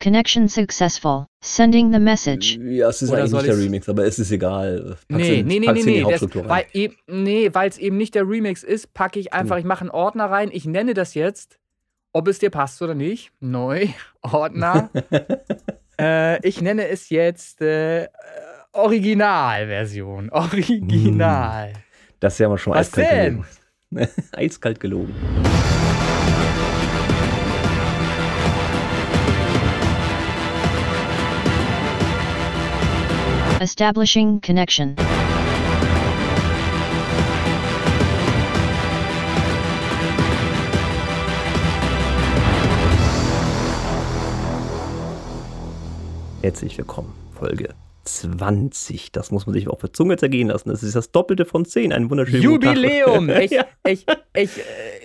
Connection successful. Sending the message. Ja, es ist Oder eigentlich nicht der Remix, aber es ist egal. Pack's Nee, in- nee, nee, nee, nee. Das, Hauptstruktur rein. weil eben, nee, weil es eben nicht der Remix ist, packe ich einfach, Hm. ich mache einen Ordner rein, ich nenne das jetzt, ob es dir passt oder nicht. Neu, Ordner. äh, ich nenne es jetzt äh, äh, Originalversion. Original. Das ist ja mal schon Was eiskalt denn? gelogen. eiskalt gelogen. Establishing connection. Herzlich willkommen. Folge 20. Das muss man sich auf der Zunge zergehen lassen. Das ist das Doppelte von 10. Ein Tag. Jubiläum! Ich, Ja. ich, ich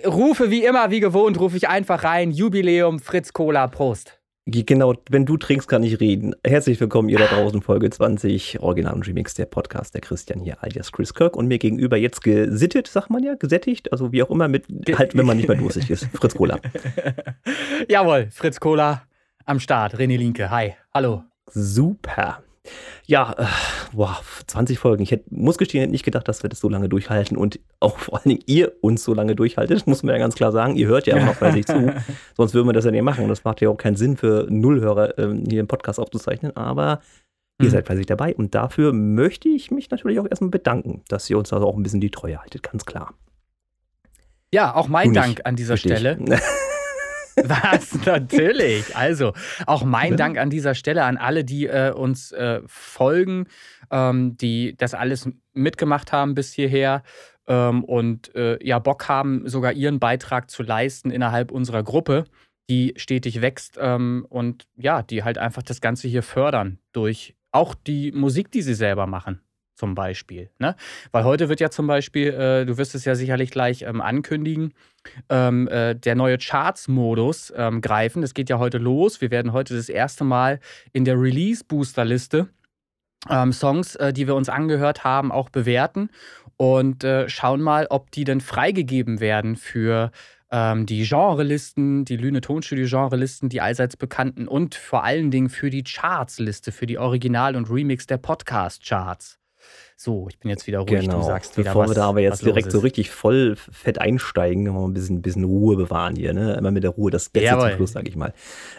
äh, rufe wie immer, wie gewohnt, rufe ich einfach rein. Jubiläum, Fritz Cola, Prost. Genau, wenn du trinkst, kann ich reden. Herzlich willkommen, ihr da draußen, Folge 20, Original und Remix, der Podcast, der Christian hier, alias Chris Kirk und mir gegenüber jetzt gesittet, sagt man ja, gesättigt, also wie auch immer, mit, halt, wenn man nicht mehr durstig ist. Fritz Cola. Jawohl, Fritz Cola am Start. René Linke, hi. Hallo. Super. Ja, äh, boah, 20 Folgen. Ich hätte, muss gestehen, hätte nicht gedacht, dass wir das so lange durchhalten und auch vor allen Dingen ihr uns so lange durchhaltet, muss man ja ganz klar sagen. Ihr hört ja auch noch fleißig zu, sonst würden wir das ja nicht machen. Und das macht ja auch keinen Sinn für Nullhörer, ähm, hier einen Podcast aufzuzeichnen, aber ihr Mhm. seid fleißig dabei und dafür möchte ich mich natürlich auch erstmal bedanken, dass ihr uns also auch ein bisschen die Treue haltet, ganz klar. Ja, auch mein Dank an dieser. Stelle. Was? Natürlich. Also, auch mein Ja. Dank an dieser Stelle an alle, die äh, uns äh, folgen, ähm, die das alles mitgemacht haben bis hierher ähm, und äh, ja, Bock haben, sogar ihren Beitrag zu leisten innerhalb unserer Gruppe, die stetig wächst ähm, und ja, die halt einfach das Ganze hier fördern durch auch die Musik, die sie selber machen. Zum Beispiel. Ne? Weil heute wird ja zum Beispiel, äh, du wirst es ja sicherlich gleich ähm, ankündigen, ähm, äh, der neue Charts-Modus ähm, greifen. Das geht ja heute los. Wir werden heute das erste Mal in der Release-Booster-Liste ähm, Songs, äh, die wir uns angehört haben, auch bewerten und äh, schauen mal, ob die denn freigegeben werden für ähm, die Genrelisten, die Lüne Tonstudio Genrelisten, die allseits bekannten und vor allen Dingen für die Charts-Liste, für die Original- und Remix der Podcast-Charts. So, ich bin jetzt wieder ruhig, du sagst wieder Genau. Bevor was. wir da aber jetzt direkt so richtig voll fett einsteigen, wollen wir ein bisschen, bisschen Ruhe bewahren hier, ne? Immer mit der Ruhe, das Beste Jawohl. zum Schluss, sag ich mal.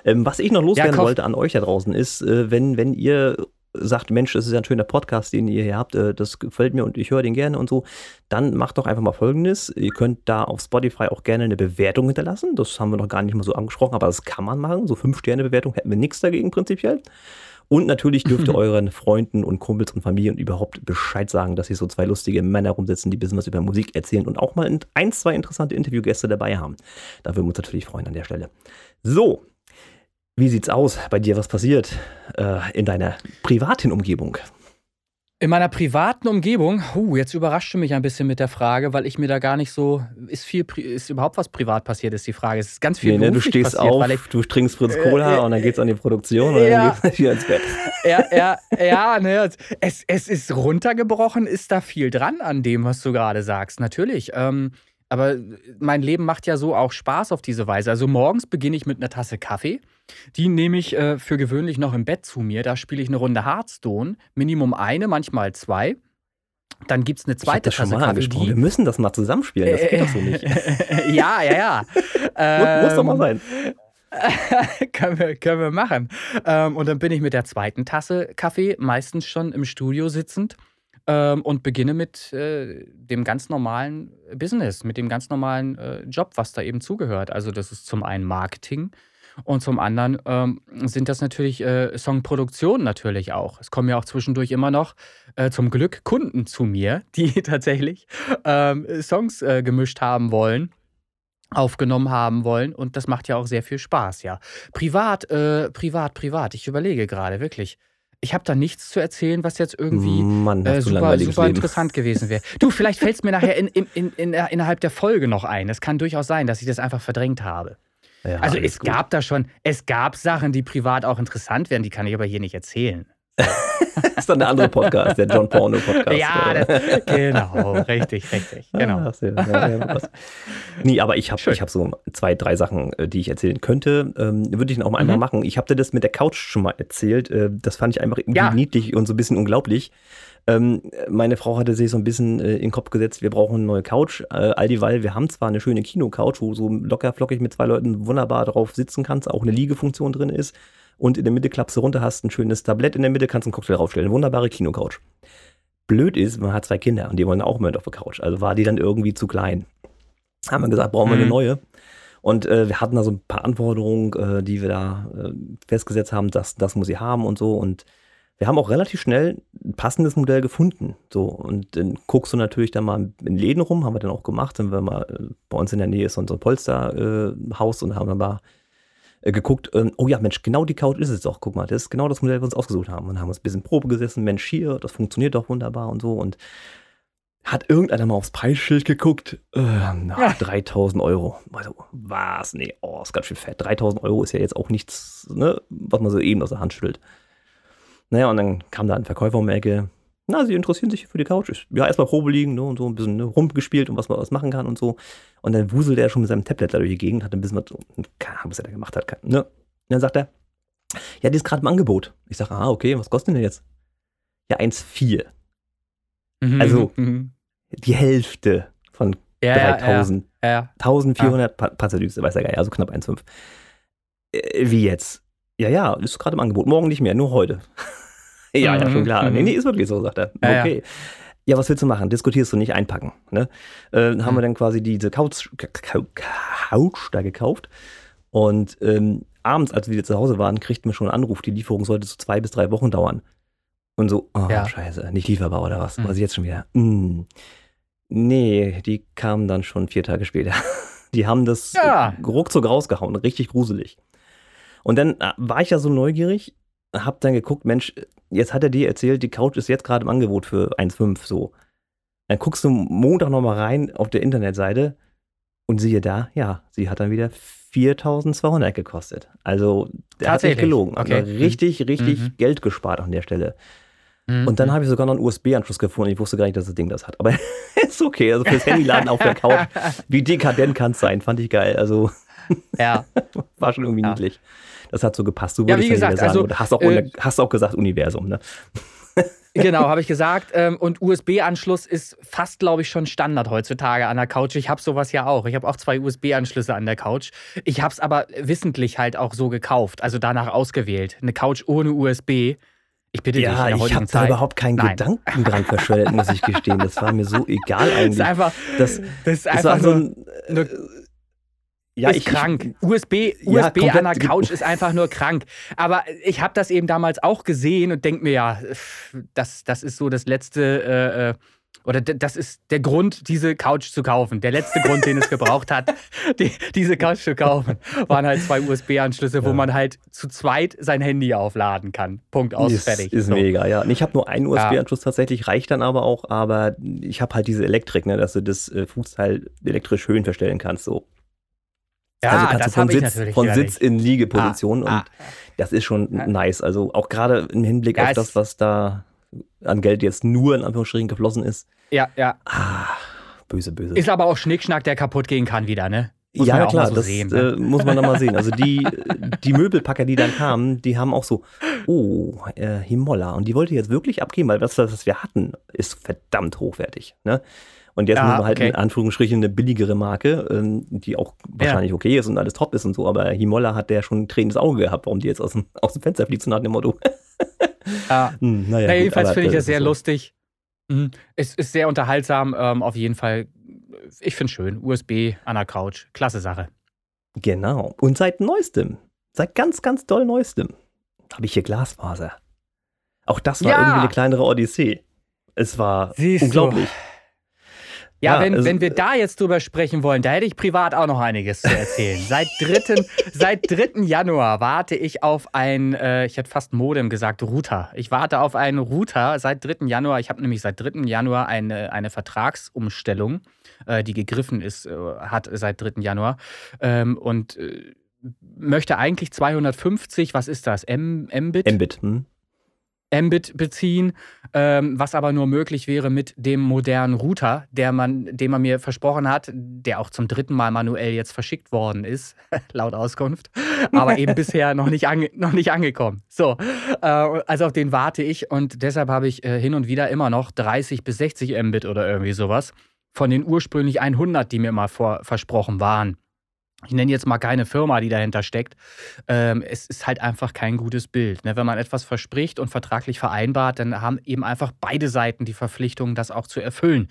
Ähm, was ich noch loswerden Kopf- wollte an euch da draußen ist, äh, wenn, wenn ihr sagt, Mensch, das ist ja ein schöner Podcast, den ihr hier habt, äh, das gefällt mir und ich höre den gerne und so, dann macht doch einfach mal folgendes. Ihr könnt da auf Spotify auch gerne eine Bewertung hinterlassen. Das haben wir noch gar nicht mal so angesprochen, aber das kann man machen. So Fünf-Sterne-Bewertung hätten wir nichts dagegen prinzipiell. Und natürlich dürft ihr euren Freunden und Kumpels und Familien überhaupt Bescheid sagen, dass hier so zwei lustige Männer rumsitzen, die ein bisschen was über Musik erzählen und auch mal ein, zwei interessante Interviewgäste dabei haben. Da würden wir uns natürlich freuen an der Stelle. So, wie sieht's aus bei dir? Was passiert äh, in deiner privaten Umgebung? In meiner privaten Umgebung, huh, jetzt überrascht du mich ein bisschen mit der Frage, weil ich mir da gar nicht so, ist viel, ist überhaupt was privat passiert, ist die Frage. Es ist ganz viel Nee, ne, du stehst passiert, auf, ich, du trinkst Fritz Cola Äh, äh, und dann geht's an die Produktion und ja. dann geht's wieder ins Bett. ja, ja, ja, ne, es, es ist runtergebrochen, ist da viel dran an dem, was du gerade sagst, natürlich. Ähm, aber mein Leben macht ja so auch Spaß auf diese Weise. Also morgens beginne ich mit einer Tasse Kaffee. Die nehme ich äh, für gewöhnlich noch im Bett zu mir. Da spiele ich eine Runde Hearthstone, Minimum eine, manchmal zwei. Dann gibt es eine Ich zweite das schon Tasse mal Kaffee. Die, Wir müssen das mal zusammenspielen. Das geht doch so nicht. ja, ja, ja. Muss, muss doch mal Ähm, sein. können, wir, können wir machen. Ähm, und dann bin ich mit der zweiten Tasse Kaffee meistens schon im Studio sitzend ähm, und beginne mit äh, dem ganz normalen Business, mit dem ganz normalen äh, Job, was da eben zugehört. Also das ist zum einen Marketing und zum anderen ähm, sind das natürlich äh, Songproduktionen natürlich auch. Es kommen ja auch zwischendurch immer noch äh, zum Glück Kunden zu mir, die tatsächlich ähm, Songs äh, gemischt haben wollen aufgenommen haben wollen und das macht ja auch sehr viel Spaß, ja. Privat, äh, privat, privat. Ich überlege gerade wirklich. Ich habe da nichts zu erzählen, was jetzt irgendwie Mann, äh, super, super Leben. interessant gewesen wäre. Du, vielleicht fällt es mir nachher in, in, in, innerhalb der Folge noch ein. Es kann durchaus sein, dass ich das einfach verdrängt habe. Ja, also es gut. gab da schon, es gab Sachen, die privat auch interessant wären, die kann ich aber hier nicht erzählen. das ist dann der andere Podcast, der John Porno Podcast. Ja, das, genau, richtig, richtig. Genau. Ah, sehr, ja, ja, nee, aber ich habe hab so zwei, drei Sachen, äh, die ich erzählen könnte. Ähm, Würde ich auch mal mhm. einmal machen. Ich habe dir das mit der Couch schon mal erzählt. Äh, das fand ich einfach irgendwie ja. niedlich und so ein bisschen unglaublich. Ähm, meine Frau hatte sich so ein bisschen äh, in den Kopf gesetzt, wir brauchen eine neue Couch. Äh, all dieweil, wir haben zwar eine schöne Kino-Couch, wo so locker flockig mit zwei Leuten wunderbar drauf sitzen kannst, auch eine Liegefunktion drin ist und in der Mitte klappst du runter, hast ein schönes Tablett in der Mitte, kannst einen Cocktail draufstellen. Wunderbare Kinocouch. Blöd ist, man hat zwei Kinder und die wollen auch mit auf der Couch. Also war die dann irgendwie zu klein. Haben wir gesagt, brauchen wir eine mhm. neue. Und äh, wir hatten da so ein paar Anforderungen, äh, die wir da äh, festgesetzt haben, das, das muss sie haben und so. Und wir haben auch relativ schnell ein passendes Modell gefunden. So, und dann guckst du natürlich dann mal in Läden rum, haben wir dann auch gemacht. Sind wir mal, äh, bei uns in der Nähe ist so ein Polsterhaus und haben dann mal äh, geguckt, ähm, oh ja, Mensch, genau die Couch ist es doch. Guck mal, das ist genau das Modell, was wir uns ausgesucht haben. Und haben uns ein bisschen Probe gesessen, Mensch, hier, das funktioniert doch wunderbar und so. Und hat irgendeiner mal aufs Preisschild geguckt? Äh, na, ja. 3000 Euro. Also, was? Nee, oh, ist ganz schön fett. 3000 Euro ist ja jetzt auch nichts, ne, was man so eben aus der Hand schüttelt. Naja, und dann kam da ein Verkäufer um die Ecke, na, sie interessieren sich für die Couch. Ich, ja, erstmal Probe liegen ne, und so ein bisschen ne, rumgespielt und was man was machen kann und so. Und dann wuselt er schon mit seinem Tablet da durch die Gegend, hat ein bisschen was, keine Ahnung, was er da gemacht hat. Ne? Und dann sagt er, ja, die ist gerade im Angebot. Ich sage, ah, okay, was kostet denn jetzt? Ja, 1,4. Mhm, also mhm. die Hälfte von ja, 3000. Ja, ja. 1400 ja. Panzerdüse, weiß er gar nicht, also knapp 1,5. Äh, wie jetzt? Ja, ja, ist gerade im Angebot. Morgen nicht mehr, nur heute. ja, ja, schon klar. Nee, nee, ist wirklich so, sagt er. Okay. Ja, was willst du machen? Diskutierst du nicht einpacken. Ne? Äh, mhm. Haben wir dann quasi diese Couch, Couch da gekauft. Und ähm, abends, als wir wieder zu Hause waren, kriegten wir schon einen Anruf, die Lieferung sollte so zwei bis drei Wochen dauern. Und so, oh, ja. scheiße, nicht lieferbar oder was? Mhm. Was jetzt schon wieder? Mm. Nee, die kamen dann schon vier Tage später. Die haben das ja. ruckzuck rausgehauen, richtig gruselig. Und dann äh, war ich ja so neugierig, hab dann geguckt, Mensch, jetzt hat er dir erzählt, die Couch ist jetzt gerade im Angebot für 1,5 so. Dann guckst du Montag nochmal rein auf der Internetseite und siehe da, ja, sie hat dann wieder 4200 gekostet. Also, der hat nicht gelogen. Also okay. Also richtig, richtig mhm. Geld gespart an der Stelle. Mhm. Und dann habe ich sogar noch einen USB-Anschluss gefunden. Ich wusste gar nicht, dass das Ding das hat. Aber ist okay. Also fürs Handyladen auf der Couch, wie dekadent kann es sein, fand ich geil. Also, ja. war schon irgendwie ja. niedlich. Das hat so gepasst. Du ja, wie gesagt, sagen, also, hast auch, äh, hast auch gesagt Universum, ne? genau, habe ich gesagt. Ähm, und USB-Anschluss ist fast, glaube ich, schon Standard heutzutage an der Couch. Ich habe sowas ja auch. Ich habe auch zwei USB-Anschlüsse an der Couch. Ich habe es aber wissentlich halt auch so gekauft, also danach ausgewählt. Eine Couch ohne USB. Ich bitte ja, dich. Ja, ich habe da überhaupt keinen Nein. Gedanken dran verschwendet, muss ich gestehen. Das war mir so egal eigentlich. Das ist einfach, das, das ist einfach so ein, eine ja, ist ich, krank. Ich, USB, ja, USB an der Couch ist einfach nur krank. Aber ich habe das eben damals auch gesehen und denke mir, ja, das, das ist so das letzte, äh, äh, oder das ist der Grund, diese Couch zu kaufen. Der letzte Grund, den es gebraucht hat, die, diese Couch zu kaufen, waren halt zwei USB-Anschlüsse, ja. wo man halt zu zweit sein Handy aufladen kann. Punkt aus, ist, fertig. Ist so. mega, ja. Und ich habe nur einen USB-Anschluss tatsächlich, reicht dann aber auch, aber ich habe halt diese Elektrik, ne, dass du das äh, Fußteil elektrisch Höhen verstellen kannst, so. Ja, also kannst das du von Sitz, von Sitz in Liegeposition ah, und ah. das ist schon ja. nice. Also auch gerade im Hinblick ja, auf das, was da an Geld jetzt nur in Anführungsstrichen geflossen ist. Ja, ja. Ah, böse, böse. Ist aber auch Schnickschnack, der kaputt gehen kann wieder, ne? Muss ja, klar, so das sehen, ne? äh, muss man dann mal sehen. Also die, die Möbelpacker, die dann kamen, die haben auch so, oh, äh, Himolla. Und die wollte jetzt wirklich abgeben, weil das, was wir hatten, ist verdammt hochwertig. Ne? Und jetzt ja, muss man halt okay. in Anführungsstrichen eine billigere Marke, ähm, die auch wahrscheinlich ja. okay ist und alles top ist und so, aber Himolla hat der schon ein tränendes Auge gehabt, warum die jetzt aus dem, aus dem Fenster fliegt, so nach dem Motto. ja. hm, naja, Na, jedenfalls finde ich das sehr so. lustig. Mhm. Es ist sehr unterhaltsam, ähm, auf jeden Fall. Ich finde es schön. USB an der Couch. Klasse Sache. Genau. Und seit neuestem, seit ganz, ganz doll neuestem, habe ich hier Glasfaser. Auch das war ja. irgendwie eine kleinere Odyssee. Es war Siehst unglaublich. Du. Ja, ja wenn, also, wenn wir da jetzt drüber sprechen wollen, da hätte ich privat auch noch einiges zu erzählen. seit 3. seit 3. Januar warte ich auf ein, äh, ich hätte fast Modem gesagt, Router. Ich warte auf einen Router seit 3. Januar. Ich habe nämlich seit 3. Januar eine, eine Vertragsumstellung, äh, die gegriffen ist, äh, hat seit 3. Januar. Ähm, und äh, möchte eigentlich 250, was ist das? M, Mbit? Mbit, hm. Mbit beziehen, ähm, was aber nur möglich wäre mit dem modernen Router, der man, den man mir versprochen hat, der auch zum dritten Mal manuell jetzt verschickt worden ist, laut Auskunft, aber eben bisher noch nicht, ange noch nicht angekommen. So, äh, also auf den warte ich und deshalb habe ich äh, hin und wieder immer noch 30 bis 60 Mbit oder irgendwie sowas von den ursprünglich 100, die mir mal vor versprochen waren ich nenne jetzt mal keine Firma, die dahinter steckt. Ähm, es ist halt einfach kein gutes Bild. Ne? Wenn man etwas verspricht und vertraglich vereinbart, dann haben eben einfach beide Seiten die Verpflichtung, das auch zu erfüllen.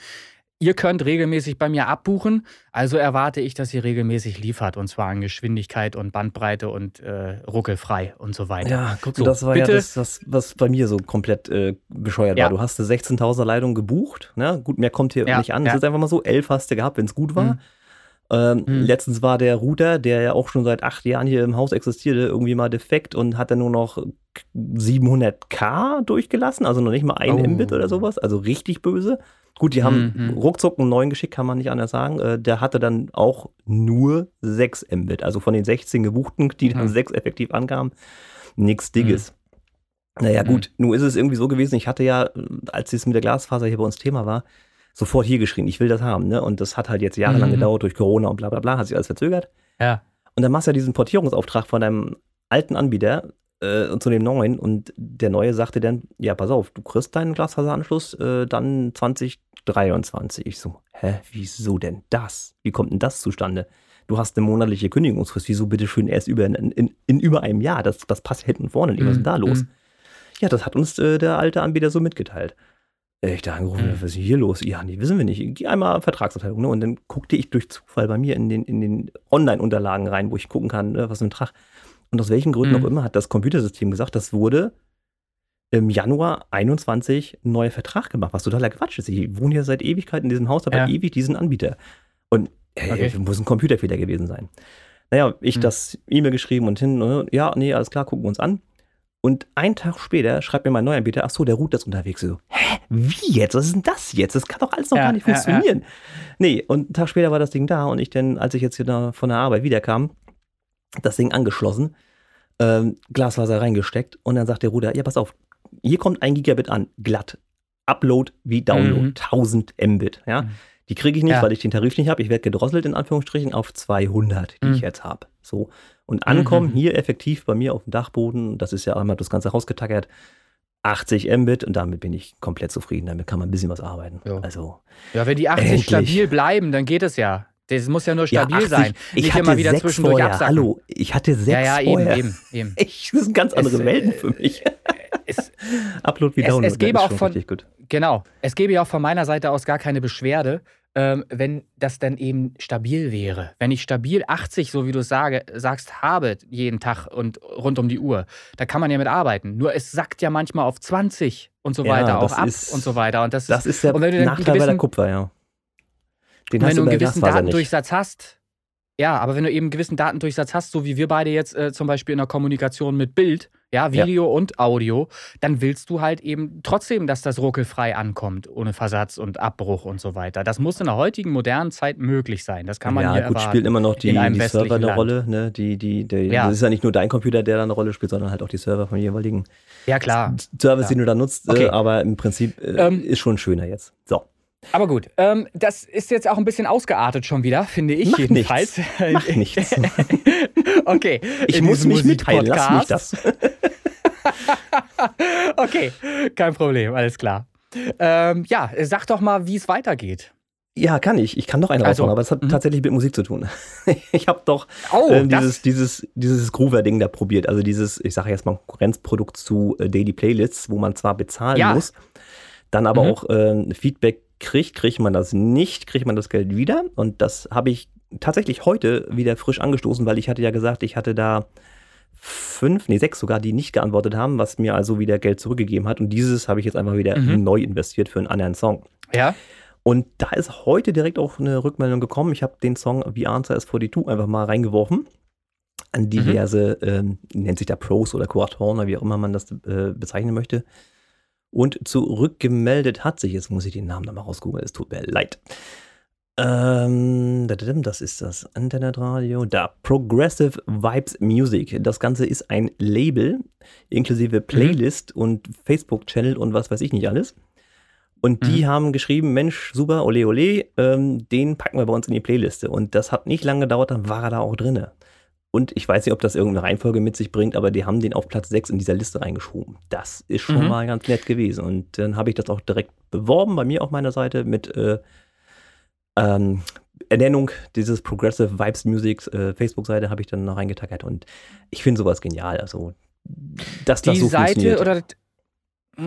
Ihr könnt regelmäßig bei mir abbuchen, also erwarte ich, dass ihr regelmäßig liefert und zwar an Geschwindigkeit und Bandbreite und äh, ruckelfrei und so weiter. Ja, guck, so, das war bitte. ja das, das, was bei mir so komplett äh, bescheuert ja. war. Du hast eine 16.000er Leitung gebucht, ne? gut, mehr kommt hier ja, nicht an. Es ja. ist einfach mal so, 11 hast du gehabt, wenn es gut war. Mhm. Ähm, hm. Letztens war der Router, der ja auch schon seit acht Jahren hier im Haus existierte, irgendwie mal defekt und hat dann nur noch 700k durchgelassen, also noch nicht mal ein oh. Mbit oder sowas, also richtig böse. Gut, die haben mhm. ruckzuck einen neuen geschickt, kann man nicht anders sagen. Äh, der hatte dann auch nur 6 Mbit, also von den 16 gebuchten, die dann mhm. 6 effektiv ankamen, nichts Digges. Mhm. Naja, gut, mhm. nun ist es irgendwie so gewesen, ich hatte ja, als es mit der Glasfaser hier bei uns Thema war, sofort hier geschrien, ich will das haben. Ne? Und das hat halt jetzt jahrelang mhm. gedauert durch Corona und bla bla bla, hat sich alles verzögert. Ja. Und dann machst du ja diesen Portierungsauftrag von deinem alten Anbieter äh, zu dem neuen und der neue sagte dann, ja, pass auf, du kriegst deinen Glasfaseranschluss äh, dann 2023. Ich so, hä, wieso denn das? Wie kommt denn das zustande? Du hast eine monatliche Kündigungsfrist, wieso bitteschön erst über, in, in, in über einem Jahr? Das, das passt hinten und vorne nicht, was ist denn da los? Mhm. Ja, das hat uns äh, der alte Anbieter so mitgeteilt. Ich da angerufen, mhm. was ist hier los? Ja, nee, wissen wir nicht. Geh einmal Vertragsabteilung. Ne? Und dann guckte ich durch Zufall bei mir in den, in den Online-Unterlagen rein, wo ich gucken kann, ne, was ist ein Betrag. Und aus welchen Gründen mhm. auch immer hat das Computersystem gesagt, das wurde im Januar 21 ein neuer Vertrag gemacht, was totaler Quatsch ist. Ich wohne hier seit Ewigkeit in diesem Haus, habe ja. ewig diesen Anbieter. Und äh, okay. muss ein Computerfehler gewesen sein. Naja, ich mhm. das E-Mail geschrieben und hin, ne, ja, nee, alles klar, gucken wir uns an. Und einen Tag später schreibt mir mein neuer Anbieter, ach so, der Router ist unterwegs. So, hä, wie jetzt? Was ist denn das jetzt? Das kann doch alles noch ja, gar nicht funktionieren. Ja, ja. Nee, und einen Tag später war das Ding da und ich dann, als ich jetzt hier von der Arbeit wiederkam, das Ding angeschlossen, ähm, Glasfaser reingesteckt und dann sagt der Router, ja, pass auf, hier kommt ein Gigabit an, glatt. Upload wie Download, mhm. 1000 Mbit, ja. Mhm. Die kriege ich nicht, weil ich den Tarif nicht habe. Ich werde gedrosselt in Anführungsstrichen auf 200, die mhm. ich jetzt habe. So. Und ankommen mhm. hier effektiv bei mir auf dem Dachboden, das ist ja einmal das ganze Haus getackert, 80 Mbit und damit bin ich komplett zufrieden. Damit kann man ein bisschen was arbeiten. Ja. Also, ja, wenn die 80 endlich. stabil bleiben, dann geht es ja. Das muss ja nur stabil ja, 80, sein. Nicht ich hatte immer wieder sechs zwischendurch vorher. absacken. Hallo, ich hatte sechs ja, ja, vorher. eben, eben, eben. Ich, das sind ganz andere es, Welten für mich. Es, Upload wie Download. Es, es gäbe auch von, Genau. Es gäbe ja auch von meiner Seite aus gar keine Beschwerde, wenn das dann eben stabil wäre. Wenn ich stabil 80, so wie du es sage, sagst, habe jeden Tag und rund um die Uhr, da kann man ja mit arbeiten. Nur es sackt ja manchmal auf 20 und so ja, weiter auch ab ist, und so weiter. Und das, das ist der Nachteil bei der Kupfer, ja. Den wenn du einen gewissen Datendurchsatz hast, ja, aber wenn du eben einen gewissen Datendurchsatz hast, so wie wir beide jetzt äh, zum Beispiel in der Kommunikation mit Bild, ja, Video ja. und Audio, dann willst du halt eben trotzdem, dass das ruckelfrei ankommt, ohne Versatz und Abbruch und so weiter. Das muss in der heutigen modernen Zeit möglich sein. Das kann man ja, hier gut, spielt immer noch die, die Server eine Land. Rolle. Ne? Die, die, die, ja. Das ist ja nicht nur dein Computer, der da eine Rolle spielt, sondern halt auch die Server vom jeweiligen ja, klar. Service, ja. den du da nutzt. Äh, okay. Aber im Prinzip äh, ähm, ist schon schöner jetzt. So. Aber gut, ähm, das ist jetzt auch ein bisschen ausgeartet schon wieder, finde ich Mach jedenfalls. Nichts. Mach nichts. okay. Ich muss mich mitteilen, lass mich das. okay, kein Problem, alles klar. Ähm, ja, sag doch mal, wie es weitergeht. Ja, kann ich. Ich kann doch einen also, raushauen, aber es hat mh. tatsächlich mit Musik zu tun. ich habe doch oh, ähm, dieses, dieses, dieses Groover-Ding da probiert. Also dieses, ich sage jetzt mal, Konkurrenzprodukt zu äh, Daily Playlists, wo man zwar bezahlen ja. muss, dann aber mhm. auch äh, Feedback kriegt. Kriegt man das nicht, kriegt man das Geld wieder. Und das habe ich tatsächlich heute wieder frisch angestoßen, weil ich hatte ja gesagt, ich hatte da fünf, nee, sechs sogar, die nicht geantwortet haben, was mir also wieder Geld zurückgegeben hat. Und dieses habe ich jetzt einfach wieder mhm. neu investiert für einen anderen Song. Ja. Und da ist heute direkt auch eine Rückmeldung gekommen. Ich habe den Song The Answer is 42 einfach mal reingeworfen an mhm. diverse, mhm. ähm, nennt sich da Pros oder Quatorn, wie auch immer man das äh, bezeichnen möchte. Und zurückgemeldet hat sich, jetzt muss ich den Namen nochmal rausgucken, es tut mir leid. Ähm, das ist das Internetradio. Da, Progressive Vibes Music. Das Ganze ist ein Label, inklusive Mhm. Playlist und Facebook-Channel und was weiß ich nicht alles. Und die Mhm. haben geschrieben, Mensch, super, ole ole, ähm, den packen wir bei uns in die Playliste. Und das hat nicht lange gedauert, dann war er da auch drinne. Und ich weiß nicht, ob das irgendeine Reihenfolge mit sich bringt, aber die haben den auf Platz 6 in dieser Liste reingeschoben. Das ist schon Mhm. mal ganz nett gewesen. Und dann habe ich das auch direkt beworben bei mir auf meiner Seite mit äh, ähm, Ernennung dieses Progressive Vibes Music äh, Facebook-Seite habe ich dann noch reingetackert. Und ich finde sowas genial. Also, dass das Die so Seite oder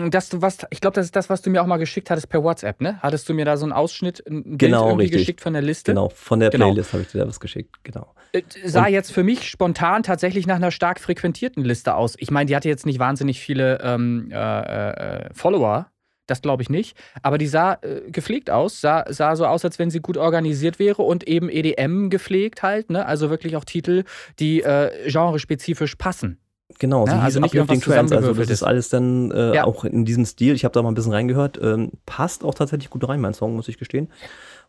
dass du was, ich glaube, das ist das, was du mir auch mal geschickt hattest per WhatsApp, ne? Hattest du mir da so einen Ausschnitt, ein Genau, irgendwie richtig. geschickt von der Liste? Genau, von der Genau. Playlist habe ich dir da was geschickt. Genau. Äh, Sah Und- jetzt für mich spontan tatsächlich nach einer stark frequentierten Liste aus. Ich meine, die hatte jetzt nicht wahnsinnig viele ähm, äh, äh, Follower. Das glaube ich nicht. Aber die sah äh, gepflegt aus, sah, sah so aus, als wenn sie gut organisiert wäre und eben EDM gepflegt halt. Ne? Also wirklich auch Titel, die äh, genrespezifisch passen. Genau, Ja, so hieß also nicht irgendwas Trance. Also das ist alles dann äh, Ja. auch in diesem Stil. Ich habe da mal ein bisschen reingehört. Ähm, passt auch tatsächlich gut rein, mein Song, muss ich gestehen.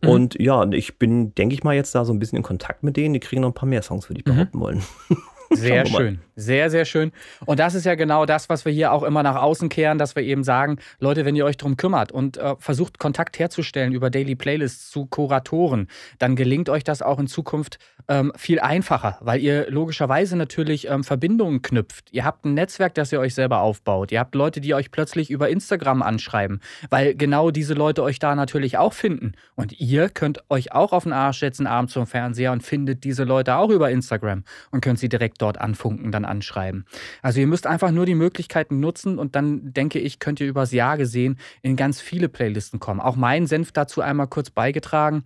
Mhm. Und ja, ich bin, denke ich mal, jetzt da so ein bisschen in Kontakt mit denen. Die kriegen noch ein paar mehr Songs, würde ich Mhm. behaupten wollen. Sehr schön. Sehr, sehr schön. Und das ist ja genau das, was wir hier auch immer nach außen kehren, dass wir eben sagen, Leute, wenn ihr euch darum kümmert und äh, versucht, Kontakt herzustellen über Daily Playlists zu Kuratoren, dann gelingt euch das auch in Zukunft ähm, viel einfacher, weil ihr logischerweise natürlich ähm, Verbindungen knüpft. Ihr habt ein Netzwerk, das ihr euch selber aufbaut. Ihr habt Leute, die euch plötzlich über Instagram anschreiben, weil genau diese Leute euch da natürlich auch finden. Und ihr könnt euch auch auf den Arsch setzen abends zum Fernseher und findet diese Leute auch über Instagram und könnt sie direkt dort anfunken, dann anschreiben. Also ihr müsst einfach nur die Möglichkeiten nutzen und dann denke ich, könnt ihr übers Jahr gesehen in ganz viele Playlisten kommen. Auch mein Senf dazu einmal kurz beigetragen.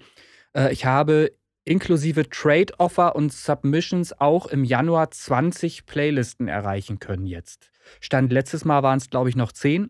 Äh, ich habe inklusive Trade-Offer und Submissions auch im Januar 20 Playlisten erreichen können jetzt. Stand letztes Mal waren es, glaube ich, noch 10.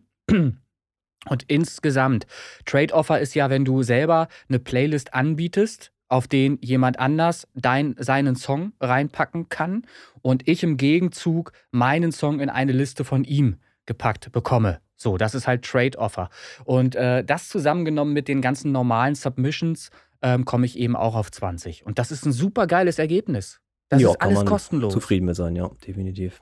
Und insgesamt, Trade-Offer ist ja, wenn du selber eine Playlist anbietest, auf den jemand anders dein, seinen Song reinpacken kann und ich im Gegenzug meinen Song in eine Liste von ihm gepackt bekomme. So, das ist halt Trade-Offer. Und äh, das zusammengenommen mit den ganzen normalen Submissions ähm, komme ich eben auch auf 20. Und das ist ein super geiles Ergebnis. Das Ja, ist alles kostenlos. Zufrieden mit sein, ja, definitiv.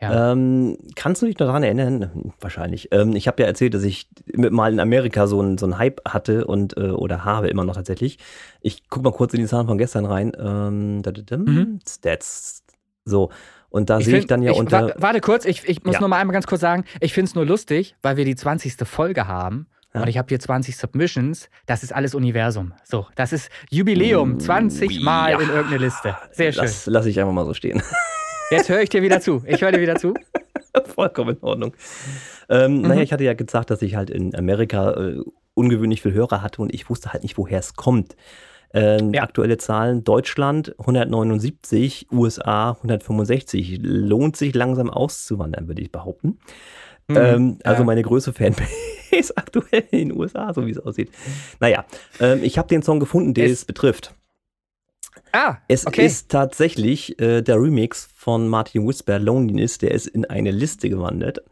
Ja. Ähm, kannst du dich noch daran erinnern? Wahrscheinlich. Ähm, ich habe ja erzählt, dass ich mal in Amerika so einen so einen Hype hatte und äh, oder habe immer noch tatsächlich. Ich guck mal kurz in die Zahlen von gestern rein. Ähm, da, da, da, Mhm. Stats. So. Und da sehe ich dann ja ich, unter. wa- Warte kurz, ich, ich muss Ja. noch mal einmal ganz kurz sagen, ich finde es nur lustig, weil wir die 20. Folge haben. Ja. Und ich habe hier 20 Submissions. Das ist alles Universum. So, das ist Jubiläum. 20 Mal Ja. in irgendeine Liste. Sehr schön. Das lasse ich einfach mal so stehen. Jetzt höre ich dir wieder zu. Ich höre dir wieder zu. Vollkommen in Ordnung. Ähm, Mhm. Naja, ich hatte ja gesagt, dass ich halt in Amerika äh, ungewöhnlich viel Hörer hatte und ich wusste halt nicht, woher es kommt. Ähm, Ja. Aktuelle Zahlen: Deutschland 179, USA 165. Lohnt sich langsam auszuwandern, würde ich behaupten. Mhm. Ähm, also Ja. meine größte Fanbase aktuell in den USA, so wie es aussieht. Naja, ähm, ich habe den Song gefunden, der Es- es betrifft. Ah, Es okay. ist tatsächlich äh, der Remix von Martin Whisper, Loneliness, der ist in eine Liste gewandert.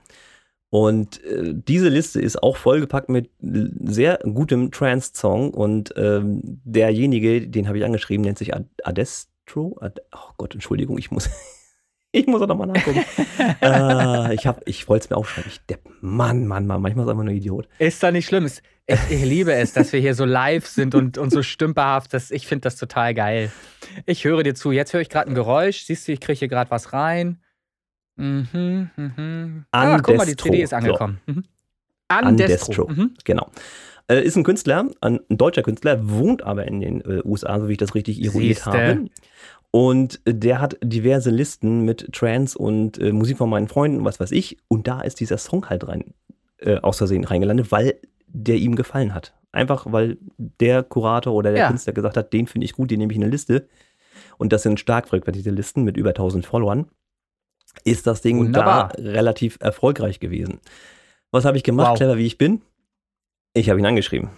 Und äh, diese Liste ist auch vollgepackt mit sehr gutem Trance-Song. Und ähm, derjenige, den habe ich angeschrieben, nennt sich Ad Adestro. Ad oh Gott, Entschuldigung, ich muss, ich muss auch nochmal nachgucken. äh, ich hab, ich wollte es mir aufschreiben. Ich depp, Mann, Mann, Mann, manchmal ist einfach nur Idiot. Ist doch nicht schlimm. Es- Ich, ich liebe es, dass wir hier so live sind und, und so stümperhaft. Das, ich finde das total geil. Ich höre dir zu. Jetzt höre ich gerade ein Geräusch. Siehst du, ich kriege hier gerade was rein. Mhm, mhm. Ah, guck mal, die. CD ist So. angekommen. Mhm. Andestro. Andestro. Mhm. Genau. Äh, ist ein Künstler, ein, ein deutscher Künstler, wohnt aber in den äh, USA, so wie ich das richtig ironiert Siehste. habe. Und äh, der hat diverse Listen mit Trance und äh, Musik von meinen Freunden, was weiß ich. Und da ist dieser Song halt rein, äh, aus Versehen reingelandet, weil der ihm gefallen hat. Einfach, weil der Kurator oder der Ja. Künstler gesagt hat, den finde ich gut, den nehme ich in eine Liste. Und das sind stark frequentierte Listen mit über 1000 Followern. Ist das Ding Wunderbar. da relativ erfolgreich gewesen. Was habe ich gemacht, Wow. clever wie ich bin? Ich habe ihn angeschrieben.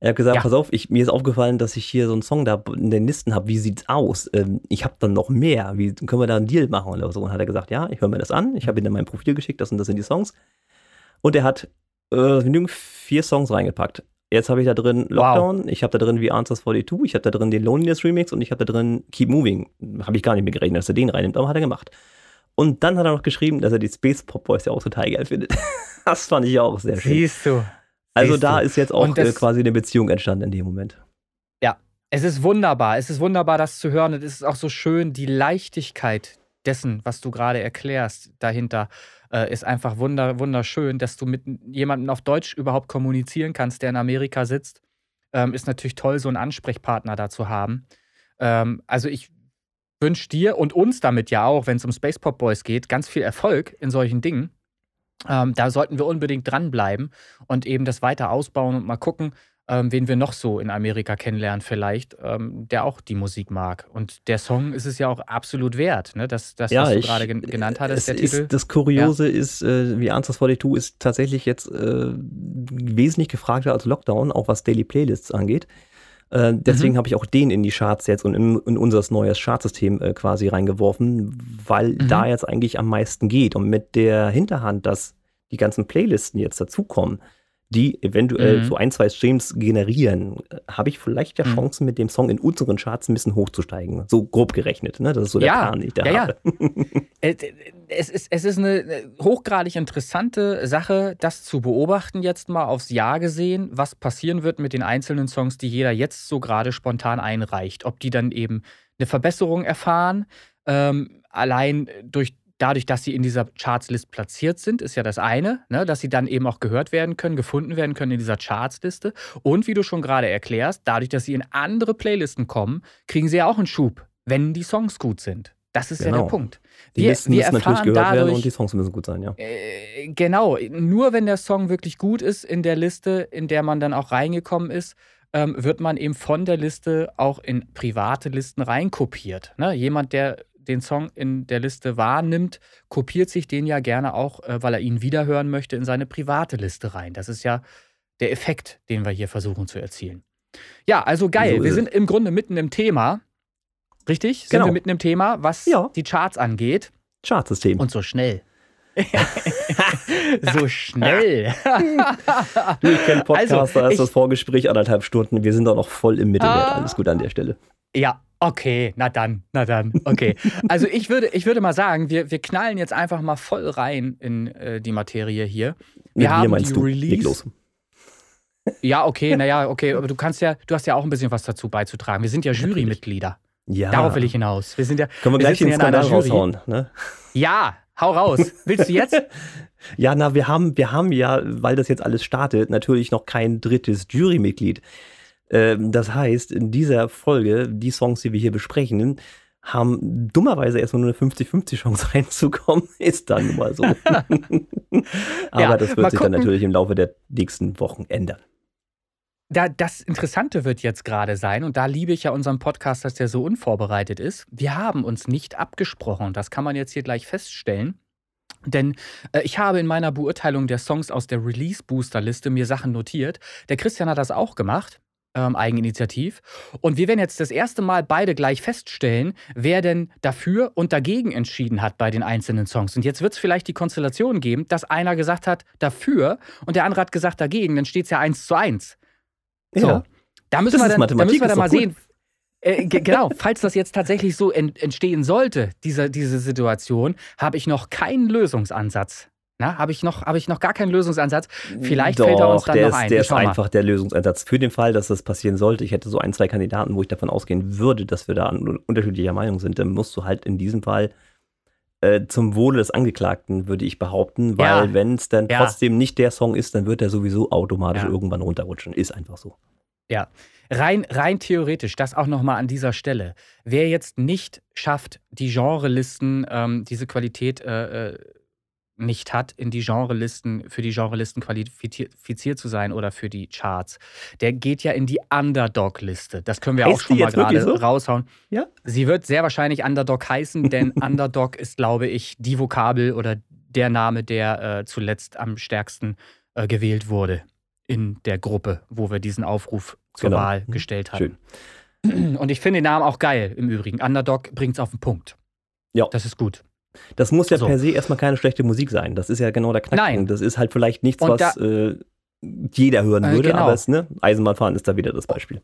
Er hat gesagt, Ja. pass auf, ich, mir ist aufgefallen, dass ich hier so einen Song da in den Listen habe. Wie sieht's aus? Ähm, ich habe dann noch mehr. Wie können wir da einen Deal machen oder so? Und hat er gesagt, ja, ich höre mir das an. Ich habe ihm dann mein Profil geschickt, das und das sind die Songs. Und er hat äh, genügend vier Songs reingepackt. Jetzt habe ich da drin Lockdown, wow. ich habe da drin The Answers 42, ich habe da drin den Loneliness Remix und ich habe da drin Keep Moving. Habe ich gar nicht mehr gerechnet, dass er den reinnimmt, aber hat er gemacht. Und dann hat er noch geschrieben, dass er die Space Pop Boys ja auch total geil findet. das fand ich auch sehr schön. Siehst du. Also Siehst da du. ist jetzt auch das, äh, quasi eine Beziehung entstanden in dem Moment. Ja, es ist wunderbar. Es ist wunderbar, das zu hören. Und es ist auch so schön, die Leichtigkeit dessen, was du gerade erklärst, dahinter äh, ist einfach wunder, wunderschön, dass du mit jemandem auf Deutsch überhaupt kommunizieren kannst, der in Amerika sitzt. Ähm, ist natürlich toll, so einen Ansprechpartner da zu haben. Ähm, also ich wünsche dir und uns damit ja auch, wenn es um Space Pop Boys geht, ganz viel Erfolg in solchen Dingen. Ähm, da sollten wir unbedingt dranbleiben und eben das weiter ausbauen und mal gucken, ähm, wen wir noch so in Amerika kennenlernen, vielleicht, ähm, der auch die Musik mag. Und der Song ist es ja auch absolut wert, ne? das, das ja, was du gerade gen genannt hattest, der ist, Titel. Das Kuriose ja. ist, äh, wie Answers 42 ist tatsächlich jetzt äh, wesentlich gefragter als Lockdown, auch was Daily Playlists angeht. Äh, deswegen mhm. habe ich auch den in die Charts jetzt und in, in unser neues Chartsystem äh, quasi reingeworfen, weil mhm. da jetzt eigentlich am meisten geht. Und mit der Hinterhand, dass die ganzen Playlisten jetzt dazukommen, die eventuell mhm. so ein, zwei Streams generieren, habe ich vielleicht ja mhm. Chancen, mit dem Song in unseren Charts ein bisschen hochzusteigen. So grob gerechnet, ne? Das ist so der ja, Plan, den ich da ja, habe. Ja. es, ist, es ist eine hochgradig interessante Sache, das zu beobachten, jetzt mal aufs Jahr gesehen, was passieren wird mit den einzelnen Songs, die jeder jetzt so gerade spontan einreicht. Ob die dann eben eine Verbesserung erfahren, ähm, allein durch dadurch, dass sie in dieser Chartslist platziert sind, ist ja das eine, ne, dass sie dann eben auch gehört werden können, gefunden werden können in dieser Chartsliste. Und wie du schon gerade erklärst, dadurch, dass sie in andere Playlisten kommen, kriegen sie ja auch einen Schub, wenn die Songs gut sind. Das ist genau. ja der genau. Punkt. Die wir, Listen wir müssen natürlich gehört dadurch, werden und die Songs müssen gut sein, ja. Äh, genau, nur wenn der Song wirklich gut ist in der Liste, in der man dann auch reingekommen ist, ähm, wird man eben von der Liste auch in private Listen reinkopiert. Ne? Jemand, der den Song in der Liste wahrnimmt, kopiert sich den ja gerne auch, äh, weil er ihn wiederhören möchte, in seine private Liste rein. Das ist ja der Effekt, den wir hier versuchen zu erzielen. Ja, also geil. So wir sind im Grunde mitten im Thema. Richtig? Sind genau. wir mitten im Thema, was ja. die Charts angeht. Chartsystem. Und so schnell. so schnell. du, ich kenne Podcaster, also, ist das Vorgespräch anderthalb Stunden. Wir sind doch noch voll im Mittelwert. Ah, Alles gut an der Stelle. Ja, okay, na dann, na dann, okay. Also ich würde, ich würde mal sagen, wir, wir knallen jetzt einfach mal voll rein in äh, die Materie hier. Wir Mit haben die du? Release. los. Ja, okay, naja, okay, aber du kannst ja, du hast ja auch ein bisschen was dazu beizutragen. Wir sind ja Jurymitglieder. Ja. Darauf will ich hinaus. Wir sind ja. Können wir, wir gleich den Skandal raushauen, ne? Ja, hau raus. Willst du jetzt? ja, na, wir haben, wir haben ja, weil das jetzt alles startet, natürlich noch kein drittes Jurymitglied. Ähm, das heißt, in dieser Folge, die Songs, die wir hier besprechen, haben dummerweise erstmal nur eine 50-50 Chance reinzukommen. Ist dann nun mal so. Aber ja, das wird sich gucken. dann natürlich im Laufe der nächsten Wochen ändern. Da, das Interessante wird jetzt gerade sein, und da liebe ich ja unseren Podcast, dass der so unvorbereitet ist. Wir haben uns nicht abgesprochen. Das kann man jetzt hier gleich feststellen. Denn äh, ich habe in meiner Beurteilung der Songs aus der Release-Booster-Liste mir Sachen notiert. Der Christian hat das auch gemacht ähm, Eigeninitiativ. Und wir werden jetzt das erste Mal beide gleich feststellen, wer denn dafür und dagegen entschieden hat bei den einzelnen Songs. Und jetzt wird es vielleicht die Konstellation geben, dass einer gesagt hat dafür und der andere hat gesagt dagegen. Dann steht es ja eins zu eins. So. Ja. Da müssen das wir dann, da müssen wir dann mal sehen. Äh, genau, falls das jetzt tatsächlich so ent entstehen sollte, diese, diese Situation, habe ich noch keinen Lösungsansatz. Habe ich, noch, hab ich noch gar keinen Lösungsansatz? Vielleicht Doch, fällt er uns dann der noch ist, ein. Der ist einfach der Lösungsansatz. Für den Fall, dass das passieren sollte, ich hätte so ein, zwei Kandidaten, wo ich davon ausgehen würde, dass wir da unterschiedlicher Meinung sind, dann musst du halt in diesem Fall äh, zum Wohle des Angeklagten, würde ich behaupten, weil ja. wenn es dann ja. trotzdem nicht der Song ist, dann wird er sowieso automatisch ja. irgendwann runterrutschen. Ist einfach so. Ja, rein, rein theoretisch, das auch nochmal an dieser Stelle. Wer jetzt nicht schafft, die Genrelisten, ähm, diese Qualität äh, äh nicht hat, in die Genrelisten, für die Genrelisten qualifiziert zu sein oder für die Charts. Der geht ja in die Underdog-Liste. Das können wir heißt auch schon mal gerade so? raushauen. Ja? Sie wird sehr wahrscheinlich Underdog heißen, denn Underdog ist, glaube ich, die Vokabel oder der Name, der äh, zuletzt am stärksten äh, gewählt wurde in der Gruppe, wo wir diesen Aufruf zur genau. Wahl gestellt haben. Schön. Und ich finde den Namen auch geil im Übrigen. Underdog bringt es auf den Punkt. Ja. Das ist gut. Das muss ja so. per se erstmal keine schlechte Musik sein. Das ist ja genau der Knackpunkt. Nein. Das ist halt vielleicht nichts, was äh, jeder hören Äh, würde, genau. aber es, ne, Eisenbahnfahren ist da wieder das Beispiel.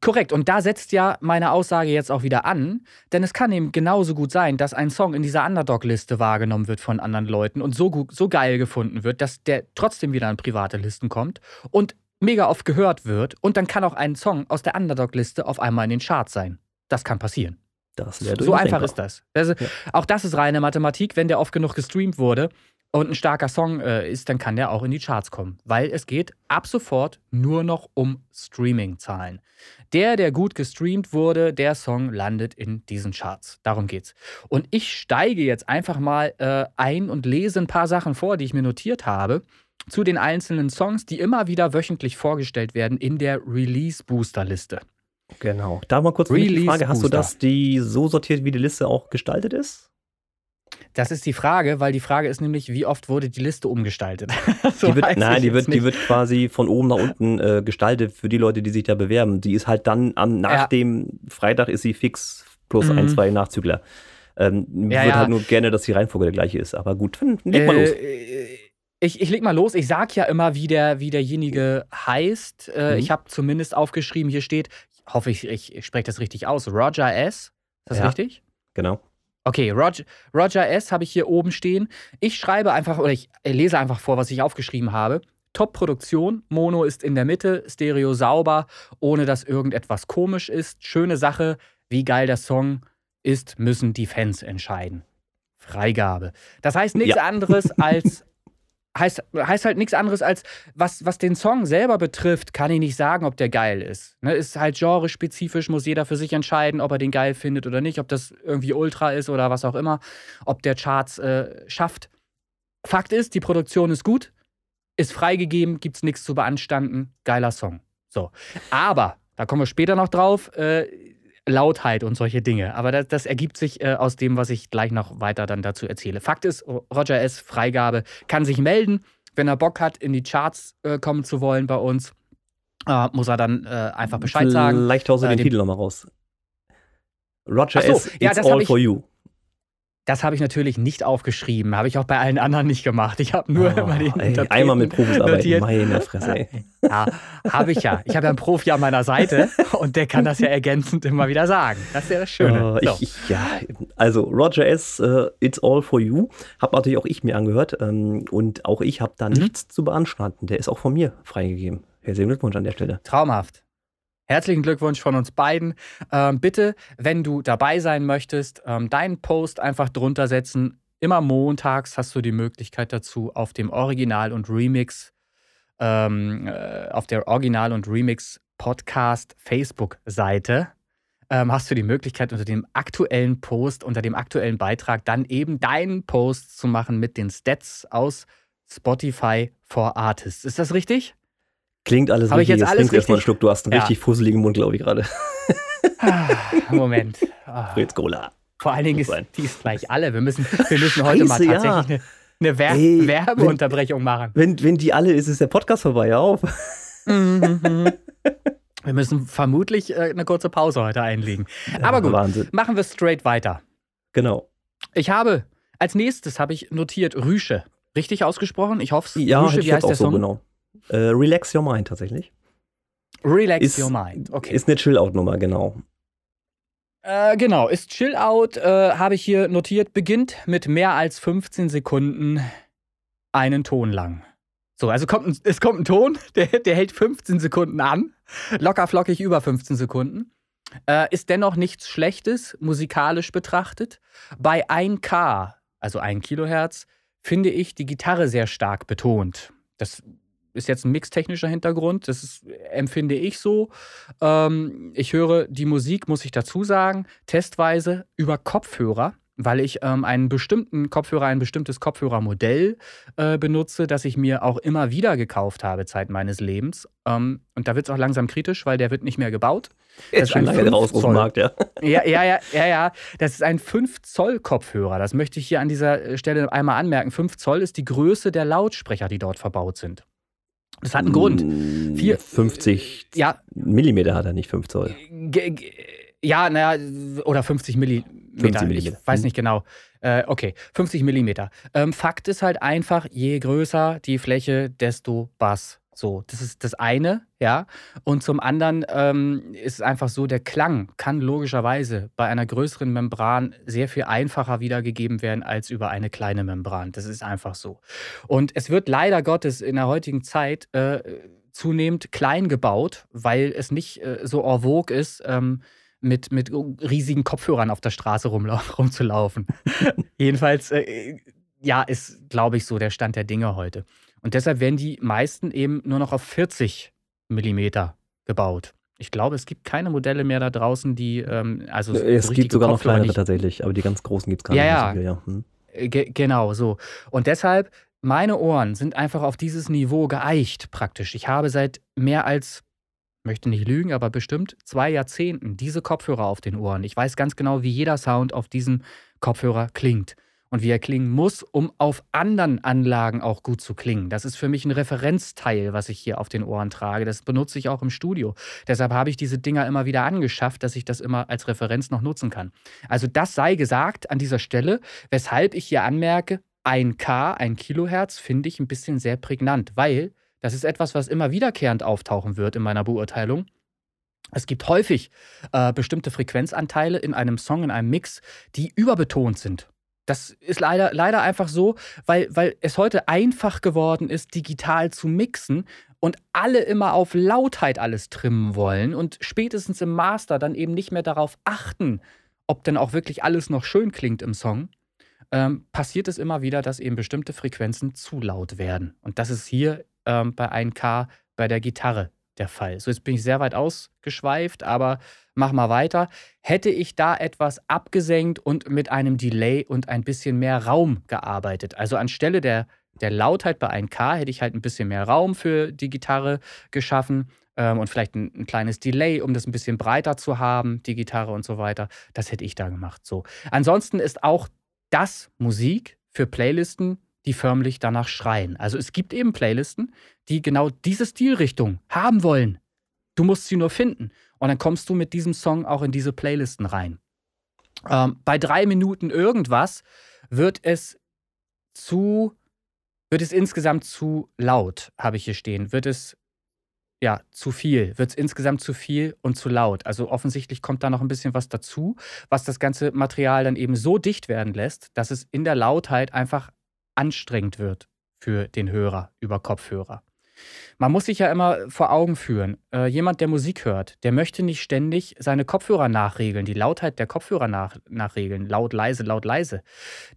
Korrekt, und da setzt ja meine Aussage jetzt auch wieder an, denn es kann eben genauso gut sein, dass ein Song in dieser Underdog-Liste wahrgenommen wird von anderen Leuten und so, gut, so geil gefunden wird, dass der trotzdem wieder in private Listen kommt und mega oft gehört wird und dann kann auch ein Song aus der Underdog-Liste auf einmal in den Charts sein. Das kann passieren. Das wäre So einfach ist das. Also, Ja. Auch das ist reine Mathematik. Wenn der oft genug gestreamt wurde und ein starker Song äh, ist, dann kann der auch in die Charts kommen. Weil es geht ab sofort nur noch um Streaming-Zahlen. Der, der gut gestreamt wurde, der Song landet in diesen Charts. Darum geht's. Und ich steige jetzt einfach mal äh, ein und lese ein paar Sachen vor, die ich mir notiert habe, zu den einzelnen Songs, die immer wieder wöchentlich vorgestellt werden in der Release-Booster-Liste. Genau. Da mal kurz die Frage, hast du das die so sortiert, wie die Liste auch gestaltet ist? Das ist die Frage, weil die Frage ist nämlich, wie oft wurde die Liste umgestaltet? So Die wird, nein, die wird, die wird quasi von oben nach unten äh, gestaltet für die Leute, die sich da bewerben. Die ist halt dann am, nach Ja. dem Freitag ist sie fix plus Mhm. ein, zwei Nachzügler. Ähm, Ja, wird ja. halt nur gerne, dass die Reihenfolge der gleiche ist. Aber gut, dann leg mal los. Äh, ich, ich leg mal los. Ich sag ja immer, wie, der, wie derjenige heißt. Äh, Mhm. Ich habe zumindest aufgeschrieben, hier steht, hoffe ich, ich, spreche das richtig aus, Roger S. Ist das Ja. richtig? Genau. Okay, Roger, Roger S. habe ich hier oben stehen. Ich schreibe einfach, oder ich lese einfach vor, was ich aufgeschrieben habe. Top-Produktion, Mono ist in der Mitte, Stereo sauber, ohne dass irgendetwas komisch ist. Schöne Sache, wie geil der Song ist, müssen die Fans entscheiden. Freigabe. Das heißt nichts Ja. anderes als. Heißt, heißt halt nichts anderes als, was, was den Song selber betrifft, kann ich nicht sagen, ob der geil ist. Ne, ist halt genrespezifisch, muss jeder für sich entscheiden, ob er den geil findet oder nicht, ob das irgendwie Ultra ist oder was auch immer, ob der Charts äh, schafft. Fakt ist, die Produktion ist gut, ist freigegeben, gibt's nichts zu beanstanden, geiler Song. So. Aber, da kommen wir später noch drauf, äh, Lautheit und solche Dinge. Aber das, das ergibt sich äh, aus dem, was ich gleich noch weiter dann dazu erzähle. Fakt ist, Roger S. Freigabe kann sich melden, wenn er Bock hat, in die Charts äh, kommen zu wollen bei uns. Äh, muss er dann äh, einfach Bescheid sagen. Vielleicht haust du Äh, den den- Titel nochmal raus. Roger so, S. ja, It's hab all for you. Das habe ich natürlich nicht aufgeschrieben. Habe ich auch bei allen anderen nicht gemacht. Ich habe nur Oh, immer den ey, einmal mit Profis arbeiten, meine Fresse, ey. Ja, habe ich ja. Ich habe ja einen Profi an meiner Seite und der kann das ja ergänzend immer wieder sagen. Das ist ja das Schöne. Oh, So. ich, ja, also Roger S., äh, It's All For You, habe natürlich auch ich mir angehört ähm, und auch ich habe da Mhm. nichts zu beanstanden. Der ist auch von mir freigegeben. Herzlichen Glückwunsch an der Stelle. Traumhaft. Herzlichen Glückwunsch von uns beiden. Ähm, bitte, wenn du dabei sein möchtest, ähm, deinen Post einfach drunter setzen. Immer montags hast du die Möglichkeit dazu auf dem Original und Remix, ähm, äh, auf der Original und Remix Podcast Facebook-Seite. Ähm, hast du die Möglichkeit, unter dem aktuellen Post, unter dem aktuellen Beitrag dann eben deinen Post zu machen mit den Stats aus Spotify for Artists. Ist das richtig? Klingt alles Hab ich richtig. jetzt alles trinkst erst mal einen richtig? Schluck. Du hast einen Ja. richtig fusseligen Mund, glaube ich, gerade. Ah, Moment. Ah. Fritz Cola. Vor allen Dingen ist die ist gleich alle. Wir müssen, wir müssen heute mal Scheiße, ja. tatsächlich eine, eine Wer Ey, Werbeunterbrechung machen. Wenn, wenn die alle ist, ist der Podcast vorbei. Hör Auf. Mhm. wir müssen vermutlich äh, eine kurze Pause heute einlegen. Aber gut, Wahnsinn. machen wir straight weiter. Genau. Ich habe, als nächstes habe ich notiert Rüsche. Richtig ausgesprochen? Ich hoffe es. Ja, Rüsche, ich wie heißt auch der so Song? genau. Äh, Relax Your Mind tatsächlich. Relax Ist- Your Mind. Okay. Ist eine Chill-Out-Nummer, genau. Äh, genau, ist Chill Out, äh, habe ich hier notiert, beginnt mit mehr als 15 Sekunden einen Ton lang. So, also kommt ein, es kommt ein Ton, der, der hält 15 Sekunden an, locker flockig über 15 Sekunden. Äh, ist dennoch nichts Schlechtes, musikalisch betrachtet. Bei 1K, also 1 Kilohertz, finde ich die Gitarre sehr stark betont. Das ist jetzt ein mixtechnischer Hintergrund, das ist, empfinde ich so. Ähm, ich höre die Musik, muss ich dazu sagen, testweise über Kopfhörer, weil ich ähm, einen bestimmten Kopfhörer, ein bestimmtes Kopfhörermodell äh, benutze, das ich mir auch immer wieder gekauft habe Zeit meines Lebens. Ähm, und da wird es auch langsam kritisch, weil der wird nicht mehr gebaut. Er ist schon lange raus aus 5 dem Zoll. Markt, ja. Ja, ja, ja, ja, ja. Das ist ein 5 Zoll Kopfhörer. Das möchte ich hier an dieser Stelle einmal anmerken. 5 Zoll ist die Größe der Lautsprecher, die dort verbaut sind. Das hat einen Grund. Mm, Vier- 50 Ja, Millimeter hat er nicht, 5 Zoll. Ja, naja, oder 50 Milli Millimeter. 50 Ich Millimeter. weiß Mhm. nicht genau. Äh, okay, 50 Millimeter. Ähm, Fakt ist halt einfach, je größer die Fläche, desto Bass. So, das ist das eine, ja. Und zum anderen ähm, ist es einfach so, der Klang kann logischerweise bei einer größeren Membran sehr viel einfacher wiedergegeben werden als über eine kleine Membran. Das ist einfach so. Und es wird leider Gottes in der heutigen Zeit äh, zunehmend klein gebaut, weil es nicht äh, so en vogue ist, ähm, mit, mit riesigen Kopfhörern auf der Straße rumzulaufen. Jedenfalls, äh, ja, ist, glaube ich, so der Stand der Dinge heute. Und deshalb werden die meisten eben nur noch auf 40 Millimeter gebaut. Ich glaube, es gibt keine Modelle mehr da draußen, die, ähm, also so Es gibt richtige sogar noch kleinere tatsächlich, aber die ganz großen gibt es gar Ja, nicht. ja. mehr so ja. Hm. Äh, Ge genau, so. Und deshalb, meine Ohren sind einfach auf dieses Niveau geeicht, praktisch. Ich habe seit mehr als, möchte nicht lügen, aber bestimmt zwei Jahrzehnten diese Kopfhörer auf den Ohren. Ich weiß ganz genau, wie jeder Sound auf diesem Kopfhörer klingt. Und wie er klingen muss, um auf anderen Anlagen auch gut zu klingen. Das ist für mich ein Referenzteil, was ich hier auf den Ohren trage. Das benutze ich auch im Studio. Deshalb habe ich diese Dinger immer wieder angeschafft, dass ich das immer als Referenz noch nutzen kann. Also das sei gesagt an dieser Stelle, weshalb ich hier anmerke, ein K, ein Kilohertz, finde ich ein bisschen sehr prägnant, weil das ist etwas, was immer wiederkehrend auftauchen wird in meiner Beurteilung. Es gibt häufig äh, bestimmte Frequenzanteile in einem Song, in einem Mix, die überbetont sind. Das ist leider, leider einfach so, weil, weil es heute einfach geworden ist, digital zu mixen und alle immer auf Lautheit alles trimmen wollen und spätestens im Master dann eben nicht mehr darauf achten, ob denn auch wirklich alles noch schön klingt im Song, ähm, passiert es immer wieder, dass eben bestimmte Frequenzen zu laut werden. Und das ist hier ähm, bei 1K bei der Gitarre der Fall. So, jetzt bin ich sehr weit ausgeschweift, aber mach mal weiter. Hätte ich da etwas abgesenkt und mit einem Delay und ein bisschen mehr Raum gearbeitet, also anstelle der, der Lautheit bei 1K hätte ich halt ein bisschen mehr Raum für die Gitarre geschaffen ähm, und vielleicht ein, ein kleines Delay, um das ein bisschen breiter zu haben, die Gitarre und so weiter. Das hätte ich da gemacht. So. Ansonsten ist auch das Musik für Playlisten, die förmlich danach schreien. Also es gibt eben Playlisten, die genau diese Stilrichtung haben wollen. Du musst sie nur finden. Und dann kommst du mit diesem Song auch in diese Playlisten rein. Ähm, bei drei Minuten irgendwas wird es zu, wird es insgesamt zu laut, habe ich hier stehen. Wird es ja, zu viel, wird es insgesamt zu viel und zu laut. Also offensichtlich kommt da noch ein bisschen was dazu, was das ganze Material dann eben so dicht werden lässt, dass es in der Lautheit einfach anstrengend wird für den Hörer über Kopfhörer. Man muss sich ja immer vor Augen führen, äh, jemand, der Musik hört, der möchte nicht ständig seine Kopfhörer nachregeln, die Lautheit der Kopfhörer nach, nachregeln, laut, leise, laut, leise.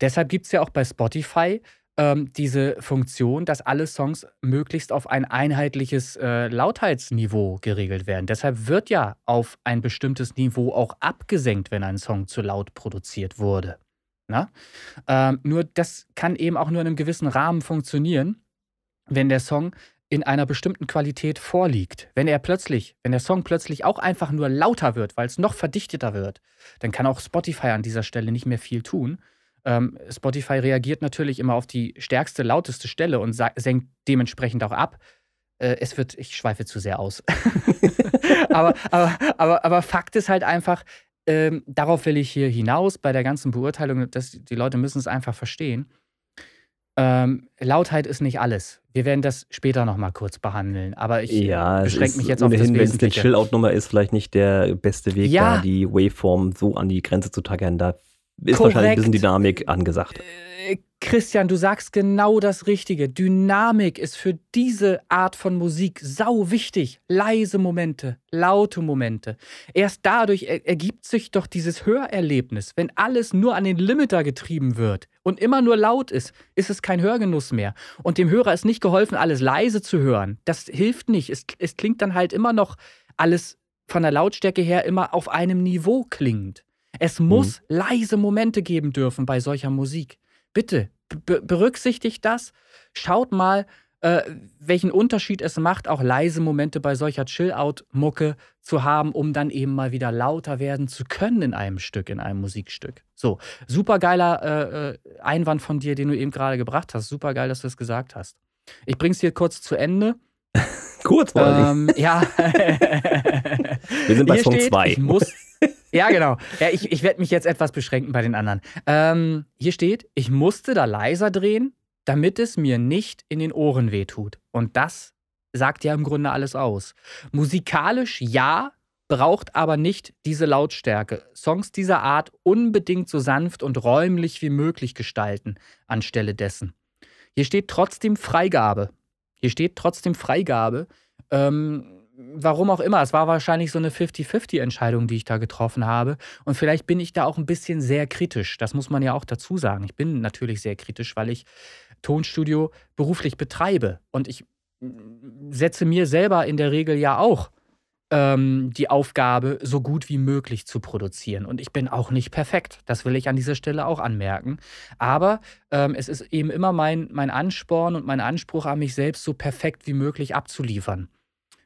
Deshalb gibt es ja auch bei Spotify ähm, diese Funktion, dass alle Songs möglichst auf ein einheitliches äh, Lautheitsniveau geregelt werden. Deshalb wird ja auf ein bestimmtes Niveau auch abgesenkt, wenn ein Song zu laut produziert wurde. Ähm, nur das kann eben auch nur in einem gewissen Rahmen funktionieren, wenn der Song in einer bestimmten Qualität vorliegt. Wenn er plötzlich, wenn der Song plötzlich auch einfach nur lauter wird, weil es noch verdichteter wird, dann kann auch Spotify an dieser Stelle nicht mehr viel tun. Ähm, Spotify reagiert natürlich immer auf die stärkste, lauteste Stelle und senkt dementsprechend auch ab. Äh, es wird, ich schweife zu sehr aus. aber, aber, aber, aber Fakt ist halt einfach, ähm, darauf will ich hier hinaus bei der ganzen Beurteilung, dass die Leute müssen es einfach verstehen. Ähm, Lautheit ist nicht alles. Wir werden das später nochmal kurz behandeln, aber ich ja, beschränke mich jetzt auf das ohnehin, wenn es eine Wesentliche. Chill-Out-Nummer ist, vielleicht nicht der beste Weg, Ja. da die Waveform so an die Grenze zu tackern. Da ist Korrekt. wahrscheinlich ein bisschen Dynamik angesagt. Äh, Christian, du sagst genau das Richtige. Dynamik ist für diese Art von Musik sau wichtig. Leise Momente, laute Momente. Erst dadurch er ergibt sich doch dieses Hörerlebnis. Wenn alles nur an den Limiter getrieben wird und immer nur laut ist, ist es kein Hörgenuss mehr. Und dem Hörer ist nicht geholfen, alles leise zu hören. Das hilft nicht. Es, es klingt dann halt immer noch alles von der Lautstärke her immer auf einem Niveau klingend. Es muss leise Momente geben dürfen bei solcher Musik. Bitte, be berücksichtigt das. Schaut mal, äh, welchen Unterschied es macht, auch leise Momente bei solcher Chill-Out-Mucke zu haben, um dann eben mal wieder lauter werden zu können in einem Stück, in einem Musikstück. So, super geiler äh, äh, Einwand von dir, den du eben gerade gebracht hast. Super geil, dass du es gesagt hast. Ich bring's hier kurz zu Ende. Kurz vor. Ähm, ja. Wir sind bei Hier Song steht, 2. Ich muss, Ja, genau. Ja, ich, ich werde mich jetzt etwas beschränken bei den anderen. Ähm, hier steht, ich musste da leiser drehen, damit es mir nicht in den Ohren wehtut. Und das sagt ja im Grunde alles aus. Musikalisch ja, braucht aber nicht diese Lautstärke. Songs dieser Art unbedingt so sanft und räumlich wie möglich gestalten, anstelle dessen. Hier steht trotzdem Freigabe. Hier steht trotzdem Freigabe. Ähm, warum auch immer. Es war wahrscheinlich so eine 50-50-Entscheidung, die ich da getroffen habe. Und vielleicht bin ich da auch ein bisschen sehr kritisch. Das muss man ja auch dazu sagen. Ich bin natürlich sehr kritisch, weil ich Tonstudio beruflich betreibe. Und ich setze mir selber in der Regel ja auch ähm, die Aufgabe, so gut wie möglich zu produzieren. Und ich bin auch nicht perfekt. Das will ich an dieser Stelle auch anmerken. Aber ähm, es ist eben immer mein, mein Ansporn und mein Anspruch an mich selbst, so perfekt wie möglich abzuliefern.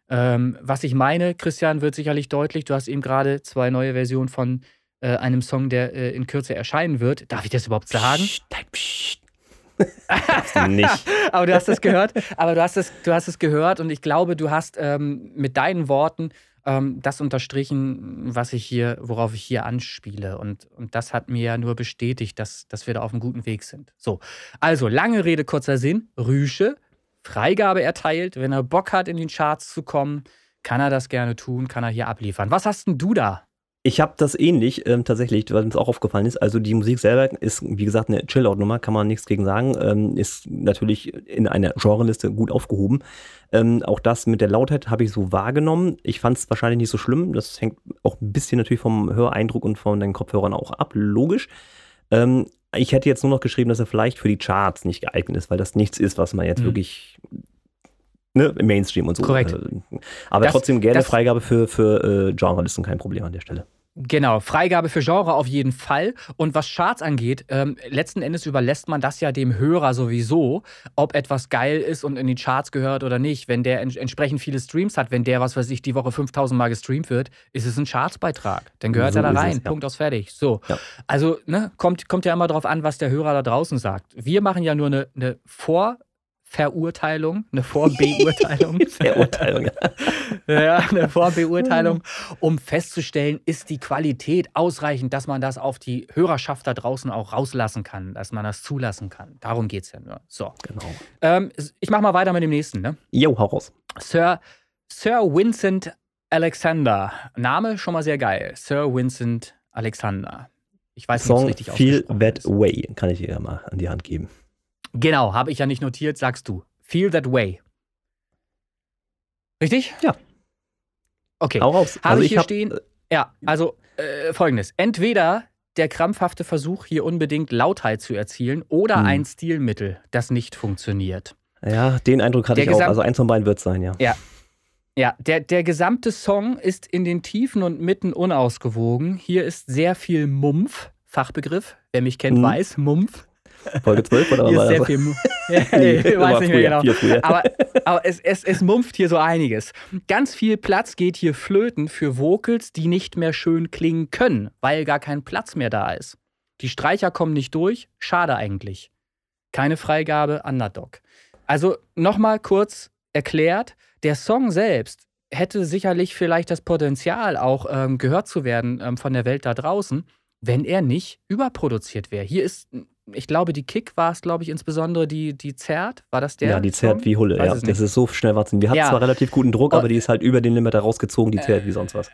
Ähm, was ich meine, Christian, wird sicherlich deutlich. Du hast eben gerade zwei neue Versionen von äh, einem Song, der äh, in Kürze erscheinen wird. Darf ich das überhaupt sagen? Psst, psst. Nicht. Aber du hast es gehört. Aber du hast es, du hast es gehört und ich glaube, du hast ähm, mit deinen Worten ähm, das unterstrichen, was ich hier, worauf ich hier anspiele. Und, und das hat mir ja nur bestätigt, dass, dass wir da auf einem guten Weg sind. So, also lange Rede, kurzer Sinn. Rüsche, Freigabe erteilt. Wenn er Bock hat, in den Charts zu kommen, kann er das gerne tun, kann er hier abliefern. Was hast denn du da? Ich habe das ähnlich, ähm, tatsächlich, was uns auch aufgefallen ist. Also die Musik selber ist, wie gesagt, eine Chill-Out-Nummer, kann man nichts gegen sagen. Ähm, ist natürlich in einer Genreliste gut aufgehoben. Ähm, auch das mit der Lautheit habe ich so wahrgenommen. Ich fand es wahrscheinlich nicht so schlimm. Das hängt auch ein bisschen natürlich vom Höreindruck und von den Kopfhörern auch ab, logisch. Ähm, ich hätte jetzt nur noch geschrieben, dass er vielleicht für die Charts nicht geeignet ist, weil das nichts ist, was man jetzt mhm. wirklich ne, im Mainstream und so. Korrekt. Äh, aber das, trotzdem gerne Freigabe für, für äh, Genrelisten, kein Problem an der Stelle. Genau, Freigabe für Genre auf jeden Fall. Und was Charts angeht, ähm, letzten Endes überlässt man das ja dem Hörer sowieso, ob etwas geil ist und in die Charts gehört oder nicht. Wenn der ents entsprechend viele Streams hat, wenn der, was weiß ich, die Woche 5000 Mal gestreamt wird, ist es ein Chartsbeitrag. Dann gehört so er da rein. Es, ja. Punkt aus fertig. So. Ja. Also, ne, kommt, kommt ja immer darauf an, was der Hörer da draußen sagt. Wir machen ja nur eine, eine Vor- Verurteilung, eine Vorbeurteilung. Verurteilung, ja. ja, eine Vorbeurteilung, um festzustellen, ist die Qualität ausreichend, dass man das auf die Hörerschaft da draußen auch rauslassen kann, dass man das zulassen kann. Darum geht es ja nur. So. Genau. Ähm, ich mache mal weiter mit dem nächsten, ne? Jo, hau raus. Sir, Sir Vincent Alexander. Name schon mal sehr geil. Sir Vincent Alexander. Ich weiß nicht, ob es richtig Feel That Way kann ich dir mal an die Hand geben. Genau, habe ich ja nicht notiert, sagst du. Feel that way. Richtig? Ja. Okay. Hau raus. Habe also ich hier hab, stehen. Ja, also äh, folgendes. Entweder der krampfhafte Versuch, hier unbedingt Lautheit zu erzielen, oder hm. ein Stilmittel, das nicht funktioniert. Ja, den Eindruck hatte der ich auch. Also eins von beiden wird es sein, ja. Ja. Ja, der, der gesamte Song ist in den Tiefen und Mitten unausgewogen. Hier ist sehr viel Mumpf, Fachbegriff. Wer mich kennt, hm. weiß, Mumpf. Folge 12 oder was sehr? Viel, nee, ich weiß nicht mehr genau. Aber, aber es, es, es mumpft hier so einiges. Ganz viel Platz geht hier flöten für Vocals, die nicht mehr schön klingen können, weil gar kein Platz mehr da ist. Die Streicher kommen nicht durch, schade eigentlich. Keine Freigabe, Underdog. Also nochmal kurz erklärt, der Song selbst hätte sicherlich vielleicht das Potenzial, auch ähm, gehört zu werden ähm, von der Welt da draußen, wenn er nicht überproduziert wäre. Hier ist ich glaube, die Kick war es, glaube ich, insbesondere die, die zerrt. War das der? Ja, die zerrt wie Hulle. Ja, das ist so schnell warten. Die hat ja. zwar relativ guten Druck, aber die ist halt über den Limiter rausgezogen, die zerrt äh, wie sonst was.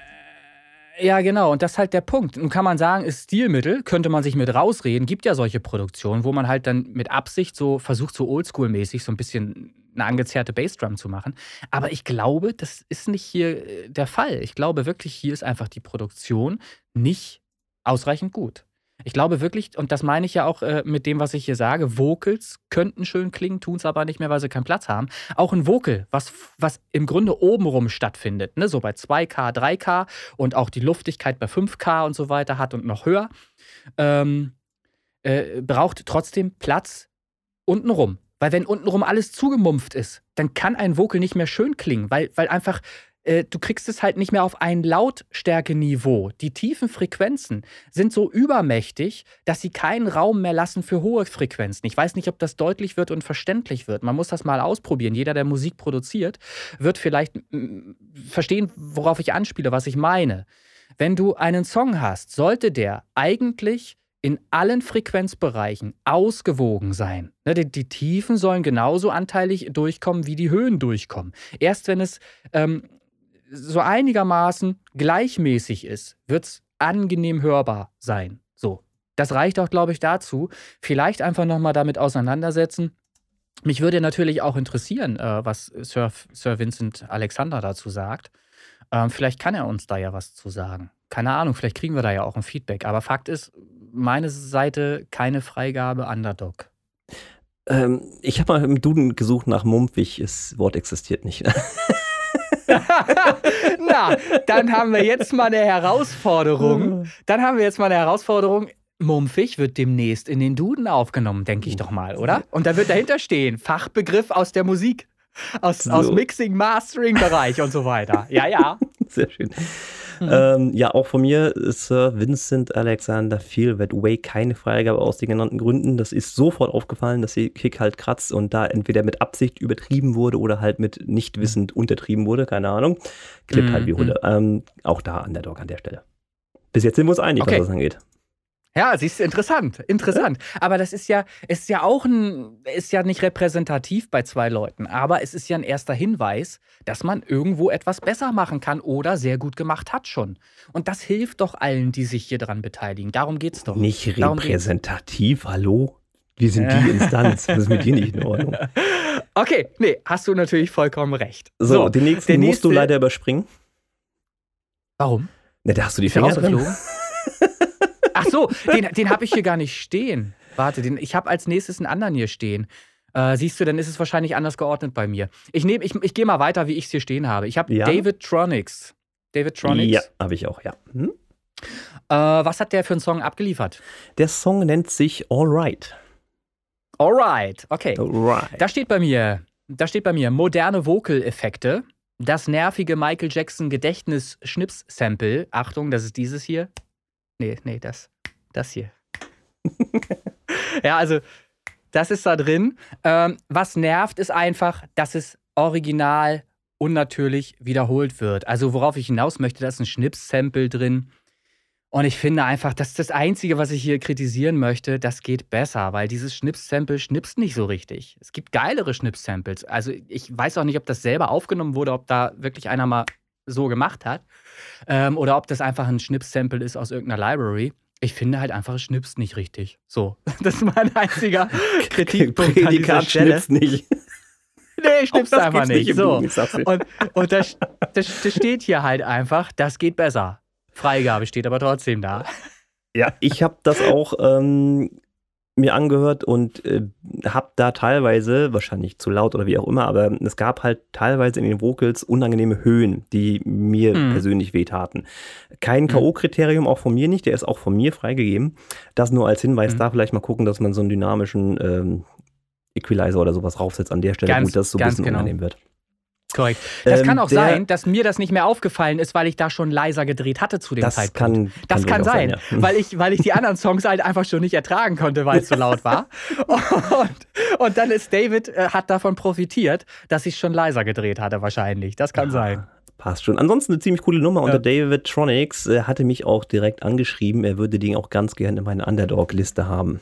Ja, genau. Und das ist halt der Punkt. Nun kann man sagen, ist Stilmittel, könnte man sich mit rausreden. Gibt ja solche Produktionen, wo man halt dann mit Absicht so versucht, so oldschool-mäßig so ein bisschen eine angezerrte Bassdrum zu machen. Aber ich glaube, das ist nicht hier äh, der Fall. Ich glaube wirklich, hier ist einfach die Produktion nicht ausreichend gut. Ich glaube wirklich, und das meine ich ja auch äh, mit dem, was ich hier sage, Vocals könnten schön klingen, tun es aber nicht mehr, weil sie keinen Platz haben. Auch ein Vocal, was, was im Grunde obenrum stattfindet, ne? so bei 2K, 3K und auch die Luftigkeit bei 5K und so weiter hat und noch höher, ähm, äh, braucht trotzdem Platz untenrum. Weil wenn untenrum alles zugemumpft ist, dann kann ein Vocal nicht mehr schön klingen, weil, weil einfach äh, du kriegst es halt nicht mehr auf ein Lautstärkeniveau. Die tiefen Frequenzen sind so übermächtig, dass sie keinen Raum mehr lassen für hohe Frequenzen. Ich weiß nicht, ob das deutlich wird und verständlich wird. Man muss das mal ausprobieren. Jeder, der Musik produziert, wird vielleicht verstehen, worauf ich anspiele, was ich meine. wenn du einen Song hast, sollte der eigentlich in allen Frequenzbereichen ausgewogen sein. Ne, die, die, Tiefen sollen genauso anteilig durchkommen, wie die Höhen durchkommen. Erst wenn es ähm, so einigermaßen gleichmäßig ist, wird es angenehm hörbar sein. So. Das reicht auch, glaube ich, dazu. Vielleicht einfach nochmal damit auseinandersetzen. Mich würde natürlich auch interessieren, äh, was Sir, Sir Vincent Alexander dazu sagt. Ähm, vielleicht kann er uns da ja was zu sagen. Keine Ahnung, vielleicht kriegen wir da ja auch ein Feedback. Aber Fakt ist, meine Seite keine Freigabe Underdog. Ähm, ich habe mal im Duden gesucht nach Mumpfig. Das Wort existiert nicht. Na, dann haben wir jetzt mal eine Herausforderung. Dann haben wir jetzt mal eine Herausforderung. Mumpfig wird demnächst in den Duden aufgenommen, denke ich doch mal, oder? Und da wird dahinter stehen, Fachbegriff aus der Musik. Aus, so. aus Mixing, Mastering-Bereich und so weiter. Ja, ja. Sehr schön. Mhm. Ähm, ja, auch von mir, Sir Vincent Alexander Fiel wird Way keine Freigabe aus den genannten Gründen. Das ist sofort aufgefallen, dass die Kick halt kratzt und da entweder mit Absicht übertrieben wurde oder halt mit nicht wissend untertrieben wurde, keine Ahnung. Klippt mhm. halt wie Hunde. Ähm, auch da an der Dog an der Stelle. Bis jetzt sind wir uns einig, okay. was das angeht. Ja, siehst du, interessant, interessant. Aber das ist ja, ist ja auch ein, ist ja nicht repräsentativ bei zwei Leuten, aber es ist ja ein erster Hinweis, dass man irgendwo etwas besser machen kann oder sehr gut gemacht hat schon. Und das hilft doch allen, die sich hier dran beteiligen. Darum geht's doch. Nicht repräsentativ, hallo? Wir sind die Instanz. Das ist mit dir nicht in Ordnung. Okay, nee, hast du natürlich vollkommen recht. So, so den nächsten musst nächste... du leider überspringen. Warum? Na, da hast du die Finger drin. Ach so, den, den habe ich hier gar nicht stehen. Warte, den, ich habe als nächstes einen anderen hier stehen. Äh, siehst du, dann ist es wahrscheinlich anders geordnet bei mir. Ich, ich, ich gehe mal weiter, wie ich es hier stehen habe. Ich habe ja. David Tronics. David Tronics? Ja, habe ich auch, ja. Hm? Äh, was hat der für einen Song abgeliefert? Der Song nennt sich All Right. All Right, okay. Alright. Da steht bei mir, da steht bei mir moderne Vocal-Effekte, das nervige Michael Jackson Gedächtnis-Schnips-Sample. Achtung, das ist dieses hier. Nee, nee, das. Das hier. ja, also, das ist da drin. Ähm, was nervt, ist einfach, dass es original unnatürlich wiederholt wird. Also, worauf ich hinaus möchte, da ist ein Schnips-Sample drin. Und ich finde einfach, das ist das Einzige, was ich hier kritisieren möchte, das geht besser, weil dieses Schnips-Sample schnipst nicht so richtig. Es gibt geilere Schnips-Samples. Also ich weiß auch nicht, ob das selber aufgenommen wurde, ob da wirklich einer mal so gemacht hat. Ähm, oder ob das einfach ein Schnips-Sample ist aus irgendeiner Library. Ich finde halt einfach, es schnipst nicht richtig. So, das ist mein einziger Kritikpunkt Prädikat an schnipst nicht. Nee, schnipst einfach nicht. nicht so. Und, und das, das, das steht hier halt einfach, das geht besser. Freigabe steht aber trotzdem da. Ja, ich habe das auch ähm, mir angehört und äh, habe da teilweise, wahrscheinlich zu laut oder wie auch immer, aber es gab halt teilweise in den Vocals unangenehme Höhen, die mir mhm. persönlich wehtaten. Kein mhm. K.O.-Kriterium, auch von mir nicht, der ist auch von mir freigegeben. Das nur als Hinweis, mhm. da vielleicht mal gucken, dass man so einen dynamischen ähm, Equalizer oder sowas raufsetzt an der Stelle, ganz, wo das so ein bisschen genau. unangenehm wird. Korrekt. Das ähm, kann auch der, sein, dass mir das nicht mehr aufgefallen ist, weil ich da schon leiser gedreht hatte zu dem das Zeitpunkt. Kann, das kann, sein, sein ja. weil, ich, weil ich die anderen Songs halt einfach schon nicht ertragen konnte, weil es so laut war. Und, und, dann ist David, äh, hat davon profitiert, dass ich schon leiser gedreht hatte wahrscheinlich. Das kann ja. sein. Passt schon. Ansonsten eine ziemlich coole Nummer. Ja. Und der David Tronics äh, hatte mich auch direkt angeschrieben, er würde den auch ganz gerne in meine Underdog-Liste haben.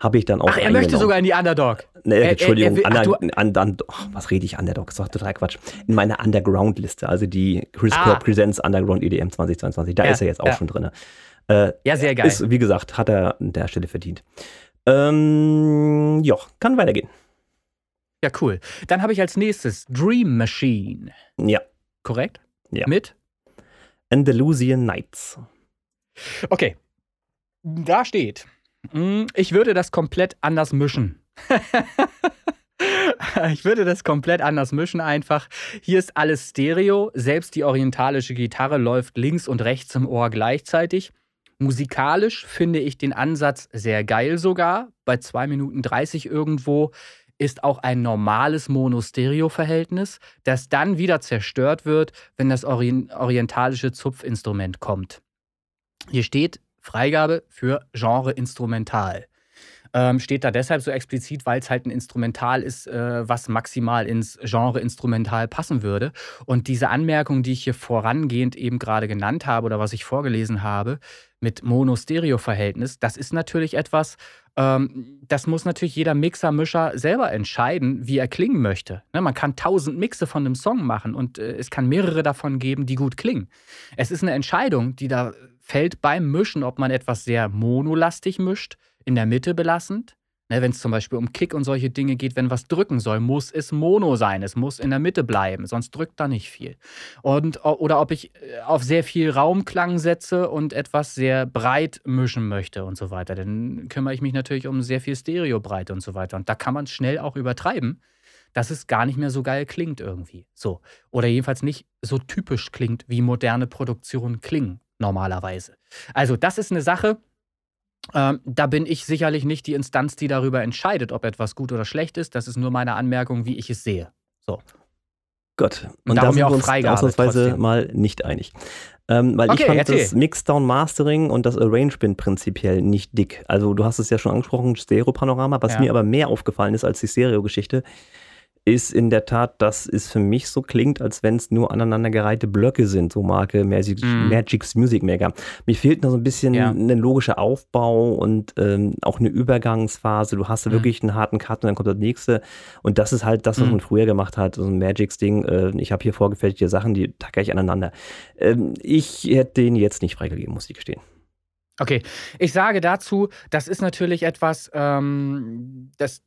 Habe ich dann auch. Ach, er möchte sogar in die Underdog. Nee, äh, Entschuldigung, er, er, er, ach, an, an, oh, was rede ich Underdog? Das ist doch total Quatsch. In meiner Underground-Liste, also die Chris ah. Kerr Presents Underground EDM 2022. Da ja, ist er jetzt auch ja. schon drin. Äh, ja, sehr geil. Ist, wie gesagt, hat er an der Stelle verdient. Ähm, ja, kann weitergehen. Ja, cool. Dann habe ich als nächstes Dream Machine. Ja. Korrekt? Ja. Mit? Andalusian Nights. Okay. Da steht, hm, ich würde das komplett anders mischen. ich würde das komplett anders mischen einfach. Hier ist alles Stereo, selbst die orientalische Gitarre läuft links und rechts im Ohr gleichzeitig. Musikalisch finde ich den Ansatz sehr geil sogar. Bei 2 Minuten 30 irgendwo ist auch ein normales Mono-Stereo-Verhältnis, das dann wieder zerstört wird, wenn das orientalische Zupfinstrument kommt. Hier steht Freigabe für Genre Instrumental. Ähm, steht da deshalb so explizit, weil es halt ein Instrumental ist, äh, was maximal ins Genre Instrumental passen würde. Und diese Anmerkung, die ich hier vorangehend eben gerade genannt habe oder was ich vorgelesen habe, mit Mono-Stereo-Verhältnis, das ist natürlich etwas, ähm, das muss natürlich jeder Mixer-Mischer selber entscheiden, wie er klingen möchte. Ne, man kann tausend Mixe von einem Song machen und äh, es kann mehrere davon geben, die gut klingen. Es ist eine Entscheidung, die da fällt beim Mischen, ob man etwas sehr monolastig mischt, in der Mitte belassend Ne, wenn es zum Beispiel um Kick und solche Dinge geht, wenn was drücken soll, muss es Mono sein. Es muss in der Mitte bleiben, sonst drückt da nicht viel. Und, oder ob ich äh, auf sehr viel Raumklang setze und etwas sehr breit mischen möchte und so weiter. Dann kümmere ich mich natürlich um sehr viel Stereobreite und so weiter. Und da kann man es schnell auch übertreiben, dass es gar nicht mehr so geil klingt irgendwie. So. Oder jedenfalls nicht so typisch klingt, wie moderne Produktionen klingen normalerweise. Also, das ist eine Sache ähm, da bin ich sicherlich nicht die Instanz, die darüber entscheidet, ob etwas gut oder schlecht ist. Das ist nur meine Anmerkung, wie ich es sehe. So. Gott. Und, da sind wir uns Freigabe, ausnahmsweise trotzdem. mal nicht einig. Ähm, weil okay, ich fand erzähl. das Mixdown Mastering und das Arrangement prinzipiell nicht dick. Also du hast es ja schon angesprochen, Stereo-Panorama, was ja. mir aber mehr aufgefallen ist als die Stereo-Geschichte, ist in der Tat, dass es für mich so klingt, als wenn es nur aneinandergereihte Blöcke sind, so Marke Magic, mm. Magic's Music Maker. Mir fehlt noch so ein bisschen ja. ein logischer Aufbau und ähm, auch eine Übergangsphase. Du hast da mm. wirklich einen harten Cut und dann kommt der nächste. Und das ist halt das, was mm. man früher gemacht hat, so ein Magic's Ding. Äh, ich habe hier vorgefertigte Sachen, die tacke ich aneinander. Ähm, ich hätte den jetzt nicht freigegeben, muss ich gestehen. Okay, ich sage dazu, das ist natürlich etwas, ähm, das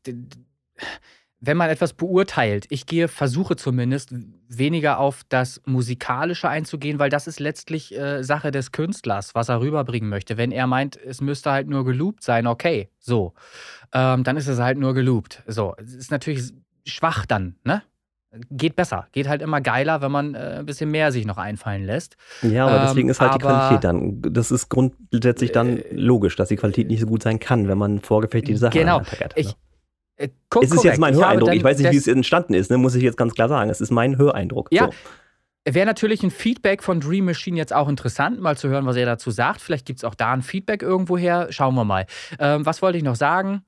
wenn man etwas beurteilt, ich gehe, versuche zumindest, weniger auf das Musikalische einzugehen, weil das ist letztlich äh, Sache des Künstlers, was er rüberbringen möchte. Wenn er meint, es müsste halt nur geloopt sein, okay, so. Ähm, dann ist es halt nur geloopt. So, es ist natürlich schwach dann, ne? Geht besser, geht halt immer geiler, wenn man äh, ein bisschen mehr sich noch einfallen lässt. Ja, aber deswegen ähm, ist halt die Qualität dann. Das ist grundsätzlich dann äh, logisch, dass die Qualität nicht so gut sein kann, wenn man vorgefertigte Sachen genau. hat. Genau. Äh, es ist jetzt mein Höreindruck. Ich, ich weiß nicht, wie es entstanden ist, ne? muss ich jetzt ganz klar sagen. Es ist mein Höreindruck. Ja. So. Wäre natürlich ein Feedback von Dream Machine jetzt auch interessant, mal zu hören, was er dazu sagt. Vielleicht gibt es auch da ein Feedback irgendwo her. Schauen wir mal. Ähm, was wollte ich noch sagen?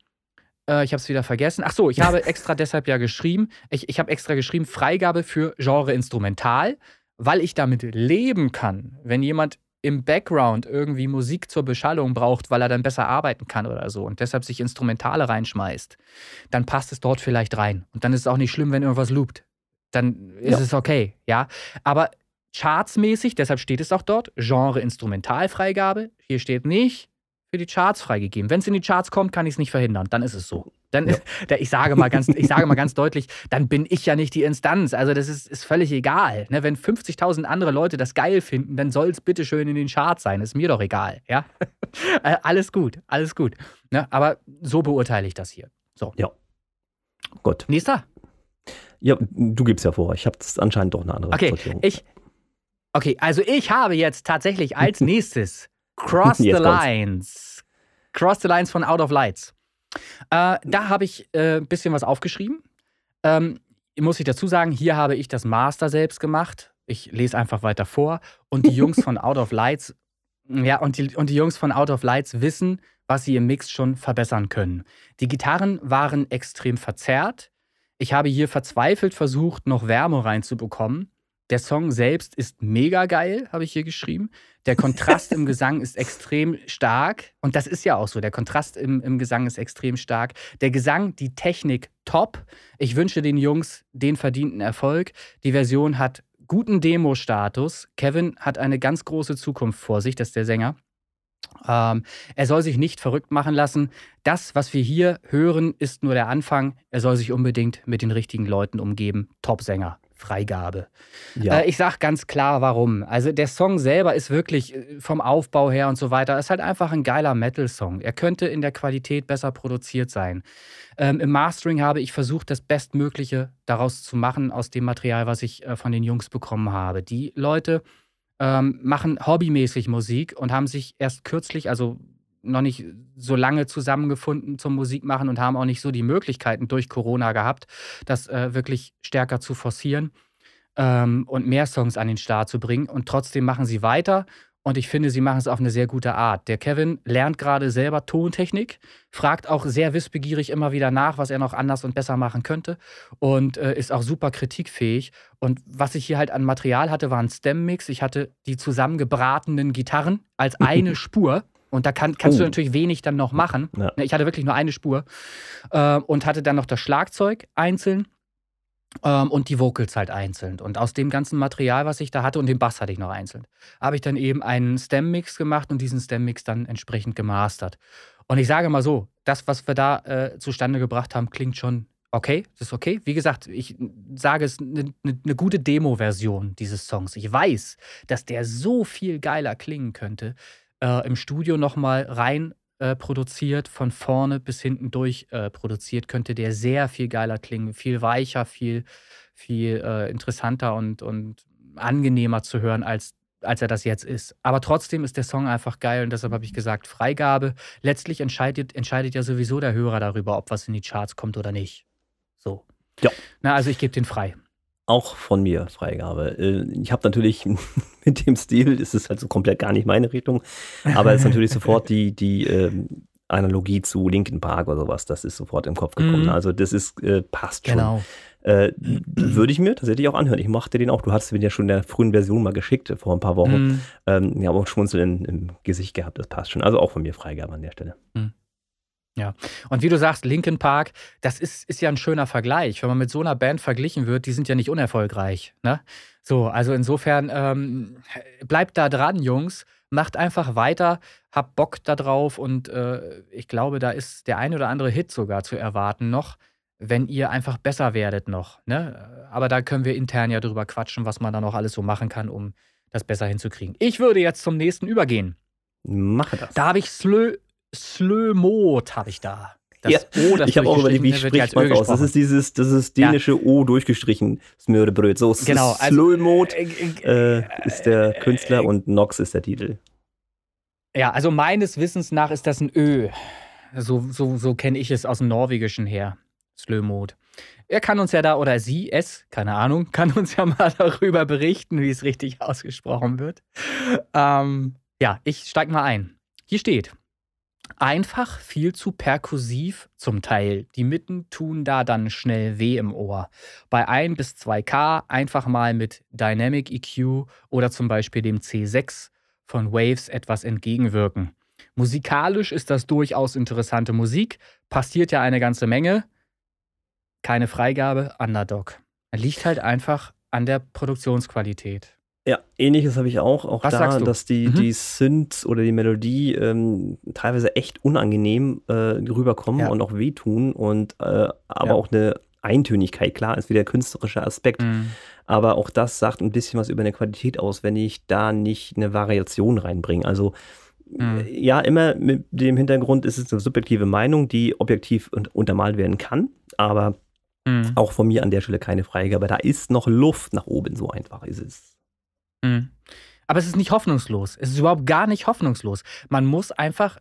Äh, ich habe es wieder vergessen. Ach so, ich habe extra deshalb ja geschrieben. Ich, ich habe extra geschrieben, Freigabe für Genre Instrumental, weil ich damit leben kann, wenn jemand im Background irgendwie Musik zur Beschallung braucht, weil er dann besser arbeiten kann oder so und deshalb sich Instrumentale reinschmeißt, dann passt es dort vielleicht rein. Und dann ist es auch nicht schlimm, wenn irgendwas loopt. Dann ist ja. es okay, ja. Aber chartsmäßig, deshalb steht es auch dort, Genre Instrumentalfreigabe. Hier steht nicht für die Charts freigegeben. Wenn es in die Charts kommt, kann ich es nicht verhindern. Dann ist es so. Dann ja. ich sage mal ganz, ich sage mal ganz deutlich, dann bin ich ja nicht die Instanz. Also das ist, ist völlig egal. Ne? Wenn 50.000 andere Leute das geil finden, dann soll es bitte schön in den Charts sein. Ist mir doch egal. Ja, äh, alles gut, alles gut. Ne? Aber so beurteile ich das hier. So. Ja. Gut. Nächster. Ja, du gibst ja vor. Ich habe anscheinend doch eine andere Okay, Sortierung. ich. Okay, also ich habe jetzt tatsächlich als nächstes Cross the Lines. Cross the Lines von Out of Lights. Äh, da habe ich ein äh, bisschen was aufgeschrieben. Ähm, muss ich dazu sagen, hier habe ich das Master selbst gemacht. Ich lese einfach weiter vor. Und die Jungs von Out of Lights, ja, und die, und die Jungs von Out of Lights wissen, was sie im Mix schon verbessern können. Die Gitarren waren extrem verzerrt. Ich habe hier verzweifelt versucht, noch Wärme reinzubekommen. Der Song selbst ist mega geil, habe ich hier geschrieben. Der Kontrast im Gesang ist extrem stark. Und das ist ja auch so. Der Kontrast im, im Gesang ist extrem stark. Der Gesang, die Technik top. Ich wünsche den Jungs den verdienten Erfolg. Die Version hat guten Demo-Status. Kevin hat eine ganz große Zukunft vor sich, das ist der Sänger. Ähm, er soll sich nicht verrückt machen lassen. Das, was wir hier hören, ist nur der Anfang. Er soll sich unbedingt mit den richtigen Leuten umgeben. Top-Sänger. Freigabe. Ja. Äh, ich sag ganz klar, warum. Also der Song selber ist wirklich äh, vom Aufbau her und so weiter, ist halt einfach ein geiler Metal-Song. Er könnte in der Qualität besser produziert sein. Ähm, Im Mastering habe ich versucht, das Bestmögliche daraus zu machen, aus dem Material, was ich äh, von den Jungs bekommen habe. Die Leute ähm, machen hobbymäßig Musik und haben sich erst kürzlich, also noch nicht so lange zusammengefunden zum Musikmachen und haben auch nicht so die Möglichkeiten durch Corona gehabt, das äh, wirklich stärker zu forcieren ähm, und mehr Songs an den Start zu bringen. Und trotzdem machen sie weiter Und ich finde, sie machen es auf eine sehr gute Art. Der Kevin lernt gerade selber Tontechnik, fragt auch sehr wissbegierig immer wieder nach, was er noch anders und besser machen könnte und äh, ist auch super kritikfähig. Und was ich hier halt an Material hatte, war ein Stem-Mix. Ich hatte die zusammengebratenen Gitarren als eine Spur. Und da kann, kannst oh. du natürlich wenig dann noch machen. Ja. Ich hatte wirklich nur eine Spur. Äh, und hatte dann noch das Schlagzeug einzeln ähm, und die Vocals halt einzeln. Und aus dem ganzen Material, was ich da hatte, und den Bass hatte ich noch einzeln, habe ich dann eben einen Stem-Mix gemacht und diesen Stem-Mix dann entsprechend gemastert. Und ich sage mal so, das, was wir da äh, zustande gebracht haben, klingt schon okay. Das ist okay. Wie gesagt, ich sage es, eine ne, ne gute Demo-Version dieses Songs. Ich weiß, dass der so viel geiler klingen könnte. Äh, Im Studio nochmal rein äh, produziert, von vorne bis hinten durch äh, produziert, könnte der sehr viel geiler klingen, viel weicher, viel, viel äh, interessanter und, und angenehmer zu hören, als, als er das jetzt ist. Aber trotzdem ist der Song einfach geil und deshalb habe ich gesagt, Freigabe. Letztlich entscheidet, entscheidet ja sowieso der Hörer darüber, ob was in die Charts kommt oder nicht. So. Ja. Na, also ich gebe den frei. Auch von mir Freigabe. Äh, ich habe natürlich mit dem Stil, ist es halt so komplett gar nicht meine Richtung, aber es ist natürlich sofort die, die ähm, Analogie zu Linkin Park oder sowas, das ist sofort im Kopf gekommen. Mhm. Also das ist, äh, passt schon. Genau. Äh, würde ich mir tatsächlich auch anhören. Ich machte den auch. Du hast mir ja schon in der frühen Version mal geschickt vor ein paar Wochen. Mhm. Ähm, ja, aber auch Schmunzel in, im Gesicht gehabt. Das passt schon. Also auch von mir Freigabe an der Stelle. Mhm. Ja, und wie du sagst, Linkin Park, das ist, ist ja ein schöner Vergleich. Wenn man mit so einer Band verglichen wird, die sind ja nicht unerfolgreich. Ne? So, also insofern ähm, bleibt da dran, Jungs. Macht einfach weiter, habt Bock da drauf und äh, ich glaube, da ist der ein oder andere Hit sogar zu erwarten noch, wenn ihr einfach besser werdet noch. Ne? Aber da können wir intern ja drüber quatschen, was man da noch alles so machen kann, um das besser hinzukriegen. Ich würde jetzt zum nächsten übergehen. Mache das. Da habe ich Slö Slömot habe ich da. Das ja, o, das ich habe auch überlegt, wie spricht man aus. Das ist dieses, das ist dänische ja. O durchgestrichen, Smördebröt. So, genau. Also, Slömot äh, äh, ist der Künstler äh, und Nox ist der Titel. Ja, also meines Wissens nach ist das ein Ö. So, so, so kenne ich es aus dem Norwegischen her. Slömot. Er kann uns ja da, oder sie, es, keine Ahnung, kann uns ja mal darüber berichten, wie es richtig ausgesprochen wird. Ähm, ja, ich steige mal ein. Hier steht, einfach viel zu perkussiv zum Teil. Die Mitten tun da dann schnell weh im Ohr. Bei 1 bis 2K einfach mal mit Dynamic EQ oder zum Beispiel dem C6 von Waves etwas entgegenwirken. Musikalisch ist das durchaus interessante Musik, passiert ja eine ganze Menge. Keine Freigabe, Underdog. Liegt halt einfach an der Produktionsqualität. Ja, ähnliches habe ich auch. Auch Was da, dass die, mhm. die Synths oder die Melodie ähm, teilweise echt unangenehm äh, rüberkommen ja. und auch wehtun und äh, aber ja. auch eine Eintönigkeit, klar, ist wieder der künstlerische Aspekt. Mhm. Aber auch das sagt ein bisschen was über eine Qualität aus, wenn ich da nicht eine Variation reinbringe. Also mhm. ja, immer mit dem Hintergrund ist es eine subjektive Meinung, die objektiv untermalt werden kann, aber mhm. auch von mir an der Stelle keine Freigabe. Da ist noch Luft nach oben, so einfach ist es. Mhm. Aber es ist nicht hoffnungslos. Es ist überhaupt gar nicht hoffnungslos. Man muss einfach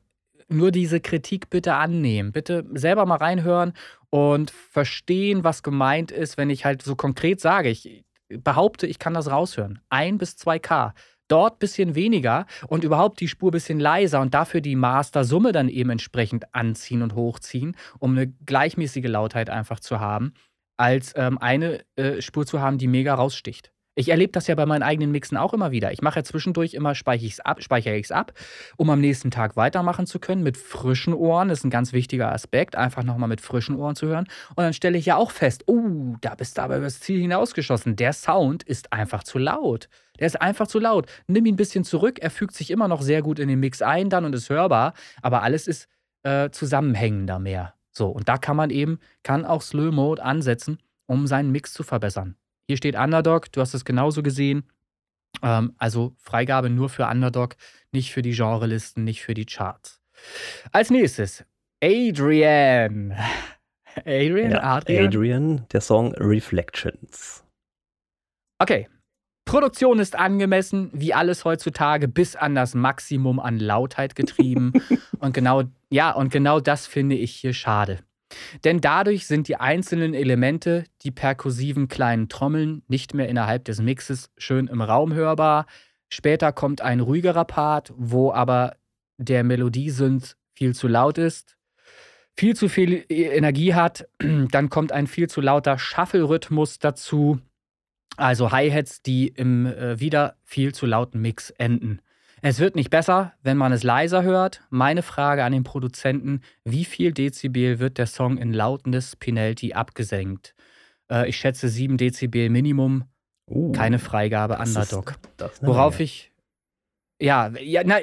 nur diese Kritik bitte annehmen. Bitte selber mal reinhören und verstehen, was gemeint ist, wenn ich halt so konkret sage, ich behaupte, ich kann das raushören. Ein bis zwei K. Dort ein bisschen weniger und überhaupt die Spur ein bisschen leiser und dafür die Master-Summe dann eben entsprechend anziehen und hochziehen, um eine gleichmäßige Lautheit einfach zu haben, als ähm, eine äh, Spur zu haben, die mega raussticht. Ich erlebe das ja bei meinen eigenen Mixen auch immer wieder. Ich mache ja zwischendurch immer, speichere ich es ab, speichere ich's ab, um am nächsten Tag weitermachen zu können mit frischen Ohren. Das ist ein ganz wichtiger Aspekt, einfach nochmal mit frischen Ohren zu hören. Und dann stelle ich ja auch fest, oh, da bist du aber übers Ziel hinausgeschossen. Der Sound ist einfach zu laut. Der ist einfach zu laut. Nimm ihn ein bisschen zurück, er fügt sich immer noch sehr gut in den Mix ein dann und ist hörbar, aber alles ist äh, zusammenhängender mehr. So, und da kann man eben, kann auch Slow Mode ansetzen, um seinen Mix zu verbessern. Hier steht Underdog, du hast es genauso gesehen. Ähm, also Freigabe nur für Underdog, nicht für die Genrelisten, nicht für die Charts. Als nächstes, Adrian. Adrian, ja, Adrian? Adrian, der Song Reflections. Okay. Produktion ist angemessen, wie alles heutzutage, bis an das Maximum an Lautheit getrieben. und genau, ja, und genau das finde ich hier schade. Denn dadurch sind die einzelnen Elemente, die perkussiven kleinen Trommeln, nicht mehr innerhalb des Mixes schön im Raum hörbar. Später kommt ein ruhigerer Part, wo aber der Melodiesynth viel zu laut ist, viel zu viel Energie hat. Dann kommt ein viel zu lauter Shuffle-Rhythmus dazu. Also Hi-Hats, die im äh, wieder viel zu lauten Mix enden. Es wird nicht besser, wenn man es leiser hört. Meine Frage an den Produzenten: Wie viel Dezibel wird der Song in Lautness Penalty abgesenkt? Äh, ich schätze 7 Dezibel Minimum. Uh, Keine Freigabe, Underdog. Ist, Worauf Menge. ich. Ja, ja, na,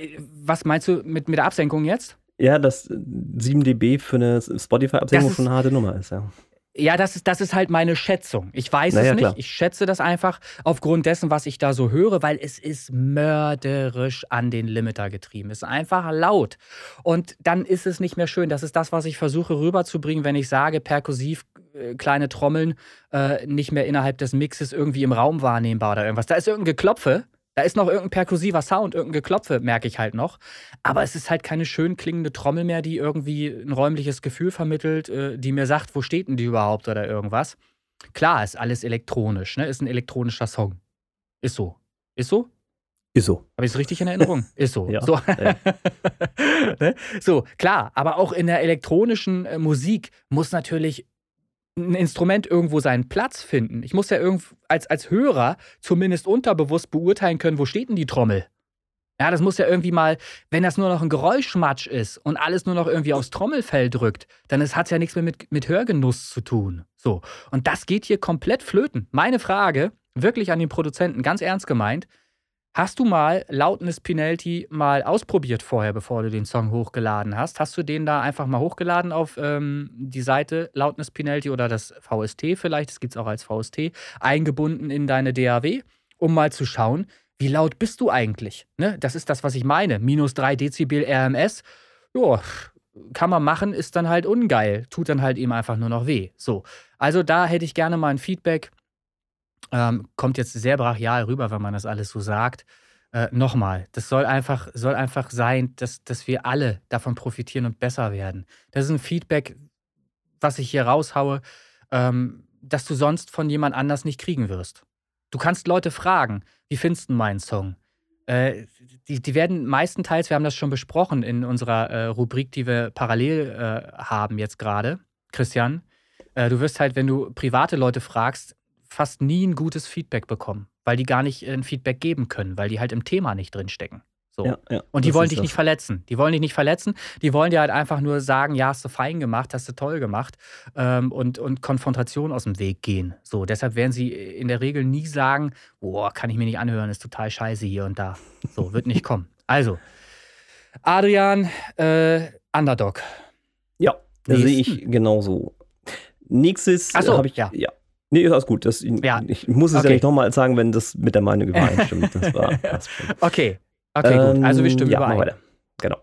was meinst du mit, mit der Absenkung jetzt? Ja, dass 7 dB für eine Spotify-Absenkung schon eine harte Nummer ist, ja. Ja, das ist, das ist halt meine Schätzung. Ich weiß naja, es nicht. Klar. Ich schätze das einfach aufgrund dessen, was ich da so höre, weil es ist mörderisch an den Limiter getrieben. Es ist einfach laut. Und dann ist es nicht mehr schön. Das ist das, was ich versuche rüberzubringen, wenn ich sage, perkussiv äh, kleine Trommeln äh, nicht mehr innerhalb des Mixes irgendwie im Raum wahrnehmbar oder irgendwas. Da ist irgendein Geklopfe da ist noch irgendein perkussiver Sound, irgendein Geklopfe, merke ich halt noch. Aber es ist halt keine schön klingende Trommel mehr, die irgendwie ein räumliches Gefühl vermittelt, äh, die mir sagt, wo steht denn die überhaupt oder irgendwas. Klar, ist alles elektronisch, ne? Ist ein elektronischer Song. Ist so. Ist so? Ist so. Habe ich es richtig in Erinnerung? Ist so. ja, so. Ja. ne? so, klar, aber auch in der elektronischen äh, Musik muss natürlich ein Instrument irgendwo seinen Platz finden. Ich muss ja als, als Hörer zumindest unterbewusst beurteilen können, wo steht denn die Trommel? Ja, das muss ja irgendwie mal, wenn das nur noch ein Geräuschmatsch ist und alles nur noch irgendwie aufs Trommelfell drückt, dann hat es ja nichts mehr mit, mit Hörgenuss zu tun. So. Und das geht hier komplett flöten. Meine Frage, wirklich an den Produzenten, ganz ernst gemeint, Hast du mal Loudness Penalty mal ausprobiert vorher, bevor du den Song hochgeladen hast? Hast du den da einfach mal hochgeladen auf ähm, die Seite Loudness Penalty oder das VST vielleicht, das gibt es auch als VST, eingebunden in deine DAW, um mal zu schauen, wie laut bist du eigentlich? Ne? Das ist das, was ich meine. Minus 3 Dezibel RMS, ja, kann man machen, ist dann halt ungeil. Tut dann halt eben einfach nur noch weh. So. Also da hätte ich gerne mal ein Feedback ähm, kommt jetzt sehr brachial rüber, wenn man das alles so sagt. Äh, Nochmal, das soll einfach, soll einfach sein, dass, dass wir alle davon profitieren und besser werden. Das ist ein Feedback, was ich hier raushaue, ähm, dass du sonst von jemand anders nicht kriegen wirst. Du kannst Leute fragen, wie findest du meinen Song? Äh, die, die werden meistenteils, wir haben das schon besprochen in unserer äh, Rubrik, die wir parallel äh, haben jetzt gerade, Christian. Äh, du wirst halt, wenn du private Leute fragst, fast nie ein gutes Feedback bekommen, weil die gar nicht äh, ein Feedback geben können, weil die halt im Thema nicht drinstecken. So. Ja, ja, und die wollen dich das. nicht verletzen. Die wollen dich nicht verletzen. Die wollen dir halt einfach nur sagen, ja, hast du fein gemacht, hast du toll gemacht ähm, und, und Konfrontation aus dem Weg gehen. So, deshalb werden sie in der Regel nie sagen, boah, kann ich mir nicht anhören, ist total scheiße hier und da. So, wird nicht kommen. Also, Adrian, äh, Underdog. Ja, sehe ich genauso. Nächstes so, habe ich, ja. ja. Nee, ist alles gut. Das, ja. Ich muss es okay. ja nicht nochmal sagen, wenn das mit der Meinung übereinstimmt. Das war, okay, okay, gut. Also wir stimmen ja, überein. Weiter. Genau.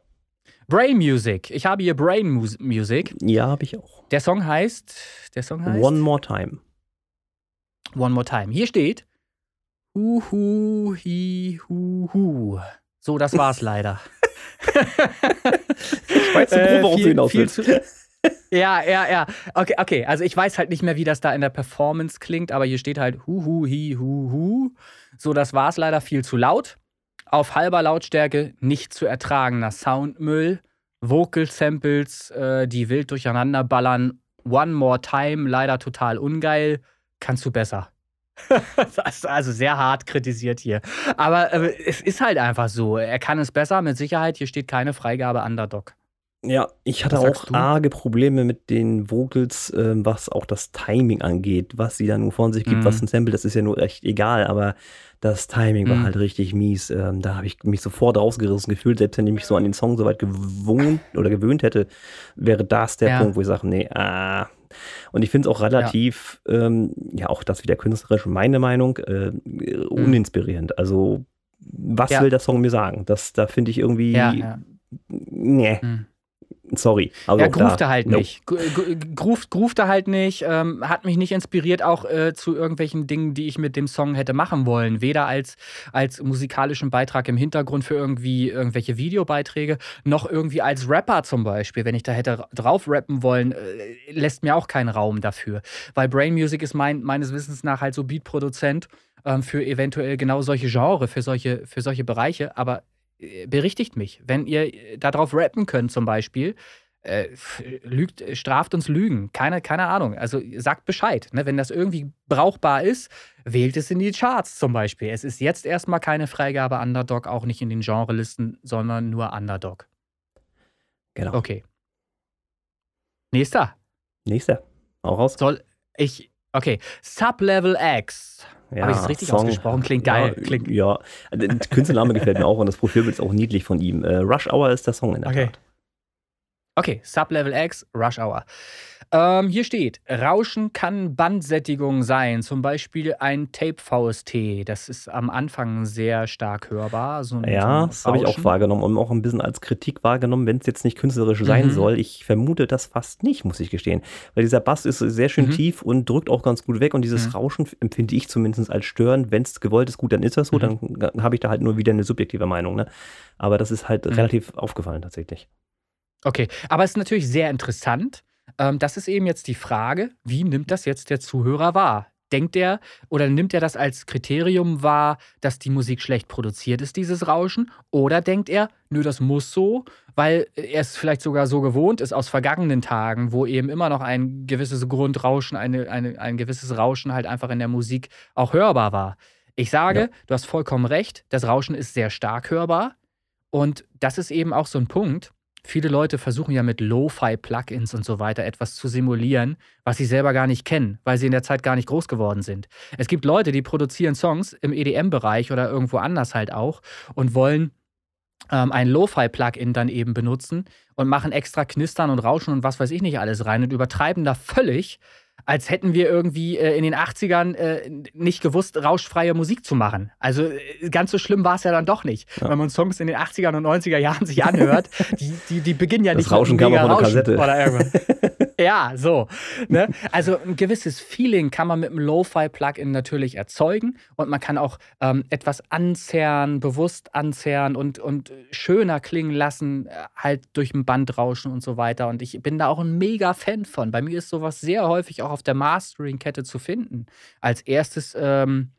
Brain Music. Ich habe hier Brain Music. Ja, habe ich auch. Der Song heißt, der Song heißt One More Time. One More Time. Hier steht Hu hu hi hu hu. So, das war's leider. ich weiß nicht, worauf äh, du hinaus willst. Ja, ja, ja. Okay, okay. Also ich weiß halt nicht mehr, wie das da in der Performance klingt, aber hier steht halt hu hu hi hu hu. So, das war es leider viel zu laut. Auf halber Lautstärke nicht zu ertragener Soundmüll. Vocal Samples, äh, die wild durcheinander ballern. One More Time, leider total ungeil. Kannst du besser. das ist also sehr hart kritisiert hier. Aber äh, es ist halt einfach so. Er kann es besser, mit Sicherheit. Hier steht keine Freigabe Underdog. Ja, ich hatte auch du? arge Probleme mit den Vocals, äh, was auch das Timing angeht, was sie dann nur von sich gibt, mhm. was ein Sample, das ist ja nur echt egal, aber das Timing mhm. war halt richtig mies. Ähm, da habe ich mich sofort rausgerissen gefühlt, selbst wenn ich mich so an den Song soweit gewohnt oder gewöhnt hätte, wäre das der ja. Punkt, wo ich sage, nee, ah. Und ich finde es auch relativ, ja. Ähm, ja, auch das wieder künstlerisch, meine Meinung, äh, mhm. uninspirierend. Also, was ja. will der Song mir sagen? Das, da finde ich irgendwie, ja, nee. Mhm. Sorry. Also er groovte halt nope. nicht. Groovt, groovte halt nicht, ähm, hat mich nicht inspiriert, auch äh, zu irgendwelchen Dingen, die ich mit dem Song hätte machen wollen. Weder als, als musikalischen Beitrag im Hintergrund für irgendwie irgendwelche Videobeiträge, noch irgendwie als Rapper zum Beispiel. Wenn ich da hätte drauf rappen wollen, äh, lässt mir auch keinen Raum dafür. Weil Brain Music ist mein, meines Wissens nach halt so Beatproduzent ähm, für eventuell genau solche Genre, für solche, für solche Bereiche. Aber äh, berichtigt mich, wenn ihr äh, darauf rappen könnt zum Beispiel, äh, lügt, straft uns Lügen. Keine, keine Ahnung. Also sagt Bescheid. Ne? Wenn das irgendwie brauchbar ist, wählt es in die Charts zum Beispiel. Es ist jetzt erstmal keine Freigabe Underdog, auch nicht in den Genrelisten, sondern nur Underdog. Genau. Okay. Nächster. Nächster. Auch raus. Soll ich. Okay. Sublevel X. Ja, Habe ich es richtig Song. ausgesprochen? Klingt geil. Ja, Klingt. ja. der Künstlername gefällt mir auch und das Profilbild ist auch niedlich von ihm. Äh, Rush Hour ist der Song in der Okay. Tat. Okay, Sublevel X, Rush Hour. Ähm, hier steht, Rauschen kann Bandsättigung sein, zum Beispiel ein Tape-VST. Das ist am Anfang sehr stark hörbar. So ein, so Ja, ein das habe ich auch wahrgenommen und auch ein bisschen als Kritik wahrgenommen, wenn es jetzt nicht künstlerisch sein Mhm. soll. Ich vermute das fast nicht, muss ich gestehen. Weil dieser Bass ist sehr schön Mhm. tief und drückt auch ganz gut weg und dieses Mhm. Rauschen empfinde ich zumindest als störend. Wenn es gewollt ist, gut, dann ist das so, Mhm. dann habe ich da halt nur wieder eine subjektive Meinung. Ne? Aber das ist halt Mhm. relativ aufgefallen tatsächlich. Okay, aber es ist natürlich sehr interessant. Ähm, das ist eben jetzt die Frage, wie nimmt das jetzt der Zuhörer wahr? Denkt er oder nimmt er das als Kriterium wahr, dass die Musik schlecht produziert ist, dieses Rauschen? Oder denkt er, nö, das muss so, weil er es vielleicht sogar so gewohnt ist aus vergangenen Tagen, wo eben immer noch ein gewisses Grundrauschen, eine, eine, ein gewisses Rauschen halt einfach in der Musik auch hörbar war. Ich sage, Ja. du hast vollkommen recht, das Rauschen ist sehr stark hörbar. Und das ist eben auch so ein Punkt. Viele Leute versuchen ja mit Lo-Fi-Plugins und so weiter etwas zu simulieren, was sie selber gar nicht kennen, weil sie in der Zeit gar nicht groß geworden sind. Es gibt Leute, die produzieren Songs im EDM-Bereich oder irgendwo anders halt auch und wollen ähm, ein Lo-Fi-Plugin dann eben benutzen und machen extra Knistern und Rauschen und was weiß ich nicht alles rein und übertreiben da völlig, als hätten wir irgendwie äh, in den 80ern äh, nicht gewusst, rauschfreie Musik zu machen. Also äh, ganz so schlimm war es ja dann doch nicht. Ja. Wenn man Songs in den 80ern und 90er Jahren sich anhört, die, die, die beginnen ja Das nicht Rauschen mit kam der Mega-Rauschen Kassette. Oder irgendwas. ja, so. Ne? Also ein gewisses Feeling kann man mit einem Lo-Fi-Plugin natürlich erzeugen und man kann auch ähm, etwas anzerren, bewusst anzerren und, und schöner klingen lassen, äh, halt durch ein Bandrauschen und so weiter. Und ich bin da auch ein mega Fan von. Bei mir ist sowas sehr häufig auch auf der Mastering-Kette zu finden. Als erstes, ähm,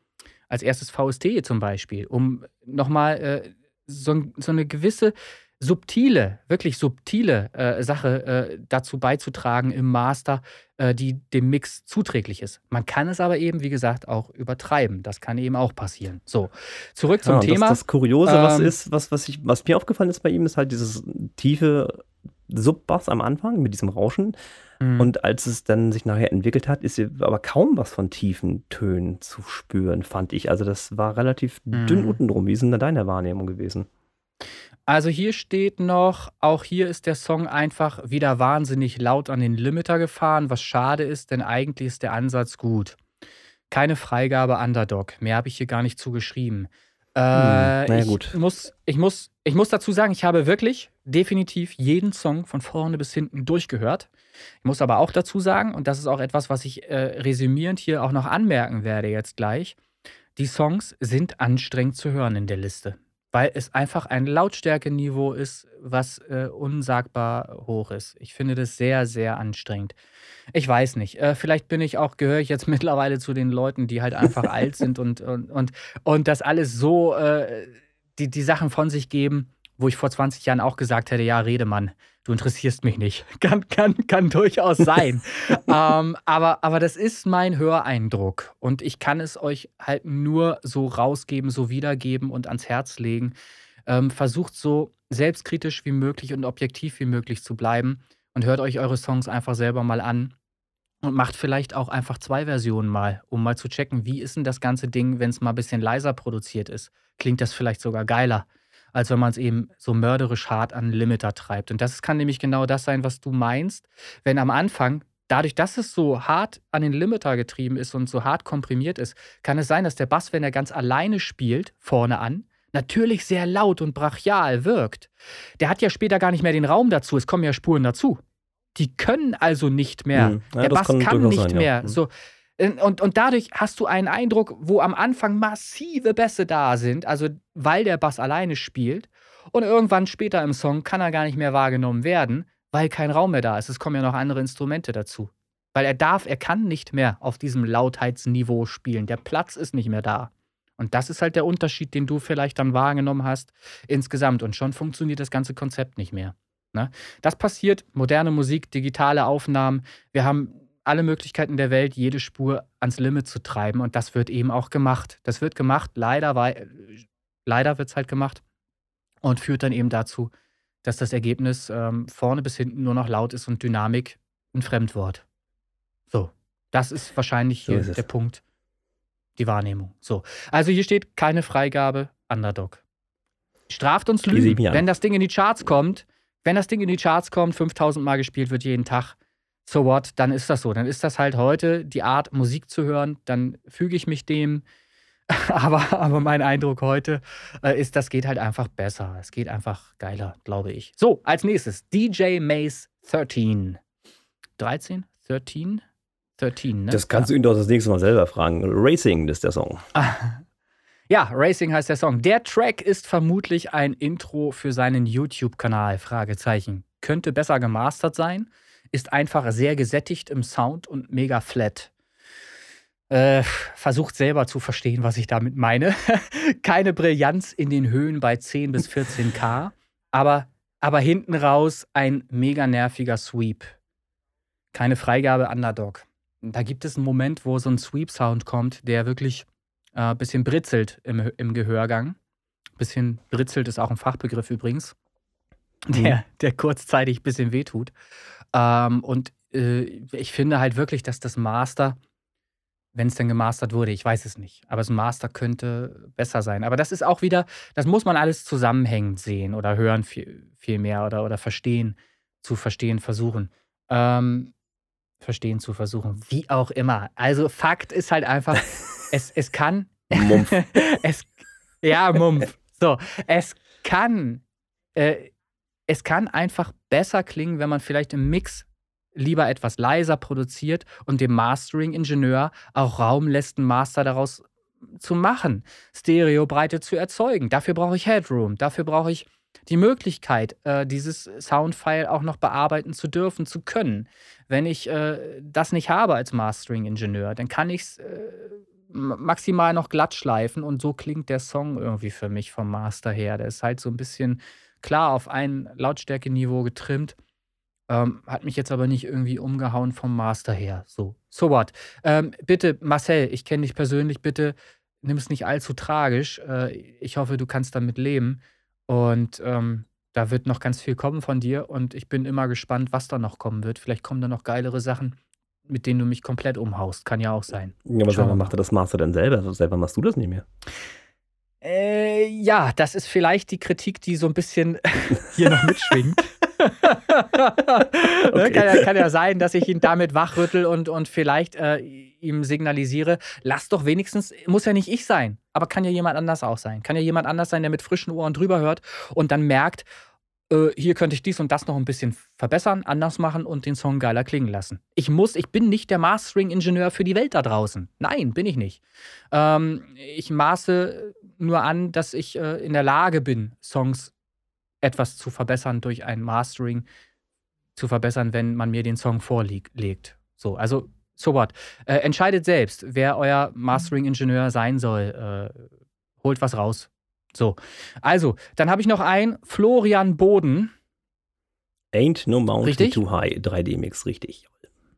als erstes VST zum Beispiel, um nochmal äh, so, so eine gewisse subtile, wirklich subtile äh, Sache äh, dazu beizutragen im Master, äh, die dem Mix zuträglich ist. Man kann es aber eben, wie gesagt, auch übertreiben. Das kann eben auch passieren. So, zurück zum Ja, Thema. Das, das Kuriose, was Ähm, ist, was, was, ich, was mir aufgefallen ist bei ihm, ist halt dieses tiefe Subbass am Anfang mit diesem Rauschen. Mhm. Und als es dann sich nachher entwickelt hat, ist aber kaum was von tiefen Tönen zu spüren, fand ich. Also das war relativ dünn Mhm. unten drum. Wie ist denn da deine Wahrnehmung gewesen? Also hier steht noch, auch hier ist der Song einfach wieder wahnsinnig laut an den Limiter gefahren, was schade ist, denn eigentlich ist der Ansatz gut. Keine Freigabe Underdog, mehr habe ich hier gar nicht zugeschrieben. Äh, na ja, ich, gut. Muss, ich, muss, ich muss dazu sagen, ich habe wirklich definitiv jeden Song von vorne bis hinten durchgehört. Ich muss aber auch dazu sagen, und das ist auch etwas, was ich äh, resümierend hier auch noch anmerken werde jetzt gleich, die Songs sind anstrengend zu hören in der Liste weil es einfach ein Lautstärkeniveau ist, was äh, unsagbar hoch ist. Ich finde das sehr, sehr anstrengend. Ich weiß nicht. Äh, vielleicht bin ich auch, gehöre ich jetzt mittlerweile zu den Leuten, die halt einfach alt sind und, und, und, und das alles so, äh, die, die Sachen von sich geben, wo ich vor 20 Jahren auch gesagt hätte, ja, rede Mann, du interessierst mich nicht. Kann, kann, kann durchaus sein. ähm, aber, aber das ist mein Höreindruck. Und ich kann es euch halt nur so rausgeben, so wiedergeben und ans Herz legen. Ähm, versucht so selbstkritisch wie möglich und objektiv wie möglich zu bleiben und hört euch eure Songs einfach selber mal an. Und macht vielleicht auch einfach zwei Versionen mal, um mal zu checken, wie ist denn das ganze Ding, wenn es mal ein bisschen leiser produziert ist. Klingt das vielleicht sogar geiler als wenn man es eben so mörderisch hart an den Limiter treibt. Und das kann nämlich genau das sein, was du meinst, wenn am Anfang, dadurch, dass es so hart an den Limiter getrieben ist und so hart komprimiert ist, kann es sein, dass der Bass, wenn er ganz alleine spielt, vorne an, natürlich sehr laut und brachial wirkt. Der hat ja später gar nicht mehr den Raum dazu, es kommen ja Spuren dazu. Die können also nicht mehr. Hm. Ja, der Bass kann kann, nicht sein, ja. mehr. Hm. So, und, und dadurch hast du einen Eindruck, wo am Anfang massive Bässe da sind, also weil der Bass alleine spielt. Und irgendwann später im Song kann er gar nicht mehr wahrgenommen werden, weil kein Raum mehr da ist. Es kommen ja noch andere Instrumente dazu. Weil er darf, er kann nicht mehr auf diesem Lautheitsniveau spielen. Der Platz ist nicht mehr da. Und das ist halt der Unterschied, den du vielleicht dann wahrgenommen hast insgesamt. Und schon funktioniert das ganze Konzept nicht mehr. Ne? Das passiert, moderne Musik, digitale Aufnahmen. Wir haben alle Möglichkeiten der Welt, jede Spur ans Limit zu treiben. Und das wird eben auch gemacht. Das wird gemacht, leider, leider wird es halt gemacht. Und führt dann eben dazu, dass das Ergebnis ähm, vorne bis hinten nur noch laut ist und Dynamik ein Fremdwort. So, das ist wahrscheinlich hier so ist der Punkt, die Wahrnehmung. So, also hier steht keine Freigabe, Underdog. Straft uns Lügen. Wenn das Ding in die Charts kommt, wenn das Ding in die Charts kommt, 5000 Mal gespielt wird jeden Tag, so what, dann ist das so. Dann ist das halt heute die Art, Musik zu hören. Dann füge ich mich dem. aber, aber mein Eindruck heute äh, ist, das geht halt einfach besser. Es geht einfach geiler, glaube ich. So, als nächstes DJ Maze 13. 13? 13? 13, ne? Das kannst ja. du ihn doch das nächste Mal selber fragen. Racing ist der Song. Ja, Racing heißt der Song. Der Track ist vermutlich ein Intro für seinen YouTube-Kanal. Fragezeichen. Könnte besser gemastert sein, ist einfach sehr gesättigt im Sound und mega flat. Äh, versucht selber zu verstehen, was ich damit meine. Keine Brillanz in den Höhen bei 10 bis 14k, aber, aber hinten raus ein mega nerviger Sweep. Keine Freigabe Underdog. Da gibt es einen Moment, wo so ein Sweep-Sound kommt, der wirklich ein äh, bisschen britzelt im, im Gehörgang. Bisschen britzelt ist auch ein Fachbegriff übrigens, der, mhm. der kurzzeitig ein bisschen wehtut. Ähm, und äh, ich finde halt wirklich, dass das Master, wenn es denn gemastert wurde, ich weiß es nicht, aber das Master könnte besser sein. Aber das ist auch wieder, das muss man alles zusammenhängend sehen oder hören viel, viel mehr oder, oder verstehen, zu verstehen versuchen. Ähm, verstehen zu versuchen, wie auch immer. Also Fakt ist halt einfach, es, es kann. Mumpf. es, ja, Mumpf. So, es kann. Äh, es kann einfach besser klingen, wenn man vielleicht im Mix lieber etwas leiser produziert und dem Mastering-Ingenieur auch Raum lässt, einen Master daraus zu machen, Stereobreite zu erzeugen. Dafür brauche ich Headroom, dafür brauche ich die Möglichkeit, äh, dieses Soundfile auch noch bearbeiten zu dürfen, zu können. Wenn ich äh, das nicht habe als Mastering-Ingenieur, dann kann ich es äh, maximal noch glatt schleifen und so klingt der Song irgendwie für mich vom Master her. Der ist halt so ein bisschen klar auf ein Lautstärkeniveau getrimmt. Ähm, hat mich jetzt aber nicht irgendwie umgehauen vom Master her. So, so what? Ähm, bitte, Marcel, ich kenne dich persönlich, bitte nimm es nicht allzu tragisch. Äh, ich hoffe, du kannst damit leben. Und ähm, da wird noch ganz viel kommen von dir und ich bin immer gespannt, was da noch kommen wird. Vielleicht kommen da noch geilere Sachen, mit denen du mich komplett umhaust. Kann ja auch sein. Ja, aber selber macht er das Master dann selber? Also selber machst du das nicht mehr. Äh, ja, das ist vielleicht die Kritik, die so ein bisschen hier noch mitschwingt. okay. kann, ja, kann, ja, sein, dass ich ihn damit wachrüttel und, und vielleicht äh, ihm signalisiere, lass doch wenigstens, muss ja nicht ich sein, aber kann ja jemand anders auch sein. Kann ja jemand anders sein, der mit frischen Ohren drüber hört und dann merkt, äh, hier könnte ich dies und das noch ein bisschen verbessern, anders machen und den Song geiler klingen lassen. Ich muss, ich bin nicht der Mastering-Ingenieur für die Welt da draußen. Nein, bin ich nicht. Ähm, ich maße nur an, dass ich äh, in der Lage bin, Songs etwas zu verbessern durch ein Mastering zu verbessern, wenn man mir den Song vorlegt. So, also so what. Äh, entscheidet selbst, wer euer Mastering-Ingenieur sein soll. Äh, holt was raus. So, also, dann habe ich noch einen, Florian Boden. Ain't no mountain richtig? too high, 3D-Mix, richtig.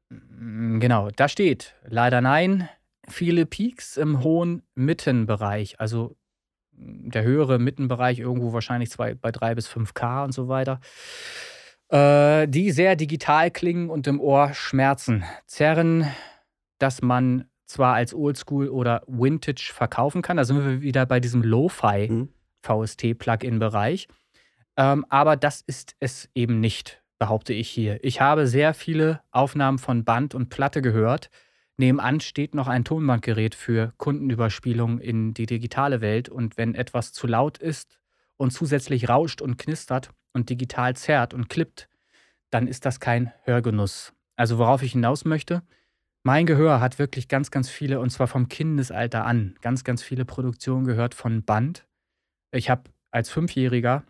Mm, genau, da steht, leider nein, viele Peaks im hohen Mittenbereich, also der höhere Mittenbereich irgendwo wahrscheinlich zwei, bei 3 bis 5K und so weiter, äh, die sehr digital klingen und im Ohr schmerzen. Zerren, dass man zwar als Oldschool oder Vintage verkaufen kann, da sind wir wieder bei diesem Lo-Fi mhm. VST-Plugin-Bereich, ähm, aber das ist es eben nicht, behaupte ich hier. Ich habe sehr viele Aufnahmen von Band und Platte gehört, Nebenan steht noch ein Tonbandgerät für Kundenüberspielung in die digitale Welt und wenn etwas zu laut ist und zusätzlich rauscht und knistert und digital zerrt und klippt, dann ist das kein Hörgenuss. Also worauf ich hinaus möchte, mein Gehör hat wirklich ganz, ganz viele, und zwar vom Kindesalter an, ganz, ganz viele Produktionen gehört von Band. Ich habe als Fünfjähriger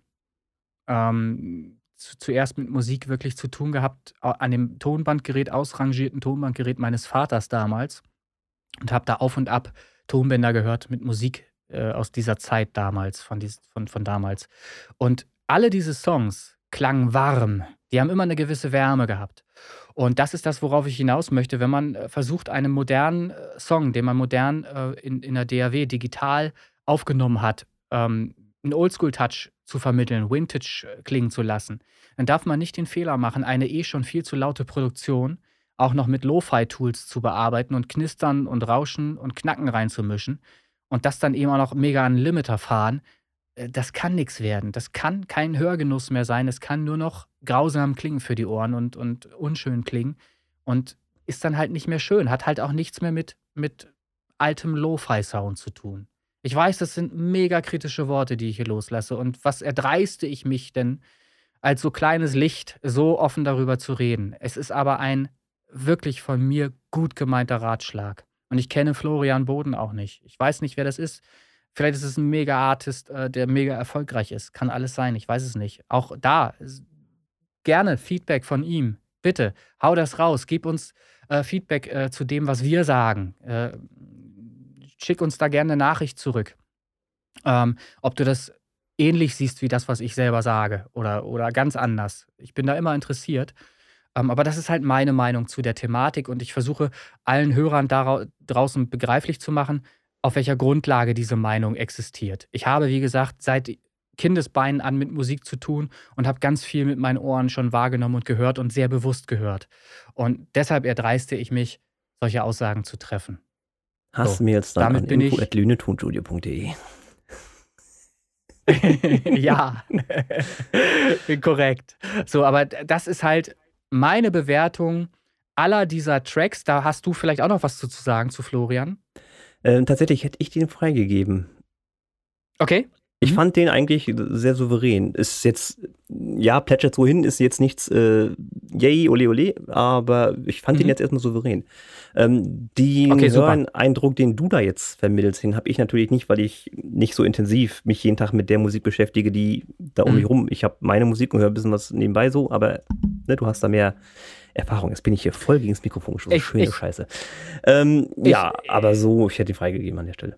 ähm, zu, zuerst mit Musik wirklich zu tun gehabt, an dem Tonbandgerät, ausrangierten Tonbandgerät meines Vaters damals. Und habe da auf und ab Tonbänder gehört mit Musik äh, aus dieser Zeit damals, von, dies, von, von damals. Und alle diese Songs klangen warm. Die haben immer eine gewisse Wärme gehabt. Und das ist das, worauf ich hinaus möchte, wenn man äh, versucht, einen modernen äh, Song, den man modern äh, in, in der DAW digital aufgenommen hat, ähm, einen Oldschool-Touch zu vermitteln, Vintage klingen zu lassen, dann darf man nicht den Fehler machen, eine eh schon viel zu laute Produktion auch noch mit Lo-Fi-Tools zu bearbeiten und knistern und rauschen und knacken reinzumischen und das dann eben auch noch mega an Limiter fahren, äh, das kann nichts werden. Das kann kein Hörgenuss mehr sein. Es kann nur noch grausam klingen für die Ohren und, und unschön klingen. Und ist dann halt nicht mehr schön. Hat halt auch nichts mehr mit, mit altem Lo-Fi-Sound zu tun. Ich weiß, das sind mega kritische Worte, die ich hier loslasse. Und was erdreiste ich mich denn, als so kleines Licht so offen darüber zu reden? Es ist aber ein wirklich von mir gut gemeinter Ratschlag. Und ich kenne Florian Boden auch nicht. Ich weiß nicht, wer das ist. Vielleicht ist es ein Mega-Artist, äh, der mega erfolgreich ist. Kann alles sein, ich weiß es nicht. Auch da gerne Feedback von ihm. Bitte, hau das raus. Gib uns äh, Feedback äh, zu dem, was wir sagen. Äh, schick uns da gerne eine Nachricht zurück. Ähm, ob du das ähnlich siehst wie das, was ich selber sage oder, oder ganz anders. Ich bin da immer interessiert. Ähm, aber das ist halt meine Meinung zu der Thematik und ich versuche allen Hörern da draußen begreiflich zu machen, auf welcher Grundlage diese Meinung existiert. Ich habe, wie gesagt, seit Kindesbeinen an mit Musik zu tun und habe ganz viel mit meinen Ohren schon wahrgenommen und gehört und sehr bewusst gehört. Und deshalb erdreiste ich mich, solche Aussagen zu treffen. Hast so, mir jetzt dann damit an info.lünetonstudio.de. ja, korrekt. So, aber das ist halt meine Bewertung aller dieser Tracks. Da hast du vielleicht auch noch was zu sagen zu Florian. Ähm, tatsächlich hätte ich den freigegeben. Okay. Ich mhm. fand den eigentlich sehr souverän. Ist jetzt, ja, plätschert so hin, ist jetzt nichts, äh, yay, ole, ole, aber ich fand mhm. den jetzt erstmal souverän. Ähm, den okay, Eindruck, den du da jetzt vermittelst, den habe ich natürlich nicht, weil ich nicht so intensiv mich jeden Tag mit der Musik beschäftige, die da um mhm. mich rum. Ich habe meine Musik und höre ein bisschen was nebenbei so, aber ne, du hast da mehr Erfahrung. Jetzt bin ich hier voll gegen das Mikrofon geschossen. Schöne ich, Scheiße. Ähm, ich, ja, aber so, ich hätte ihn freigegeben an der Stelle.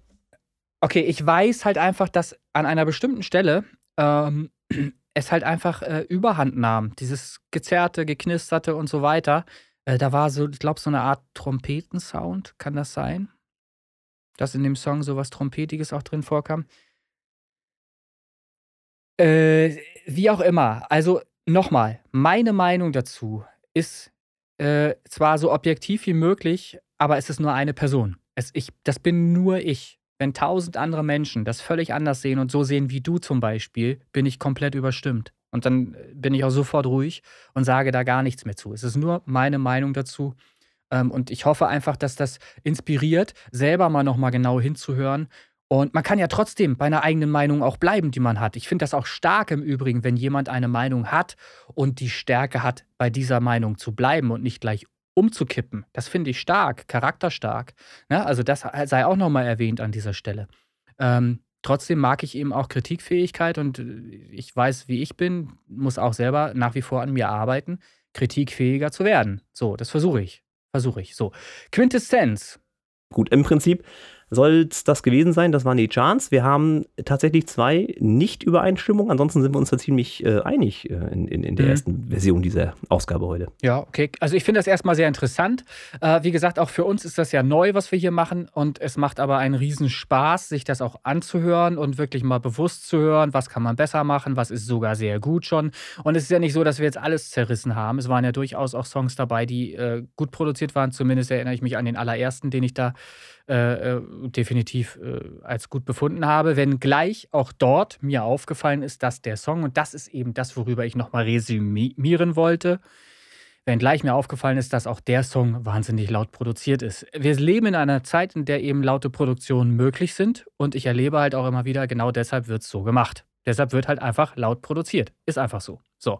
Okay, ich weiß halt einfach, dass an einer bestimmten Stelle ähm, es halt einfach äh, Überhand nahm. Dieses gezerrte, geknisterte und so weiter. Äh, da war so, ich glaube, so eine Art Trompetensound. Kann das sein? Dass in dem Song so was Trompetiges auch drin vorkam? Äh, wie auch immer. Also nochmal, meine Meinung dazu ist äh, zwar so objektiv wie möglich, aber es ist nur eine Person. Es, ich, das bin nur ich. Wenn tausend andere Menschen das völlig anders sehen und so sehen wie du zum Beispiel, bin ich komplett überstimmt. Und dann äh, bin ich auch sofort ruhig und sage da gar nichts mehr zu. Es ist nur meine Meinung dazu. Ähm, und ich hoffe einfach, dass das inspiriert, selber mal nochmal genau hinzuhören. Und man kann ja trotzdem bei einer eigenen Meinung auch bleiben, die man hat. Ich finde das auch stark im Übrigen, wenn jemand eine Meinung hat und die Stärke hat, bei dieser Meinung zu bleiben und nicht gleich umzukippen. Das finde ich stark, charakterstark. Ne? Also das sei auch nochmal erwähnt an dieser Stelle. Ähm, trotzdem mag ich eben auch Kritikfähigkeit und äh, ich weiß, wie ich bin, muss auch selber nach wie vor an mir arbeiten, kritikfähiger zu werden. So, das versuche ich. Versuche ich. So. Quintessenz. Gut, im Prinzip soll es das gewesen sein. Das waren die Charts. Wir haben tatsächlich zwei Nicht-Übereinstimmungen. Ansonsten sind wir uns da ziemlich äh, einig äh, in, in, in, der mhm. ersten Version dieser Ausgabe heute. Ja, okay. Also ich finde das erstmal sehr interessant. Äh, wie gesagt, auch für uns ist das ja neu, was wir hier machen. Und es macht aber einen Riesenspaß, sich das auch anzuhören und wirklich mal bewusst zu hören, was kann man besser machen, was ist sogar sehr gut schon. Und es ist ja nicht so, dass wir jetzt alles zerrissen haben. Es waren ja durchaus auch Songs dabei, die äh, gut produziert waren. Zumindest erinnere ich mich an den allerersten, den ich da äh, äh, definitiv äh, als gut befunden habe, wenngleich auch dort mir aufgefallen ist, dass der Song, und das ist eben das, worüber ich nochmal resümieren wollte, wenngleich mir aufgefallen ist, dass auch der Song wahnsinnig laut produziert ist. Wir leben in einer Zeit, in der eben laute Produktionen möglich sind und ich erlebe halt auch immer wieder, genau deshalb wird es so gemacht. Deshalb wird halt einfach laut produziert. Ist einfach so. So.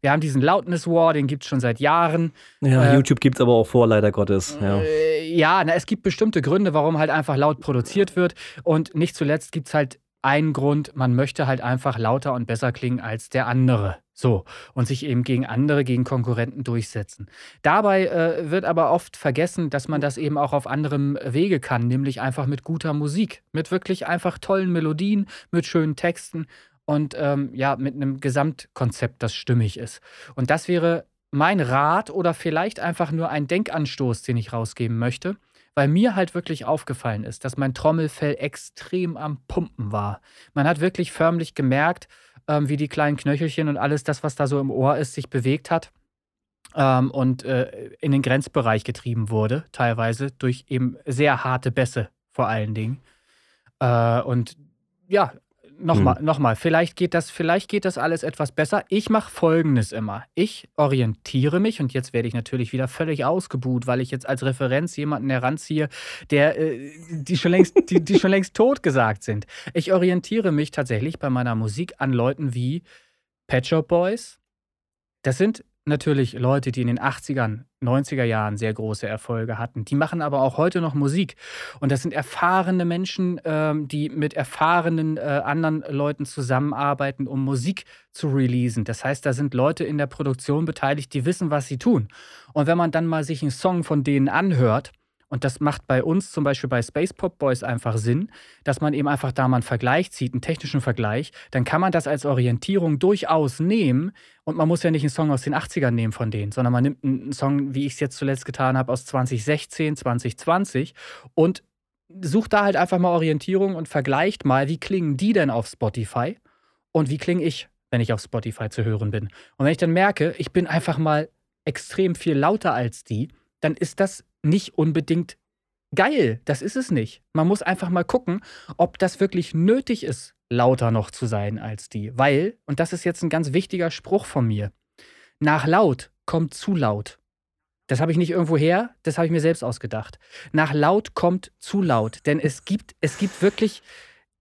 Wir haben diesen Loudness War, den gibt es schon seit Jahren. Ja, äh, YouTube gibt es aber auch vor, leider Gottes. Ja, äh, ja na, es gibt bestimmte Gründe, warum halt einfach laut produziert wird. Und nicht zuletzt gibt es halt einen Grund, man möchte halt einfach lauter und besser klingen als der andere. So, und sich eben gegen andere, gegen Konkurrenten durchsetzen. Dabei äh, wird aber oft vergessen, dass man das eben auch auf anderem Wege kann, nämlich einfach mit guter Musik, mit wirklich einfach tollen Melodien, mit schönen Texten und ähm, ja, mit einem Gesamtkonzept, das stimmig ist. Und das wäre mein Rat oder vielleicht einfach nur ein Denkanstoß, den ich rausgeben möchte, weil mir halt wirklich aufgefallen ist, dass mein Trommelfell extrem am Pumpen war. Man hat wirklich förmlich gemerkt, ähm, wie die kleinen Knöchelchen und alles das, was da so im Ohr ist, sich bewegt hat ähm, und äh, in den Grenzbereich getrieben wurde, teilweise durch eben sehr harte Bässe vor allen Dingen. Äh, und ja, nochmal, hm. nochmal, vielleicht geht das, vielleicht geht das alles etwas besser. Ich mache folgendes immer. Ich orientiere mich und jetzt werde ich natürlich wieder völlig ausgebuht, weil ich jetzt als Referenz jemanden heranziehe, der äh, die schon längst, die, die schon längst tot gesagt sind. Ich orientiere mich tatsächlich bei meiner Musik an Leuten wie Pet Shop Boys. Das sind natürlich Leute, die in den 80ern, 90er Jahren sehr große Erfolge hatten. Die machen aber auch heute noch Musik. Und das sind erfahrene Menschen, ähm, die mit erfahrenen äh, anderen Leuten zusammenarbeiten, um Musik zu releasen. Das heißt, da sind Leute in der Produktion beteiligt, die wissen, was sie tun. Und wenn man dann mal sich einen Song von denen anhört, und das macht bei uns zum Beispiel bei Space Pop Boys einfach Sinn, dass man eben einfach da mal einen Vergleich zieht, einen technischen Vergleich. Dann kann man das als Orientierung durchaus nehmen. Und man muss ja nicht einen Song aus den 80ern nehmen von denen, sondern man nimmt einen Song, wie ich es jetzt zuletzt getan habe, aus 2016, 2020 und sucht da halt einfach mal Orientierung und vergleicht mal, wie klingen die denn auf Spotify und wie klinge ich, wenn ich auf Spotify zu hören bin. Und wenn ich dann merke, ich bin einfach mal extrem viel lauter als die, dann ist das nicht unbedingt geil. Das ist es nicht. Man muss einfach mal gucken, ob das wirklich nötig ist, lauter noch zu sein als die. Weil, und das ist jetzt ein ganz wichtiger Spruch von mir, nach laut kommt zu laut. Das habe ich nicht irgendwo her, das habe ich mir selbst ausgedacht. Nach laut kommt zu laut, denn es gibt, es gibt wirklich,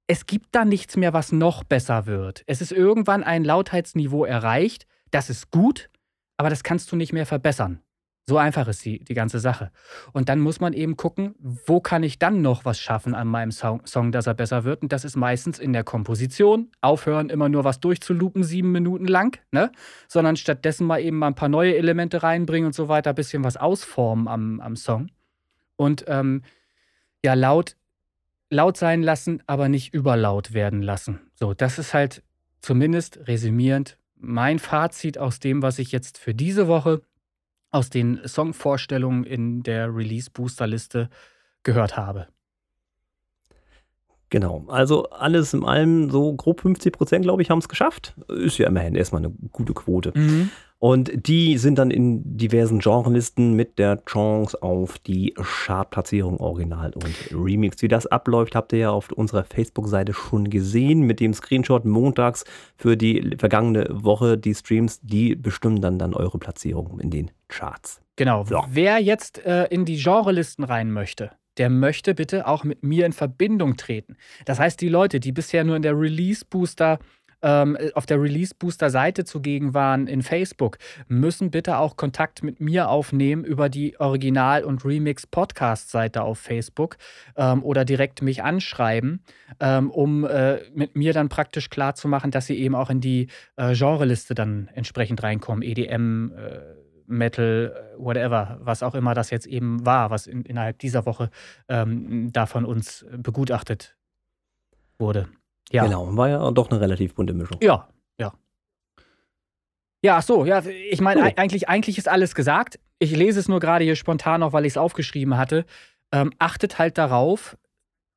es gibt da nichts mehr, was noch besser wird. Es ist irgendwann ein Lautheitsniveau erreicht, das ist gut, aber das kannst du nicht mehr verbessern. So einfach ist die, die ganze Sache. Und dann muss man eben gucken, wo kann ich dann noch was schaffen an meinem Song, Song, dass er besser wird. Und das ist meistens in der Komposition. Aufhören, immer nur was durchzulupen, sieben Minuten lang, ne? Sondern stattdessen mal eben mal ein paar neue Elemente reinbringen und so weiter, ein bisschen was ausformen am, am Song. Und ähm, ja, laut, laut sein lassen, aber nicht überlaut werden lassen. So, das ist halt zumindest resümierend mein Fazit aus dem, was ich jetzt für diese Woche aus den Songvorstellungen in der Release-Booster-Liste gehört habe. Genau, also alles in allem so grob 50 Prozent, glaube ich, haben es geschafft. Ist ja immerhin erstmal eine gute Quote. Mhm. Und die sind dann in diversen Genrelisten mit der Chance auf die Chartplatzierung Original und Remix. Wie das abläuft, habt ihr ja auf unserer Facebook-Seite schon gesehen mit dem Screenshot montags für die vergangene Woche. Die Streams, die bestimmen dann, dann eure Platzierung in den Charts. Genau. So. Wer jetzt äh, in die Genrelisten rein möchte, der möchte bitte auch mit mir in Verbindung treten. Das heißt, die Leute, die bisher nur in der Release Booster ähm, auf der Release Booster Seite zugegen waren in Facebook, müssen bitte auch Kontakt mit mir aufnehmen über die Original- und Remix-Podcast-Seite auf Facebook ähm, oder direkt mich anschreiben, ähm, um äh, mit mir dann praktisch klarzumachen, dass sie eben auch in die äh, Genreliste dann entsprechend reinkommen. EDM, äh, Metal, whatever, was auch immer das jetzt eben war, was in, innerhalb dieser Woche ähm, da von uns begutachtet wurde. Ja. Genau, war ja doch eine relativ bunte Mischung. Ja, ja. Ja, ach so, ja, ich meine, cool. eigentlich, eigentlich ist alles gesagt. Ich lese es nur gerade hier spontan noch, weil ich es aufgeschrieben hatte. Ähm, achtet halt darauf,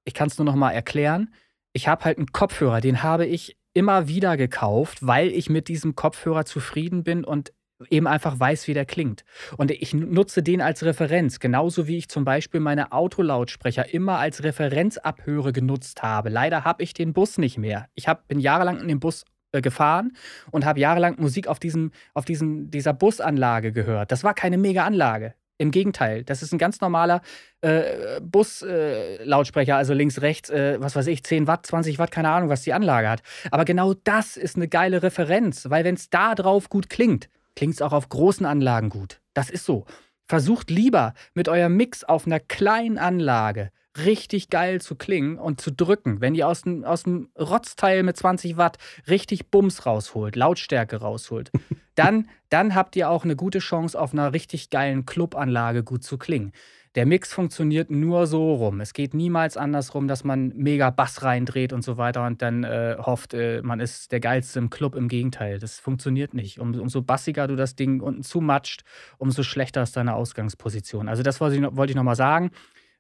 ich kann es nur noch mal erklären. Ich habe halt einen Kopfhörer, den habe ich immer wieder gekauft, weil ich mit diesem Kopfhörer zufrieden bin und eben einfach weiß, wie der klingt. Und ich nutze den als Referenz, genauso wie ich zum Beispiel meine Autolautsprecher immer als Referenzabhöre genutzt habe. Leider habe ich den Bus nicht mehr. Ich hab, bin jahrelang in dem Bus äh, gefahren und habe jahrelang Musik auf, diesem, auf diesem, dieser Busanlage gehört. Das war keine mega Anlage. Im Gegenteil, das ist ein ganz normaler äh, Bus-Lautsprecher, äh, also links, rechts, äh, was weiß ich, 10 Watt, 20 Watt, keine Ahnung, was die Anlage hat. Aber genau das ist eine geile Referenz, weil wenn es da drauf gut klingt, klingt es auch auf großen Anlagen gut. Das ist so. Versucht lieber mit eurem Mix auf einer kleinen Anlage richtig geil zu klingen und zu drücken, wenn ihr aus dem, aus dem Rotzteil mit 20 Watt richtig Bums rausholt, Lautstärke rausholt, dann, dann habt ihr auch eine gute Chance, auf einer richtig geilen Clubanlage gut zu klingen. Der Mix funktioniert nur so rum. Es geht niemals andersrum, dass man mega Bass reindreht und so weiter und dann äh, hofft, äh, man ist der Geilste im Club. Im Gegenteil, das funktioniert nicht. Um, umso bassiger du das Ding unten zumatscht, umso schlechter ist deine Ausgangsposition. Also das wollte ich, wollte ich nochmal sagen.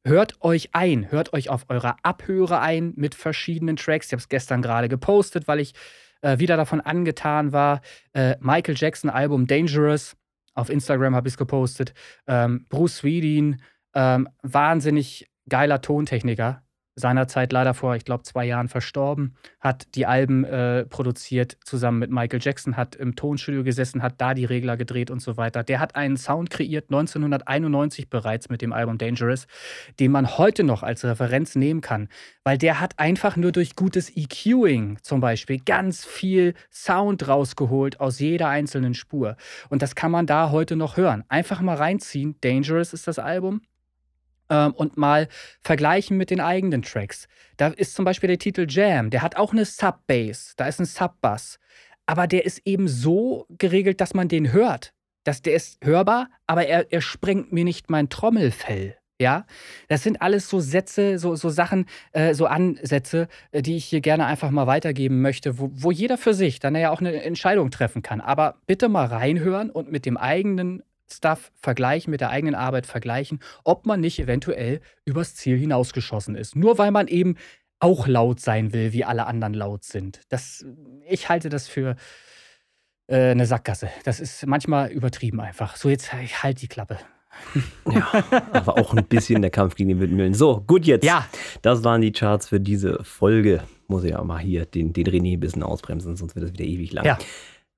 Hört euch ein, hört euch auf eurer Abhöre ein mit verschiedenen Tracks. Ich habe es gestern gerade gepostet, weil ich äh, wieder davon angetan war. Äh, Michael Jackson Album Dangerous. Auf Instagram habe ich es gepostet. Ähm, Bruce Swedin, ähm, wahnsinnig geiler Tontechniker, seinerzeit leider vor, ich glaube, zwei Jahren verstorben, hat die Alben äh, produziert zusammen mit Michael Jackson, hat im Tonstudio gesessen, hat da die Regler gedreht und so weiter. Der hat einen Sound kreiert, 1991 bereits mit dem Album Dangerous, den man heute noch als Referenz nehmen kann, weil der hat einfach nur durch gutes EQing zum Beispiel ganz viel Sound rausgeholt aus jeder einzelnen Spur. Und das kann man da heute noch hören. Einfach mal reinziehen. Dangerous ist das Album ähm, und mal vergleichen mit den eigenen Tracks. Da ist zum Beispiel der Titel Jam, der hat auch eine Sub-Bass, da ist ein Sub-Bass. Aber der ist eben so geregelt, dass man den hört. Das, der ist hörbar, aber er, er sprengt mir nicht mein Trommelfell. Ja, das sind alles so Sätze, so, so Sachen, äh, so Ansätze, äh, die ich hier gerne einfach mal weitergeben möchte, wo, wo jeder für sich dann ja auch eine Entscheidung treffen kann. Aber bitte mal reinhören und mit dem eigenen Stuff vergleichen, mit der eigenen Arbeit vergleichen, ob man nicht eventuell übers Ziel hinausgeschossen ist. Nur weil man eben auch laut sein will, wie alle anderen laut sind. Das, ich halte das für äh, eine Sackgasse. Das ist manchmal übertrieben einfach. So, jetzt ich halt die Klappe. Ja, aber auch ein bisschen der Kampf gegen die Windmühlen. So, gut jetzt. Ja. Das waren die Charts für diese Folge. Muss ich ja mal hier den, den René ein bisschen ausbremsen, sonst wird das wieder ewig lang. Ja.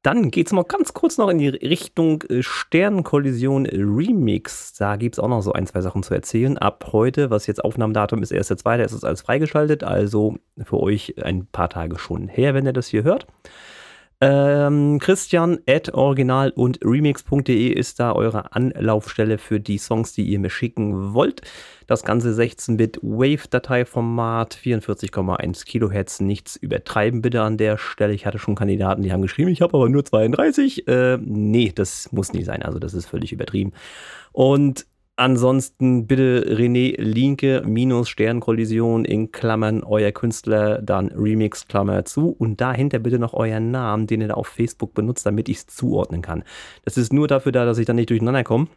Dann geht es mal ganz kurz noch in die Richtung äh, Sternenkollision Remix. Da gibt es auch noch so ein, zwei Sachen zu erzählen. Ab heute, was jetzt Aufnahmedatum ist, 1.2., ist es alles freigeschaltet. Also für euch ein paar Tage schon her, wenn ihr das hier hört. Ähm, Christian at original und remix.de ist da eure Anlaufstelle für die Songs, die ihr mir schicken wollt. Das ganze 16-Bit Wave-Dateiformat, 44,1 Kilohertz. Nichts übertreiben bitte an der Stelle. Ich hatte schon Kandidaten, die haben geschrieben, ich habe aber nur 32. Äh, nee, das muss nicht sein. Also das ist völlig übertrieben. Und Ansonsten bitte René Linke minus Sternkollision in Klammern euer Künstler, dann Remix Klammer zu und dahinter bitte noch euren Namen, den ihr da auf Facebook benutzt, damit ich es zuordnen kann. Das ist nur dafür da, dass ich dann nicht durcheinander komme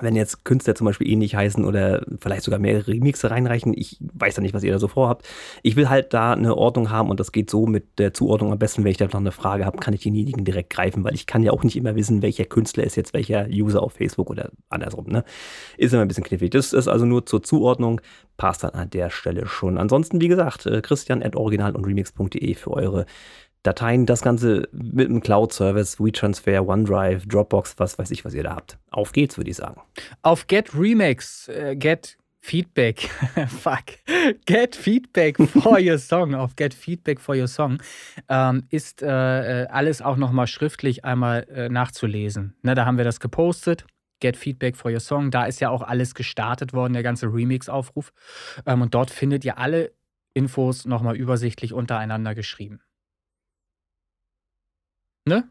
wenn jetzt Künstler zum Beispiel ähnlich heißen oder vielleicht sogar mehrere Remixe reinreichen, ich weiß ja nicht, was ihr da so vorhabt. Ich will halt da eine Ordnung haben und das geht so mit der Zuordnung am besten, wenn ich da noch eine Frage habe, kann ich denjenigen direkt greifen, weil ich kann ja auch nicht immer wissen, welcher Künstler ist jetzt welcher User auf Facebook oder andersrum. Ne? Ist immer ein bisschen knifflig. Das ist also nur zur Zuordnung, passt dann an der Stelle schon. Ansonsten, wie gesagt, äh, christian at original und remix.de für eure Dateien, das Ganze mit einem Cloud-Service, WeTransfer, OneDrive, Dropbox, was weiß ich, was ihr da habt. Auf geht's, würde ich sagen. Auf Get Remix, äh, Get Feedback, fuck, Get Feedback for your song, auf Get Feedback for your song, ähm, ist äh, äh alles auch nochmal schriftlich einmal äh, nachzulesen. Ne, da haben wir das gepostet. Get Feedback for Your Song. Da ist ja auch alles gestartet worden, der ganze Remix-Aufruf. Ähm, und dort findet ihr alle Infos nochmal übersichtlich untereinander geschrieben. Ne?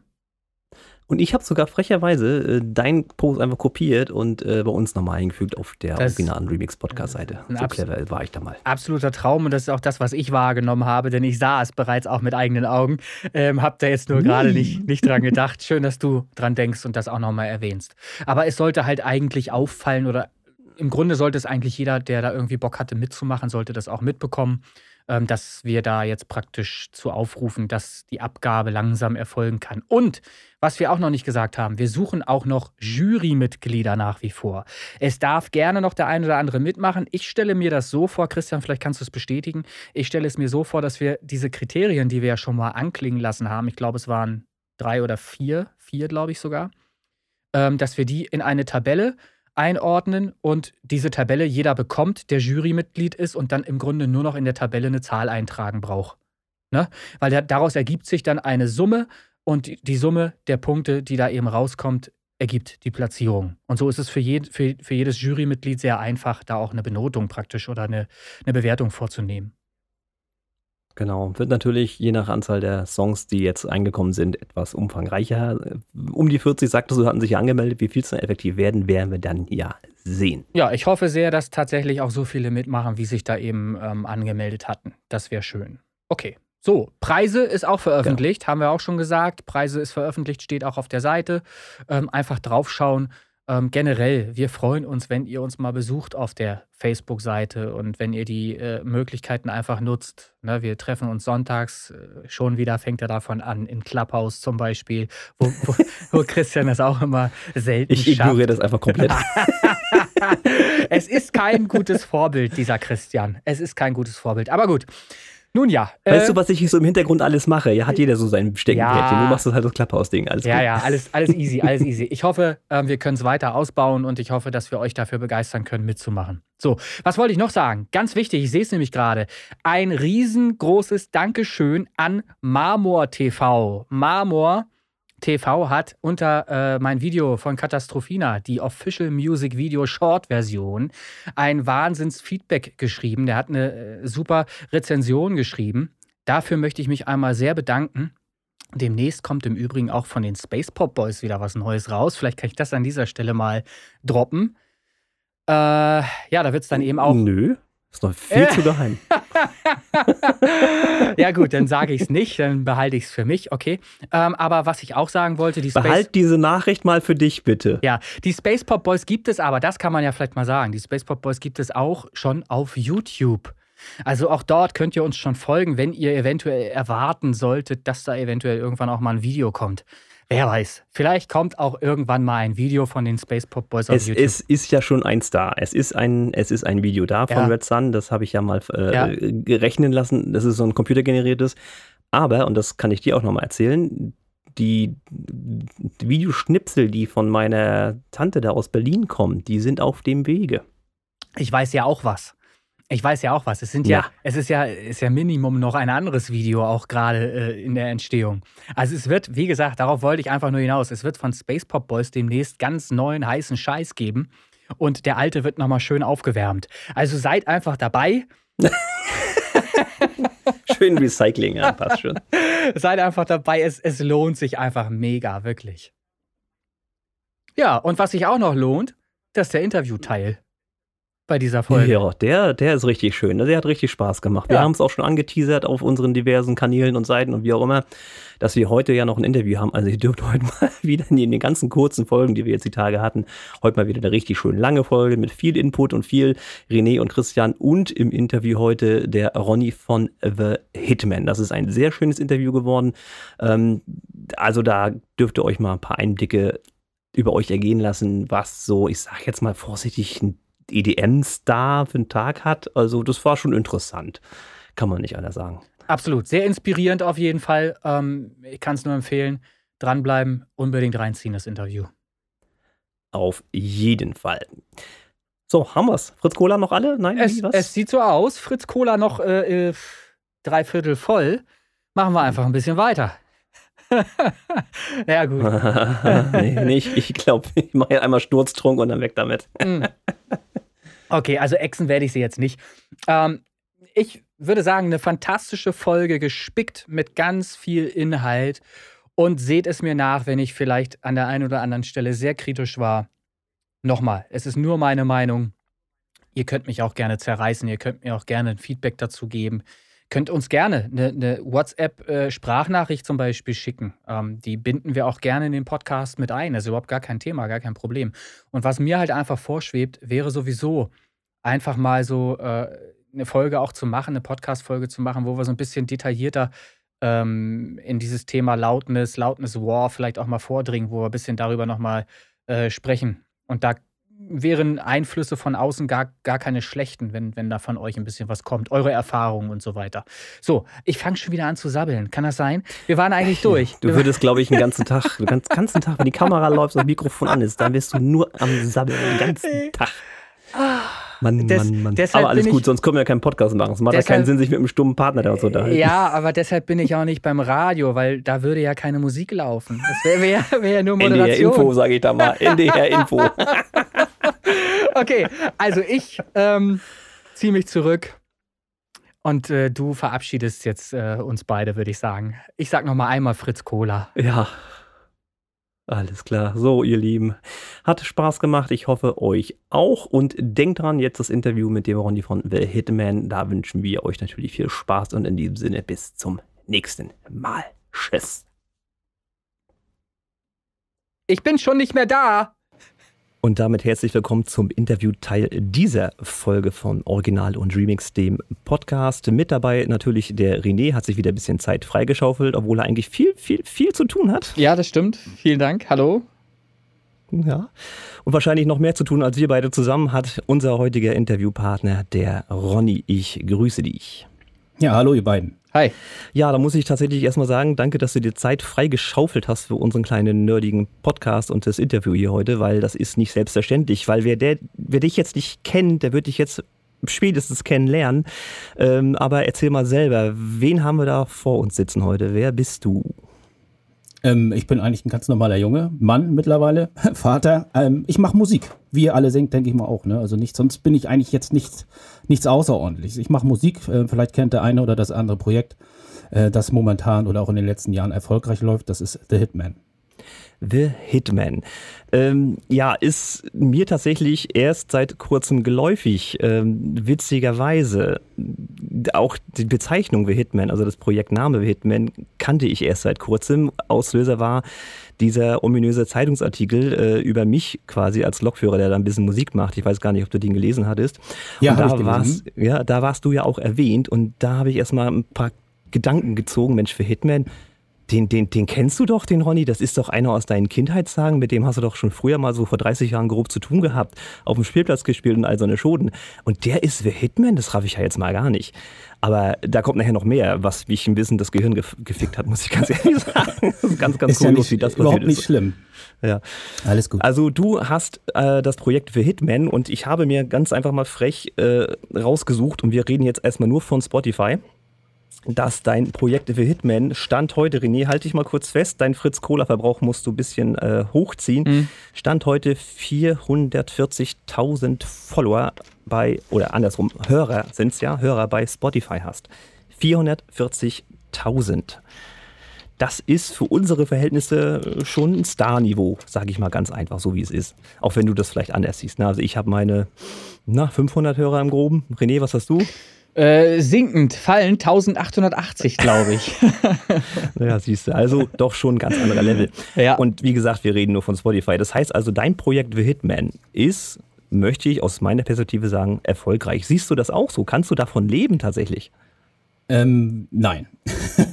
Und ich habe sogar frecherweise äh, deinen Post einfach kopiert und äh, bei uns nochmal eingefügt auf der Das- originalen Remix-Podcast-Seite. So Abs- clever war ich da mal. Absoluter Traum und das ist auch das, was ich wahrgenommen habe, denn ich sah es bereits auch mit eigenen Augen. Ähm, hab da jetzt nur gerade nicht, nicht dran gedacht. Schön, dass du dran denkst und das auch nochmal erwähnst. Aber es sollte halt eigentlich auffallen oder im Grunde sollte es eigentlich jeder, der da irgendwie Bock hatte mitzumachen, sollte das auch mitbekommen, dass wir da jetzt praktisch zu aufrufen, dass die Abgabe langsam erfolgen kann. Und was wir auch noch nicht gesagt haben, wir suchen auch noch Jurymitglieder nach wie vor. Es darf gerne noch der ein oder andere mitmachen. Ich stelle mir das so vor, Christian, vielleicht kannst du es bestätigen. Ich stelle es mir so vor, dass wir diese Kriterien, die wir ja schon mal anklingen lassen haben, ich glaube, es waren drei oder vier, vier glaube ich sogar, ähm, dass wir die in eine Tabelle einordnen und diese Tabelle jeder bekommt, der Jurymitglied ist und dann im Grunde nur noch in der Tabelle eine Zahl eintragen braucht. Ne? Weil da- daraus ergibt sich dann eine Summe und die- die Summe der Punkte, die da eben rauskommt, ergibt die Platzierung. Und so ist es für, jed, für, für jedes Jurymitglied sehr einfach, da auch eine Benotung praktisch oder eine, eine Bewertung vorzunehmen. Genau, wird natürlich je nach Anzahl der Songs, die jetzt eingekommen sind, etwas umfangreicher. Um die 40, sagtest du, hatten sich angemeldet. Wie viel es dann effektiv werden, werden wir dann ja sehen. Ja, ich hoffe sehr, dass tatsächlich auch so viele mitmachen, wie sich da eben ähm, angemeldet hatten. Das wäre schön. Okay. So, Preise ist auch veröffentlicht, genau. haben wir auch schon gesagt. Preise ist veröffentlicht, steht auch auf der Seite. Ähm, einfach draufschauen. Ähm, generell, wir freuen uns, wenn ihr uns mal besucht auf der Facebook-Seite und wenn ihr die äh, Möglichkeiten einfach nutzt. Ne, wir treffen uns sonntags, äh, schon wieder fängt er davon an, in Clubhouse zum Beispiel, wo, wo, wo Christian das auch immer selten Ich ignoriere das einfach komplett. es ist kein gutes Vorbild, dieser Christian. Es ist kein gutes Vorbild. Aber gut. Nun ja. Weißt äh, du, was ich so im Hintergrund alles mache? Ja, hat jeder so sein Steckenpferdchen. Ja, du machst das halt das Klapphaus-Ding. Alles ja, gut. ja, alles, alles easy, alles easy. Ich hoffe, äh, wir können es weiter ausbauen und ich hoffe, dass wir euch dafür begeistern können, mitzumachen. So, was wollte ich noch sagen? Ganz wichtig, ich sehe es nämlich gerade. Ein riesengroßes Dankeschön an Marmor TV. Marmor TV hat unter äh, mein Video von Katastrophina, die Official Music Video Short Version, ein Wahnsinns-Feedback geschrieben. Der hat eine äh, super Rezension geschrieben. Dafür möchte ich mich einmal sehr bedanken. Demnächst kommt im Übrigen auch von den Space Pop Boys wieder was Neues raus. Vielleicht kann ich das an dieser Stelle mal droppen. Äh, ja, da wird es dann eben auch. Nö. Ist noch viel zu geheim. ja, gut, dann sage ich es nicht, dann behalte ich es für mich, okay. Ähm, aber was ich auch sagen wollte, die Space. Behalt diese Nachricht mal für dich, bitte. Ja, die Space Pop Boys gibt es aber, das kann man ja vielleicht mal sagen. Die Space Pop Boys gibt es auch schon auf YouTube. Also auch dort könnt ihr uns schon folgen, wenn ihr eventuell erwarten solltet, dass da eventuell irgendwann auch mal ein Video kommt. Wer weiß. Vielleicht kommt auch irgendwann mal ein Video von den Space Pop Boys auf es, YouTube. Es ist ja schon eins da. Es ist ein, es ist ein Video da von ja. Red Sun. Das habe ich ja mal äh, ja. gerechnen lassen. Das ist so ein computergeneriertes. Aber, und das kann ich dir auch nochmal erzählen, die Videoschnipsel, die von meiner Tante da aus Berlin kommen, die sind auf dem Wege. Ich weiß ja auch was. Ich weiß ja auch was. Es sind ja, ja es ist ja, ist ja Minimum noch ein anderes Video auch gerade äh, in der Entstehung. Also es wird, wie gesagt, darauf wollte ich einfach nur hinaus. Es wird von Space Pop Boys demnächst ganz neuen heißen Scheiß geben und der alte wird nochmal schön aufgewärmt. Also seid einfach dabei. schön Recycling, ja, passt schon. seid einfach dabei. Es, es lohnt sich einfach mega, wirklich. Ja, und was sich auch noch lohnt, das ist der Interviewteil bei dieser Folge. Ja, der, der ist richtig schön. Der hat richtig Spaß gemacht. Wir ja. haben es auch schon angeteasert auf unseren diversen Kanälen und Seiten und wie auch immer, dass wir heute ja noch ein Interview haben. Also ihr dürft heute mal wieder in den ganzen kurzen Folgen, die wir jetzt die Tage hatten, heute mal wieder eine richtig schön lange Folge mit viel Input und viel René und Christian und im Interview heute der Ronny von The Hitman. Das ist ein sehr schönes Interview geworden. Ähm, also da dürft ihr euch mal ein paar Einblicke über euch ergehen lassen, was so, ich sag jetzt mal vorsichtig, ein EDM-Star für einen Tag hat. Also das war schon interessant. Kann man nicht anders sagen. Absolut. Sehr inspirierend auf jeden Fall. Ähm, ich kann es nur empfehlen. Dranbleiben, unbedingt reinziehen, das Interview. Auf jeden Fall. So, haben wir's. Fritz Cola noch alle? Nein, es, es sieht so aus. Fritz Cola noch äh, äh, drei Viertel voll. Machen wir einfach ein bisschen weiter. ja, gut. nee, nee, ich, ich glaube, ich mache einmal Sturztrunk und dann weg damit. Okay, also Echsen werde ich sie jetzt nicht. Ähm, ich würde sagen, eine fantastische Folge, gespickt mit ganz viel Inhalt. Und seht es mir nach, wenn ich vielleicht an der einen oder anderen Stelle sehr kritisch war. Nochmal, es ist nur meine Meinung. Ihr könnt mich auch gerne zerreißen, ihr könnt mir auch gerne ein Feedback dazu geben. Könnt uns gerne eine, eine WhatsApp-Sprachnachricht äh, zum Beispiel schicken. Ähm, die binden wir auch gerne in den Podcast mit ein. Das ist überhaupt gar kein Thema, gar kein Problem. Und was mir halt einfach vorschwebt, wäre sowieso einfach mal so äh, eine Folge auch zu machen, eine Podcast-Folge zu machen, wo wir so ein bisschen detaillierter ähm, in dieses Thema Loudness, Loudness War vielleicht auch mal vordringen, wo wir ein bisschen darüber nochmal äh, sprechen. Und da wären Einflüsse von außen gar, gar keine schlechten, wenn, wenn da von euch ein bisschen was kommt. Eure Erfahrungen und so weiter. So, ich fange schon wieder an zu sabbeln. Kann das sein? Wir waren eigentlich durch. Du würdest, glaube ich, den ganzen Tag, den ganzen Tag, wenn die Kamera läuft und das Mikrofon an ist, dann wirst du nur am Sabbeln den ganzen Tag. Ah. Mann, des, Mann, Mann. deshalb Aber alles gut, sonst können wir ja keinen Podcast machen. Es macht ja keinen Deshalb- Sinn, sich mit einem stummen Partner da zu unterhalten. Ja, aber deshalb bin ich auch nicht beim Radio, weil da würde ja keine Musik laufen. Das wäre wär, wär ja nur NDR Moderation. Info, sage ich da mal. NDR Info. Okay, also ich ähm, ziehe mich zurück und äh, du verabschiedest jetzt äh, uns beide, würde ich sagen. Ich sag noch mal einmal Fritz Cola. Ja. Alles klar. So, ihr Lieben. Hat Spaß gemacht. Ich hoffe, euch auch. Und denkt dran, jetzt das Interview mit dem Ronny von The Hitman. Da wünschen wir euch natürlich viel Spaß und in diesem Sinne bis zum nächsten Mal. Tschüss. Ich bin schon nicht mehr da. Und damit herzlich willkommen zum Interviewteil dieser Folge von Original und Remix, dem Podcast. Mit dabei natürlich der René, hat sich wieder ein bisschen Zeit freigeschaufelt, obwohl er eigentlich viel, viel, viel zu tun hat. Ja, das stimmt. Vielen Dank. Hallo. Ja. Und wahrscheinlich noch mehr zu tun als wir beide zusammen hat unser heutiger Interviewpartner, der Ronny. Ich grüße dich. Ja, hallo ihr beiden. Hi. Ja, da muss ich tatsächlich erstmal sagen, danke, dass du dir Zeit freigeschaufelt hast für unseren kleinen nerdigen Podcast und das Interview hier heute, weil das ist nicht selbstverständlich. Weil wer, der, wer dich jetzt nicht kennt, der wird dich jetzt spätestens kennenlernen. Ähm, aber erzähl mal selber, wen haben wir da vor uns sitzen heute? Wer bist du? Ähm, ich bin eigentlich ein ganz normaler Junge, Mann mittlerweile, Vater. Ähm, ich mache Musik, wie ihr alle singt, denke ich mal auch. Ne? Also nicht, sonst bin ich eigentlich jetzt nichts, nichts Außerordentliches. Ich mache Musik, äh, vielleicht kennt der eine oder das andere Projekt, äh, das momentan oder auch in den letzten Jahren erfolgreich läuft. Das ist The Hitman. The Hitman. Ähm, ja, ist mir tatsächlich erst seit kurzem geläufig. Ähm, witzigerweise, auch die Bezeichnung The Hitman, also das Projektname The Hitman, kannte ich erst seit kurzem. Auslöser war dieser ominöse Zeitungsartikel äh, über mich quasi als Lokführer, der da ein bisschen Musik macht. Ich weiß gar nicht, ob du den gelesen hattest. Ja, und da ich warst, ja, da warst du ja auch erwähnt und da habe ich erstmal ein paar Gedanken gezogen. Mensch, für Hitman, den, den, den kennst du doch, den Ronny. Das ist doch einer aus deinen Kindheitstagen. Mit dem hast du doch schon früher mal so vor 30 Jahren grob zu tun gehabt. Auf dem Spielplatz gespielt und all so eine Schoten. Und der ist The Hitman? Das raff ich ja jetzt mal gar nicht. Aber da kommt nachher noch mehr, was mich ein bisschen das Gehirn gef gefickt hat, muss ich ganz ehrlich sagen. Das ist ganz, ganz Ist ja kurios, nicht, wie das überhaupt passiert nicht ist. schlimm. Ja. Alles gut. Also du hast äh, das Projekt für Hitman und ich habe mir ganz einfach mal frech äh, rausgesucht und wir reden jetzt erstmal nur von Spotify, dass dein Projekt für Hitman Stand heute, René, halte ich mal kurz fest, dein Fritz-Cola-Verbrauch musst du ein bisschen äh, hochziehen. Mhm. Stand heute 440.000 Follower bei, oder andersrum, Hörer sind es ja, Hörer bei Spotify hast. 440.000. Das ist für unsere Verhältnisse äh, schon ein Star-Niveau, sage ich mal ganz einfach, so wie es ist. Auch wenn du das vielleicht anders siehst. Ne? Also ich habe meine na, 500 Hörer im Groben. René, was hast du? Äh, sinkend, fallen 1880, glaube ich. Naja, siehst du, also doch schon ein ganz anderer Level. Ja. Und wie gesagt, wir reden nur von Spotify. Das heißt also, dein Projekt The Hitman ist, möchte ich aus meiner Perspektive sagen, erfolgreich. Siehst du das auch so? Kannst du davon leben tatsächlich? Ähm, nein.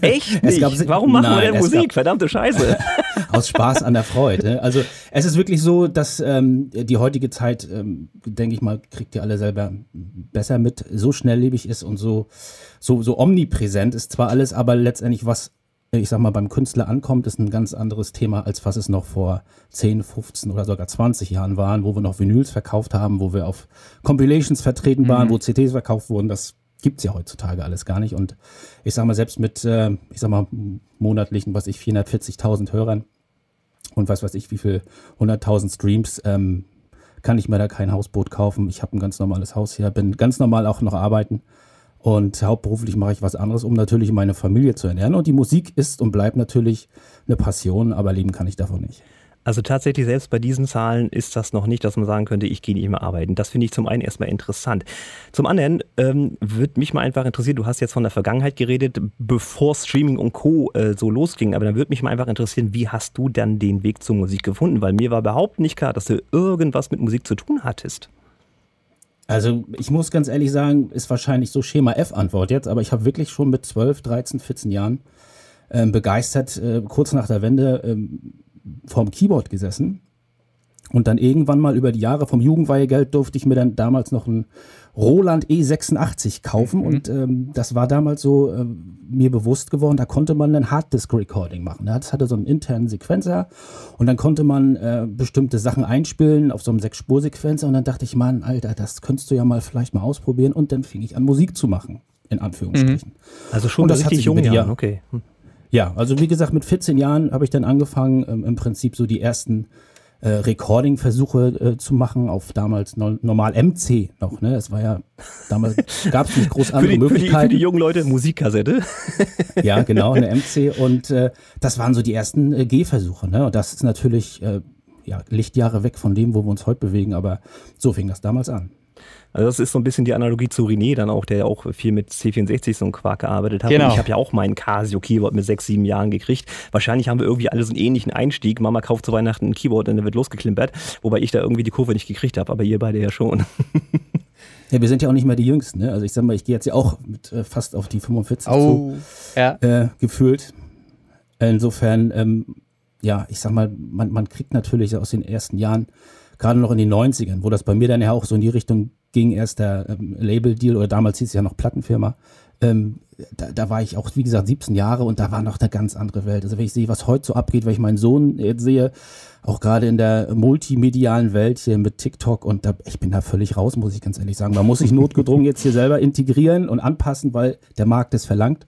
Echt nicht? gab- Warum machen Nein, wir denn Musik? gab- Verdammte Scheiße. Aus Spaß an der Freude. Also es ist wirklich so, dass ähm, die heutige Zeit, ähm, denke ich mal, kriegt ihr alle selber besser mit, so schnelllebig ist und so, so, so omnipräsent ist zwar alles, aber letztendlich was, ich sag mal, beim Künstler ankommt, ist ein ganz anderes Thema, als was es noch vor 10, 15 oder sogar 20 Jahren waren, wo wir noch Vinyls verkauft haben, wo wir auf Compilations vertreten waren, wo CDs verkauft wurden. Das gibt's ja heutzutage alles gar nicht. Und ich sag mal, selbst mit, äh, ich sag mal, monatlichen, was ich, 440.000 Hörern und was weiß ich, wie viel 100.000 Streams, ähm, kann ich mir da kein Hausboot kaufen. Ich habe ein ganz normales Haus hier, bin ganz normal auch noch arbeiten. Und hauptberuflich mache ich was anderes, um natürlich meine Familie zu ernähren. Und die Musik ist und bleibt natürlich eine Passion, aber leben kann ich davon nicht. Also tatsächlich, selbst bei diesen Zahlen ist das noch nicht, dass man sagen könnte, ich gehe nicht mehr arbeiten. Das finde ich zum einen erstmal interessant. Zum anderen ähm, würde mich mal einfach interessieren, du hast jetzt von der Vergangenheit geredet, bevor Streaming und Co. Äh, so losging, aber dann würde mich mal einfach interessieren, wie hast du dann den Weg zur Musik gefunden? Weil mir war überhaupt nicht klar, dass du irgendwas mit Musik zu tun hattest. Also ich muss ganz ehrlich sagen, ist wahrscheinlich so Schema F-Antwort jetzt, aber ich habe wirklich schon mit 12, 13, 14 Jahren ähm, begeistert, äh, kurz nach der Wende ähm, vorm Keyboard gesessen Und dann irgendwann mal über die Jahre vom Jugendweihegeld durfte ich mir dann damals noch ein Roland E86 kaufen. Mhm. Und ähm, das war damals so äh, mir bewusst geworden, da konnte man ein Harddisk-Recording machen. Das hatte so einen internen Sequenzer und dann konnte man äh, bestimmte Sachen einspielen auf so einem Sechs-Spur-Sequenzer. Und dann dachte ich, Mann, Alter, das könntest du ja mal vielleicht mal ausprobieren. Und dann fing ich an, Musik zu machen, in Anführungsstrichen. Mhm. Also schon das richtig jung, Jahren, okay. Hm. Ja, also wie gesagt, mit 14 Jahren habe ich dann angefangen, ähm, im Prinzip so die ersten äh, Recording-Versuche äh, zu machen auf damals no normal MC noch. Ne? Es war ja, damals gab es nicht groß andere für die, Möglichkeiten. Für die, für die jungen Leute Musikkassette. ja, genau, eine MC. Und äh, das waren so die ersten äh, Gehversuche. Ne? Und das ist natürlich äh, ja, Lichtjahre weg von dem, wo wir uns heute bewegen. Aber so fing das damals an. Also das ist so ein bisschen die Analogie zu René dann auch, der ja auch viel mit C64 so ein Quark gearbeitet hat. Genau. Und ich habe ja auch meinen Casio Keyboard mit sechs, sieben Jahren gekriegt. Wahrscheinlich haben wir irgendwie alle so einen ähnlichen Einstieg. Mama kauft zu Weihnachten ein Keyboard und dann wird losgeklimpert, wobei ich da irgendwie die Kurve nicht gekriegt habe, aber ihr beide ja schon. Ja, wir sind ja auch nicht mehr die Jüngsten. Ne? Also ich sag mal, ich gehe jetzt ja auch mit äh, fast auf die 45 oh, zu, ja. äh, gefühlt. Insofern, ähm, ja, ich sag mal, man, man kriegt natürlich aus den ersten Jahren, gerade noch in den 90ern, wo das bei mir dann ja auch so in die Richtung ging erst der ähm, Label-Deal oder damals hieß es ja noch Plattenfirma. Ähm, da, da, war ich auch, wie gesagt, 17 Jahre und da war noch eine ganz andere Welt. Also wenn ich sehe, was heute so abgeht, wenn ich meinen Sohn jetzt sehe, auch gerade in der multimedialen Welt hier mit TikTok und da, ich bin da völlig raus, muss ich ganz ehrlich sagen. Man muss sich notgedrungen jetzt hier selber integrieren und anpassen, weil der Markt es verlangt.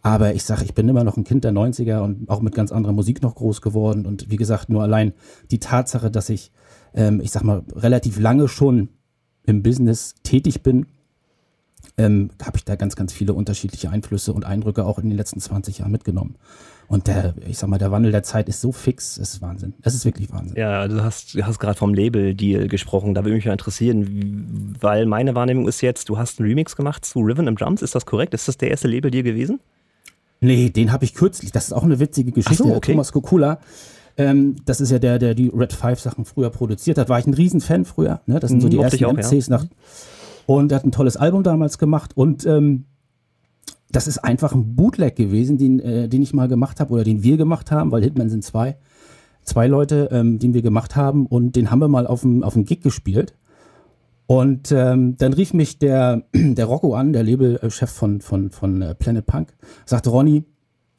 Aber ich sage, ich bin immer noch ein Kind der 90er und auch mit ganz anderer Musik noch groß geworden. Und wie gesagt, nur allein die Tatsache, dass ich, ähm, ich sag mal, relativ lange schon im Business tätig bin, ähm, habe ich da ganz, ganz viele unterschiedliche Einflüsse und Eindrücke auch in den letzten 20 Jahren mitgenommen. Und der, ich sag mal, der Wandel der Zeit ist so fix, es ist Wahnsinn. Es ist wirklich Wahnsinn. Ja, du hast, du hast gerade vom Label-Deal gesprochen. Da würde mich mal interessieren, weil meine Wahrnehmung ist jetzt, du hast einen Remix gemacht zu Riven and Drums. Ist das korrekt? Ist das der erste Label-Deal gewesen? Nee, den habe ich kürzlich. Das ist auch eine witzige Geschichte. So, okay. Thomas Kokula ähm, das ist ja der, der die Red Five Sachen früher produziert hat. War ich ein Riesenfan früher. Ne? Das sind so die mhm, ersten auch, MCs ja. nach. Und er hat ein tolles Album damals gemacht und ähm, das ist einfach ein Bootleg gewesen, den, äh, den ich mal gemacht habe oder den wir gemacht haben, weil Hitman sind zwei, zwei Leute, ähm, den wir gemacht haben und den haben wir mal auf dem, auf dem Gig gespielt. Und ähm, dann rief mich der, der Rocco an, der Labelchef von, von, von äh, Planet Punk, sagte, Ronny,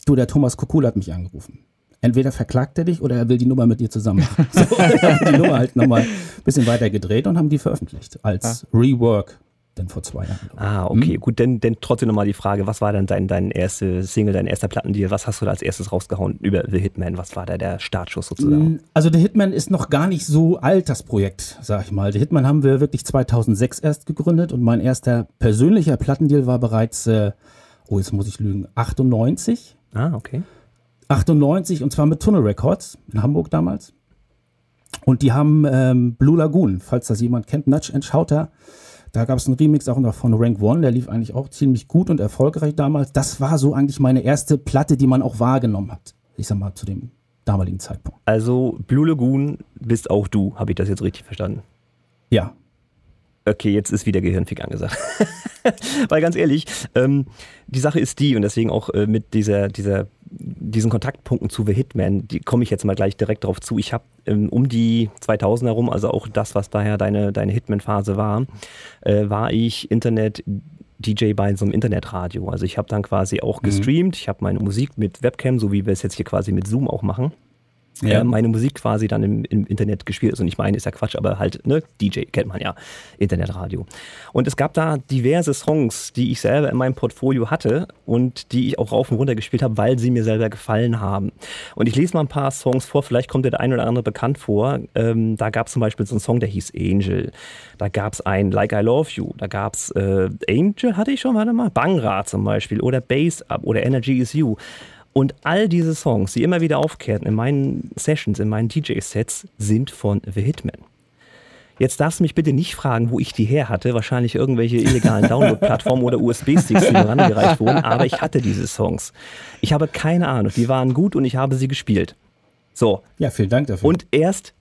du, der Thomas Kokul hat mich angerufen entweder verklagt er dich oder er will die Nummer mit dir zusammen machen. so, haben die Nummer halt nochmal ein bisschen weiter gedreht und haben die veröffentlicht als ah. Rework. Denn vor zwei Jahren. Ah, okay, hm? gut, denn, denn trotzdem nochmal die Frage, was war denn dein, dein erste Single, dein erster Plattendeal? Was hast du da als erstes rausgehauen über The Hitman? Was war da der Startschuss sozusagen? Also The Hitman ist noch gar nicht so alt, das Projekt, sag ich mal. The Hitman haben wir wirklich 2006 erst gegründet und mein erster persönlicher Plattendeal war bereits, äh, oh, jetzt muss ich lügen, 98. Ah, okay. 98 und zwar mit Tunnel Records in Hamburg damals. Und die haben ähm, Blue Lagoon, falls das jemand kennt, Nudge and Shouter. Da gab es einen Remix auch noch von Rank One, der lief eigentlich auch ziemlich gut und erfolgreich damals. Das war so eigentlich meine erste Platte, die man auch wahrgenommen hat. Ich sag mal, zu dem damaligen Zeitpunkt. Also Blue Lagoon bist auch du, habe ich das jetzt richtig verstanden? Ja. Okay, jetzt ist wieder Gehirnfick angesagt. Weil ganz ehrlich, ähm, die Sache ist die, und deswegen auch äh, mit dieser, dieser diesen Kontaktpunkten zu The Hitman, die komme ich jetzt mal gleich direkt darauf zu. Ich habe ähm, um die 2000 herum, also auch das, was daher deine, deine Hitman-Phase war, äh, war ich Internet DJ bei so einem Internetradio. Also ich habe dann quasi auch mhm. gestreamt, ich habe meine Musik mit Webcam, so wie wir es jetzt hier quasi mit Zoom auch machen ja. äh, meine Musik quasi dann im, im Internet gespielt. Also nicht meine, ist ja Quatsch, aber halt, ne, DJ kennt man ja, Internetradio. Und es gab da diverse Songs, die ich selber in meinem Portfolio hatte und die ich auch rauf und runter gespielt habe, weil sie mir selber gefallen haben. Und ich lese mal ein paar Songs vor, vielleicht kommt dir der ein oder andere bekannt vor. Ähm, da gab es zum Beispiel so einen Song, der hieß Angel. Da gab es ein Like I Love You. Da gab es äh, Angel, hatte ich schon, warte mal, Bangra zum Beispiel oder Bass Up oder Energy Is You. Und all diese Songs, die immer wieder aufkehrten in meinen Sessions, in meinen DJ-Sets, sind von The Hitman. Jetzt darfst du mich bitte nicht fragen, wo ich die her hatte. Wahrscheinlich irgendwelche illegalen Download-Plattformen oder USB-Sticks, die mir rangereicht wurden. Aber ich hatte diese Songs. Ich habe keine Ahnung. Die waren gut und ich habe sie gespielt. So. Ja, vielen Dank dafür. Und erst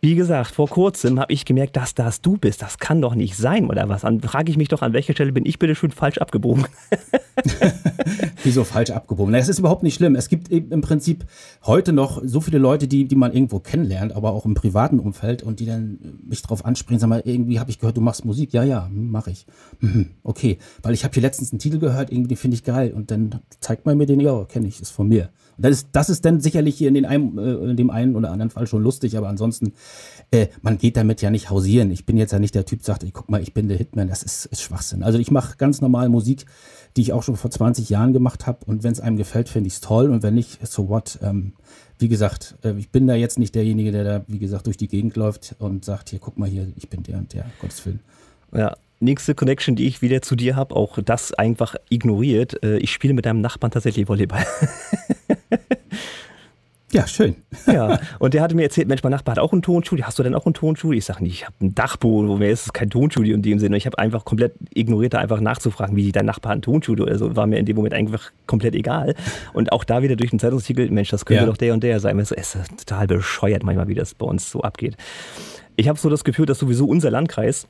wie gesagt, vor kurzem habe ich gemerkt, dass das du bist. Das kann doch nicht sein, oder was? Dann frage ich mich doch, an welcher Stelle bin ich bitte schön falsch abgebogen? Wieso falsch abgebogen? Das ist überhaupt nicht schlimm. Es gibt eben im Prinzip heute noch so viele Leute, die, die man irgendwo kennenlernt, aber auch im privaten Umfeld und die dann mich drauf ansprechen, sag mal, irgendwie habe ich gehört, du machst Musik. Ja, ja, hm, mache ich. Mhm, okay, weil ich habe hier letztens einen Titel gehört, irgendwie finde ich geil und dann zeigt man mir den, ja, kenne ich, ist von mir. Das ist, das ist dann sicherlich hier in, den einen, äh, in dem einen oder anderen Fall schon lustig, aber ansonsten, äh, man geht damit ja nicht hausieren. Ich bin jetzt ja nicht der Typ, der sagt, guck mal, ich bin der Hitman. Das ist, ist Schwachsinn. Also ich mache ganz normal Musik, die ich auch schon vor 20 Jahren gemacht habe. Und wenn es einem gefällt, finde ich es toll. Und wenn nicht, so what? Ähm, wie gesagt, äh, ich bin da jetzt nicht derjenige, der da, wie gesagt, durch die Gegend läuft und sagt, hier, guck mal hier, ich bin der und der, Gottes Willen. Ja, nächste Connection, die ich wieder zu dir habe, auch das einfach ignoriert. Äh, ich spiele mit deinem Nachbarn tatsächlich Volleyball. Ja, schön. ja, und der hatte mir erzählt, Mensch, mein Nachbar hat auch ein Tonstudio. Hast du denn auch ein Tonstudio? Ich sage nicht, ich habe ein Dachboden, wo mir ist es kein Tonstudio in dem Sinne. Ich habe einfach komplett ignoriert, da einfach nachzufragen, wie dein Nachbar ein Tonstudio ist. Also war mir in dem Moment einfach komplett egal. Und auch da wieder durch den Zeitungsartikel, Mensch, das könnte ja. doch der und der sein. Es ist total bescheuert manchmal, wie das bei uns so abgeht. Ich habe so das Gefühl, dass sowieso unser Landkreis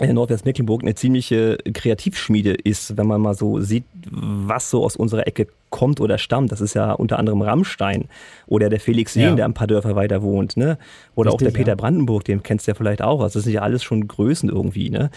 Nordwestmecklenburg eine ziemliche Kreativschmiede ist, wenn man mal so sieht, was so aus unserer Ecke kommt oder stammt. Das ist ja unter anderem Rammstein oder der Felix Sehn, ja. der ein paar Dörfer weiter wohnt, ne? Oder Richtig, auch der Peter ja. Brandenburg, den kennst du ja vielleicht auch. Also das sind ja alles schon Größen irgendwie, ne?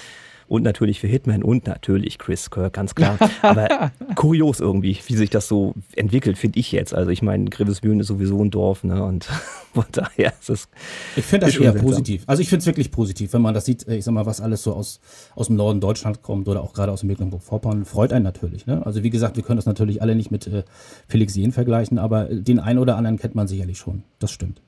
Und natürlich für Hitman und natürlich Chris Kirk, ganz klar. Aber kurios irgendwie, wie sich das so entwickelt, finde ich jetzt. Also ich meine, Grevesmühlen ist sowieso ein Dorf, ne? Und von daher ist es. Ich finde das eher positiv. Also ich finde es wirklich positiv, wenn man das sieht, ich sag mal, was alles so aus, aus dem Norden Deutschland kommt oder auch gerade aus dem Mecklenburg-Vorpommern, freut einen natürlich. Ne? Also wie gesagt, wir können das natürlich alle nicht mit äh, Felix Jen vergleichen, aber den einen oder anderen kennt man sicherlich schon. Das stimmt.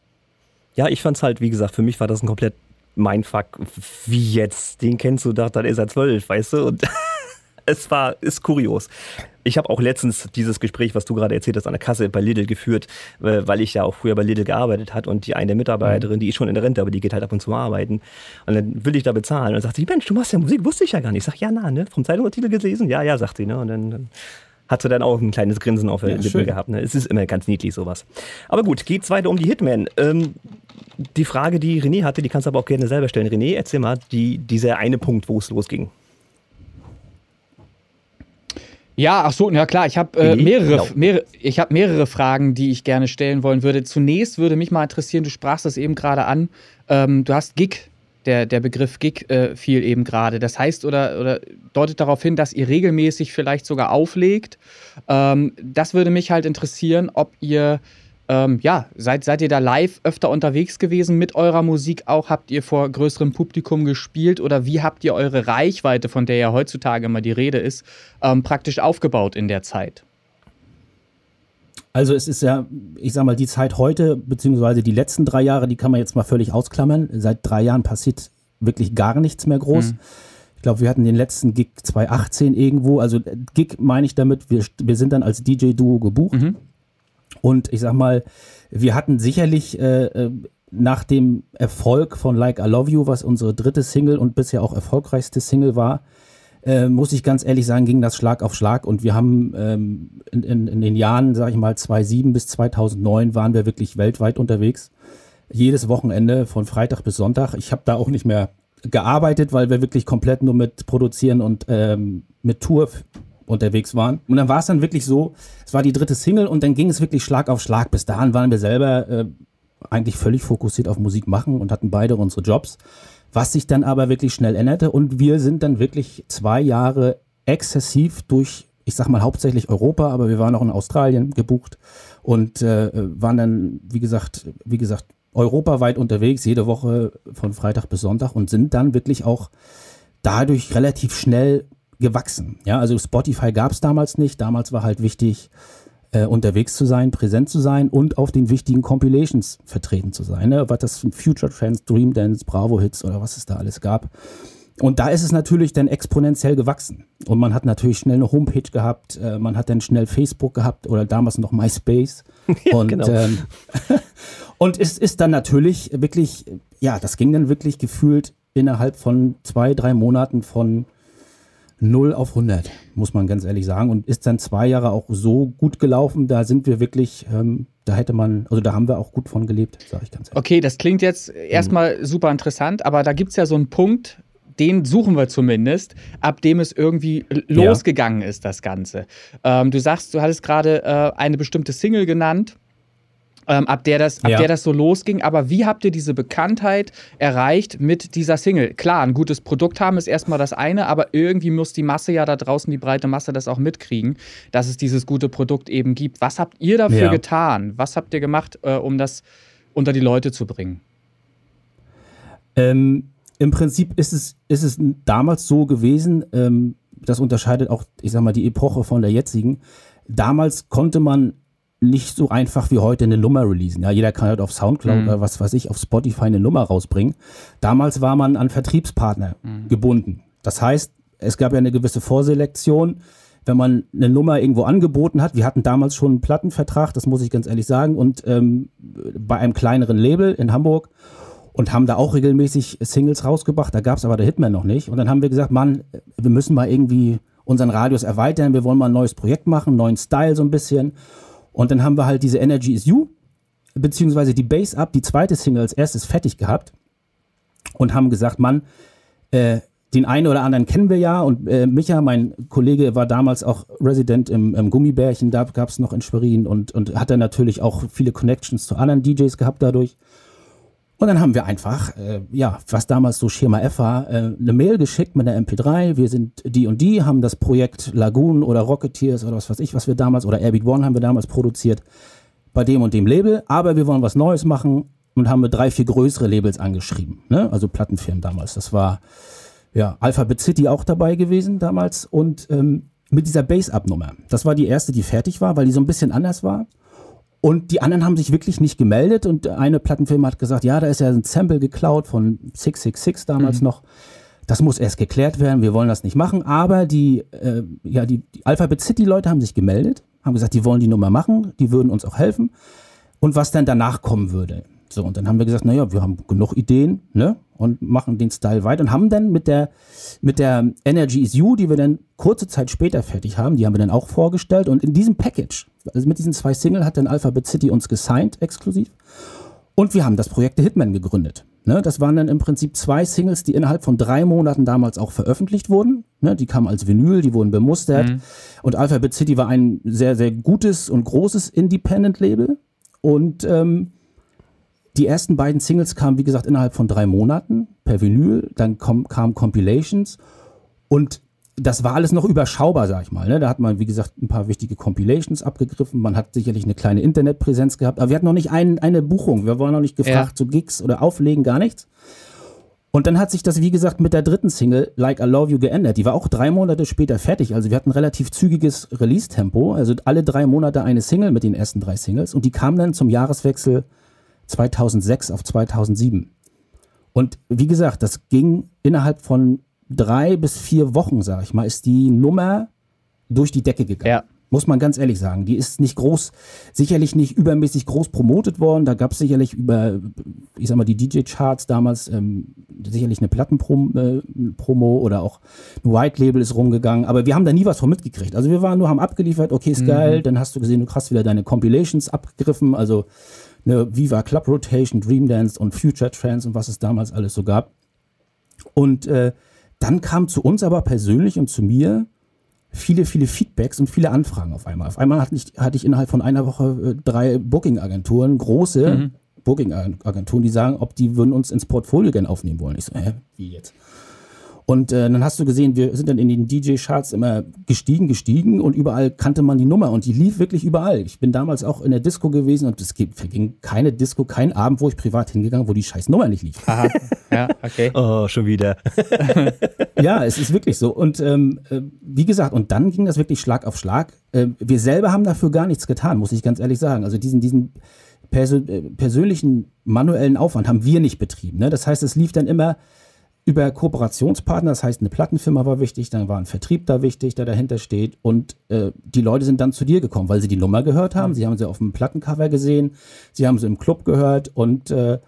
Ja, ich fand es halt, wie gesagt, für mich war das ein komplett mein Fuck, wie jetzt? Den kennst du doch, dann ist er zwölf, weißt du? Und es war, ist kurios. Ich habe auch letztens dieses Gespräch, was du gerade erzählt hast, an der Kasse bei Lidl geführt, äh, weil ich ja auch früher bei Lidl gearbeitet hat und die eine Mitarbeiterin, die ist schon in der Rente, aber die geht halt ab und zu arbeiten. Und dann will ich da bezahlen. Und dann sagt sie, Mensch, du machst ja Musik, wusste ich ja gar nicht. Ich sag, ja, na, ne? Vom Zeitungsartikel gelesen? Ja, ja, sagt sie, ne? Und dann, dann hat sie dann auch ein kleines Grinsen auf der ja, Lippe gehabt. Ne? Es ist immer ganz niedlich sowas. Aber gut, geht's weiter um die Hitman. Ähm, die Frage, die René hatte, die kannst du aber auch gerne selber stellen. René, erzähl mal die, dieser eine Punkt, wo es losging. Ja, ach so, ja klar, ich habe äh, mehrere, genau. mehrere, ich hab mehrere Fragen, die ich gerne stellen wollen würde. Zunächst würde mich mal interessieren, du sprachst das eben gerade an, ähm, du hast Gig der, der Begriff Gig äh, fiel eben gerade. Das heißt oder, oder deutet darauf hin, dass ihr regelmäßig vielleicht sogar auflegt. Ähm, das würde mich halt interessieren, ob ihr, ähm, ja, seid, seid ihr da live öfter unterwegs gewesen mit eurer Musik auch? Habt ihr vor größerem Publikum gespielt oder wie habt ihr eure Reichweite, von der ja heutzutage immer die Rede ist, ähm, praktisch aufgebaut in der Zeit? Also es ist ja, ich sag mal, die Zeit heute, beziehungsweise die letzten drei Jahre, die kann man jetzt mal völlig ausklammern. Seit drei Jahren passiert wirklich gar nichts mehr groß. Mhm. Ich glaube, wir hatten den letzten Gig 2018 irgendwo. Also Gig meine ich damit, wir, wir sind dann als DJ-Duo gebucht. Mhm. Und ich sag mal, wir hatten sicherlich äh, äh, nach dem Erfolg von Like I Love You, was unsere dritte Single und bisher auch erfolgreichste Single war, äh, muss ich ganz ehrlich sagen, ging das Schlag auf Schlag. Und wir haben ähm, in, in, in, den Jahren, sag ich mal, 2007 bis 2009 waren wir wirklich weltweit unterwegs. Jedes Wochenende von Freitag bis Sonntag. Ich habe da auch nicht mehr gearbeitet, weil wir wirklich komplett nur mit Produzieren und ähm, mit Tour unterwegs waren. Und dann war es dann wirklich so, es war die dritte Single und dann ging es wirklich Schlag auf Schlag. Bis dahin waren wir selber äh, eigentlich völlig fokussiert auf Musik machen und hatten beide unsere Jobs was sich dann aber wirklich schnell änderte und wir sind dann wirklich zwei Jahre exzessiv durch, ich sag mal hauptsächlich Europa, aber wir waren auch in Australien gebucht und äh, waren dann, wie gesagt, wie gesagt, europaweit unterwegs, jede Woche von Freitag bis Sonntag und sind dann wirklich auch dadurch relativ schnell gewachsen. Ja, also Spotify gab es damals nicht. Damals war halt wichtig, äh, unterwegs zu sein, präsent zu sein und auf den wichtigen Compilations vertreten zu sein. Ne? Was das Future Trends, Dream Dance, Bravo Hits oder was es da alles gab. Und da ist es natürlich dann exponentiell gewachsen. Und man hat natürlich schnell eine Homepage gehabt, äh, man hat dann schnell Facebook gehabt oder damals noch MySpace. ja, und, genau. ähm, und es ist dann natürlich wirklich, ja, das ging dann wirklich gefühlt innerhalb von zwei, drei Monaten von 0 auf 100, muss man ganz ehrlich sagen. Und ist dann zwei Jahre auch so gut gelaufen. Da sind wir wirklich, ähm, da hätte man, also da haben wir auch gut von gelebt, sage ich ganz ehrlich. Okay, das klingt jetzt erstmal mhm. super interessant, aber da gibt es ja so einen Punkt, den suchen wir zumindest, ab dem es irgendwie losgegangen ja. ist, das Ganze. Ähm, du sagst, du hattest gerade äh, eine bestimmte Single genannt. Ähm, ab, der das, ab ja. der das so losging. Aber wie habt ihr diese Bekanntheit erreicht mit dieser Single? Klar, ein gutes Produkt haben ist erstmal das eine, aber irgendwie muss die Masse ja da draußen, die breite Masse, das auch mitkriegen, dass es dieses gute Produkt eben gibt. Was habt ihr dafür ja. getan? Was habt ihr gemacht, äh, um das unter die Leute zu bringen? Ähm, Im Prinzip ist es, ist es damals so gewesen, ähm, das unterscheidet auch, ich sag mal, die Epoche von der jetzigen. Damals konnte man nicht so einfach wie heute eine Nummer releasen. Ja, jeder kann halt auf Soundcloud mhm. oder was weiß ich, auf Spotify eine Nummer rausbringen. Damals war man an Vertriebspartner mhm. gebunden. Das heißt, es gab ja eine gewisse Vorselektion. Wenn man eine Nummer irgendwo angeboten hat, wir hatten damals schon einen Plattenvertrag, das muss ich ganz ehrlich sagen, und ähm, bei einem kleineren Label in Hamburg und haben da auch regelmäßig Singles rausgebracht. Da gab es aber der Hitman noch nicht. Und dann haben wir gesagt, Mann, wir müssen mal irgendwie unseren Radius erweitern. Wir wollen mal ein neues Projekt machen, neuen Style so ein bisschen. Und dann haben wir halt diese Energy is You, beziehungsweise die Base Up, die zweite Single als erstes fertig gehabt und haben gesagt, Mann, äh, den einen oder anderen kennen wir ja und äh, Micha, mein Kollege, war damals auch Resident im, im Gummibärchen, da gab es noch in Schwerin und, und hat dann natürlich auch viele Connections zu anderen DJs gehabt dadurch. Und dann haben wir einfach, äh, ja, was damals so Schema F war, äh, eine Mail geschickt mit einer MP3. Wir sind die und die, haben das Projekt Lagoon oder Rocketeers oder was weiß ich, was wir damals, oder Airbeat One haben wir damals produziert, bei dem und dem Label. Aber wir wollen was Neues machen und haben wir drei, vier größere Labels angeschrieben. Ne? Also Plattenfirmen damals. Das war, ja, Alphabet City auch dabei gewesen damals. Und ähm, mit dieser Base-Up-Nummer. Das war die erste, die fertig war, weil die so ein bisschen anders war. Und die anderen haben sich wirklich nicht gemeldet und eine Plattenfirma hat gesagt, ja, da ist ja ein Sample geklaut von 666 damals mhm. noch. Das muss erst geklärt werden, wir wollen das nicht machen. Aber die, äh, ja, die, die Alphabet City-Leute haben sich gemeldet, haben gesagt, die wollen die Nummer machen, die würden uns auch helfen. Und was dann danach kommen würde. So, und dann haben wir gesagt, naja, wir haben genug Ideen, ne? Und machen den Style weiter und haben dann mit der, mit der Energy is You, die wir dann kurze Zeit später fertig haben, die haben wir dann auch vorgestellt. Und in diesem Package, also mit diesen zwei Singles, hat dann Alphabet City uns gesigned, exklusiv. Und wir haben das Projekt The Hitman gegründet. Ne, das waren dann im Prinzip zwei Singles, die innerhalb von drei Monaten damals auch veröffentlicht wurden. Ne, die kamen als Vinyl, die wurden bemustert. Mhm. Und Alphabet City war ein sehr, sehr gutes und großes Independent-Label. Und ähm, die ersten beiden Singles kamen, wie gesagt, innerhalb von drei Monaten per Vinyl. Dann kamen Compilations. Und das war alles noch überschaubar, sag ich mal. Ne? Da hat man, wie gesagt, ein paar wichtige Compilations abgegriffen. Man hat sicherlich eine kleine Internetpräsenz gehabt. Aber wir hatten noch nicht ein, eine Buchung. Wir waren noch nicht gefragt ja. zu Gigs oder Auflegen, gar nichts. Und dann hat sich das, wie gesagt, mit der dritten Single, Like I Love You, geändert. Die war auch drei Monate später fertig. Also wir hatten relativ zügiges Release-Tempo. Also alle drei Monate eine Single mit den ersten drei Singles. Und die kam dann zum Jahreswechsel 2006 auf 2007. Und wie gesagt, das ging innerhalb von drei bis vier Wochen, sag ich mal, ist die Nummer durch die Decke gegangen. Ja. Muss man ganz ehrlich sagen. Die ist nicht groß, sicherlich nicht übermäßig groß promotet worden. Da gab es sicherlich über, ich sag mal, die DJ-Charts damals ähm, sicherlich eine Plattenpromo äh, oder auch ein White Label ist rumgegangen. Aber wir haben da nie was von mitgekriegt. Also wir waren nur, haben abgeliefert, okay, ist mhm. geil. Dann hast du gesehen, du hast wieder deine Compilations abgegriffen. Also eine Viva Club Rotation, Dream Dance und Future Trance und was es damals alles so gab. Und äh, dann kam zu uns aber persönlich und zu mir viele, viele Feedbacks und viele Anfragen auf einmal. Auf einmal hatte ich, hatte ich innerhalb von einer Woche äh, drei Booking-Agenturen, große mhm. Booking-Agenturen, die sagen, ob die würden uns ins Portfolio gerne aufnehmen wollen. Ich so, hä, wie jetzt? Und äh, dann hast du gesehen, wir sind dann in den DJ-Charts immer gestiegen, gestiegen und überall kannte man die Nummer und die lief wirklich überall. Ich bin damals auch in der Disco gewesen und es verging keine Disco, kein Abend, wo ich privat hingegangen, wo die scheiß Nummer nicht lief. Aha. Ja, okay. oh, schon wieder. ja, es ist wirklich so. Und ähm, äh, wie gesagt, und dann ging das wirklich Schlag auf Schlag. Äh, wir selber haben dafür gar nichts getan, muss ich ganz ehrlich sagen. Also diesen, diesen persö äh, persönlichen manuellen Aufwand haben wir nicht betrieben. Ne? Das heißt, es lief dann immer über Kooperationspartner, das heißt, eine Plattenfirma war wichtig, dann war ein Vertrieb da wichtig, der dahinter steht und äh, die Leute sind dann zu dir gekommen, weil sie die Nummer gehört haben, mhm. sie haben sie auf dem Plattencover gesehen, sie haben sie im Club gehört und äh,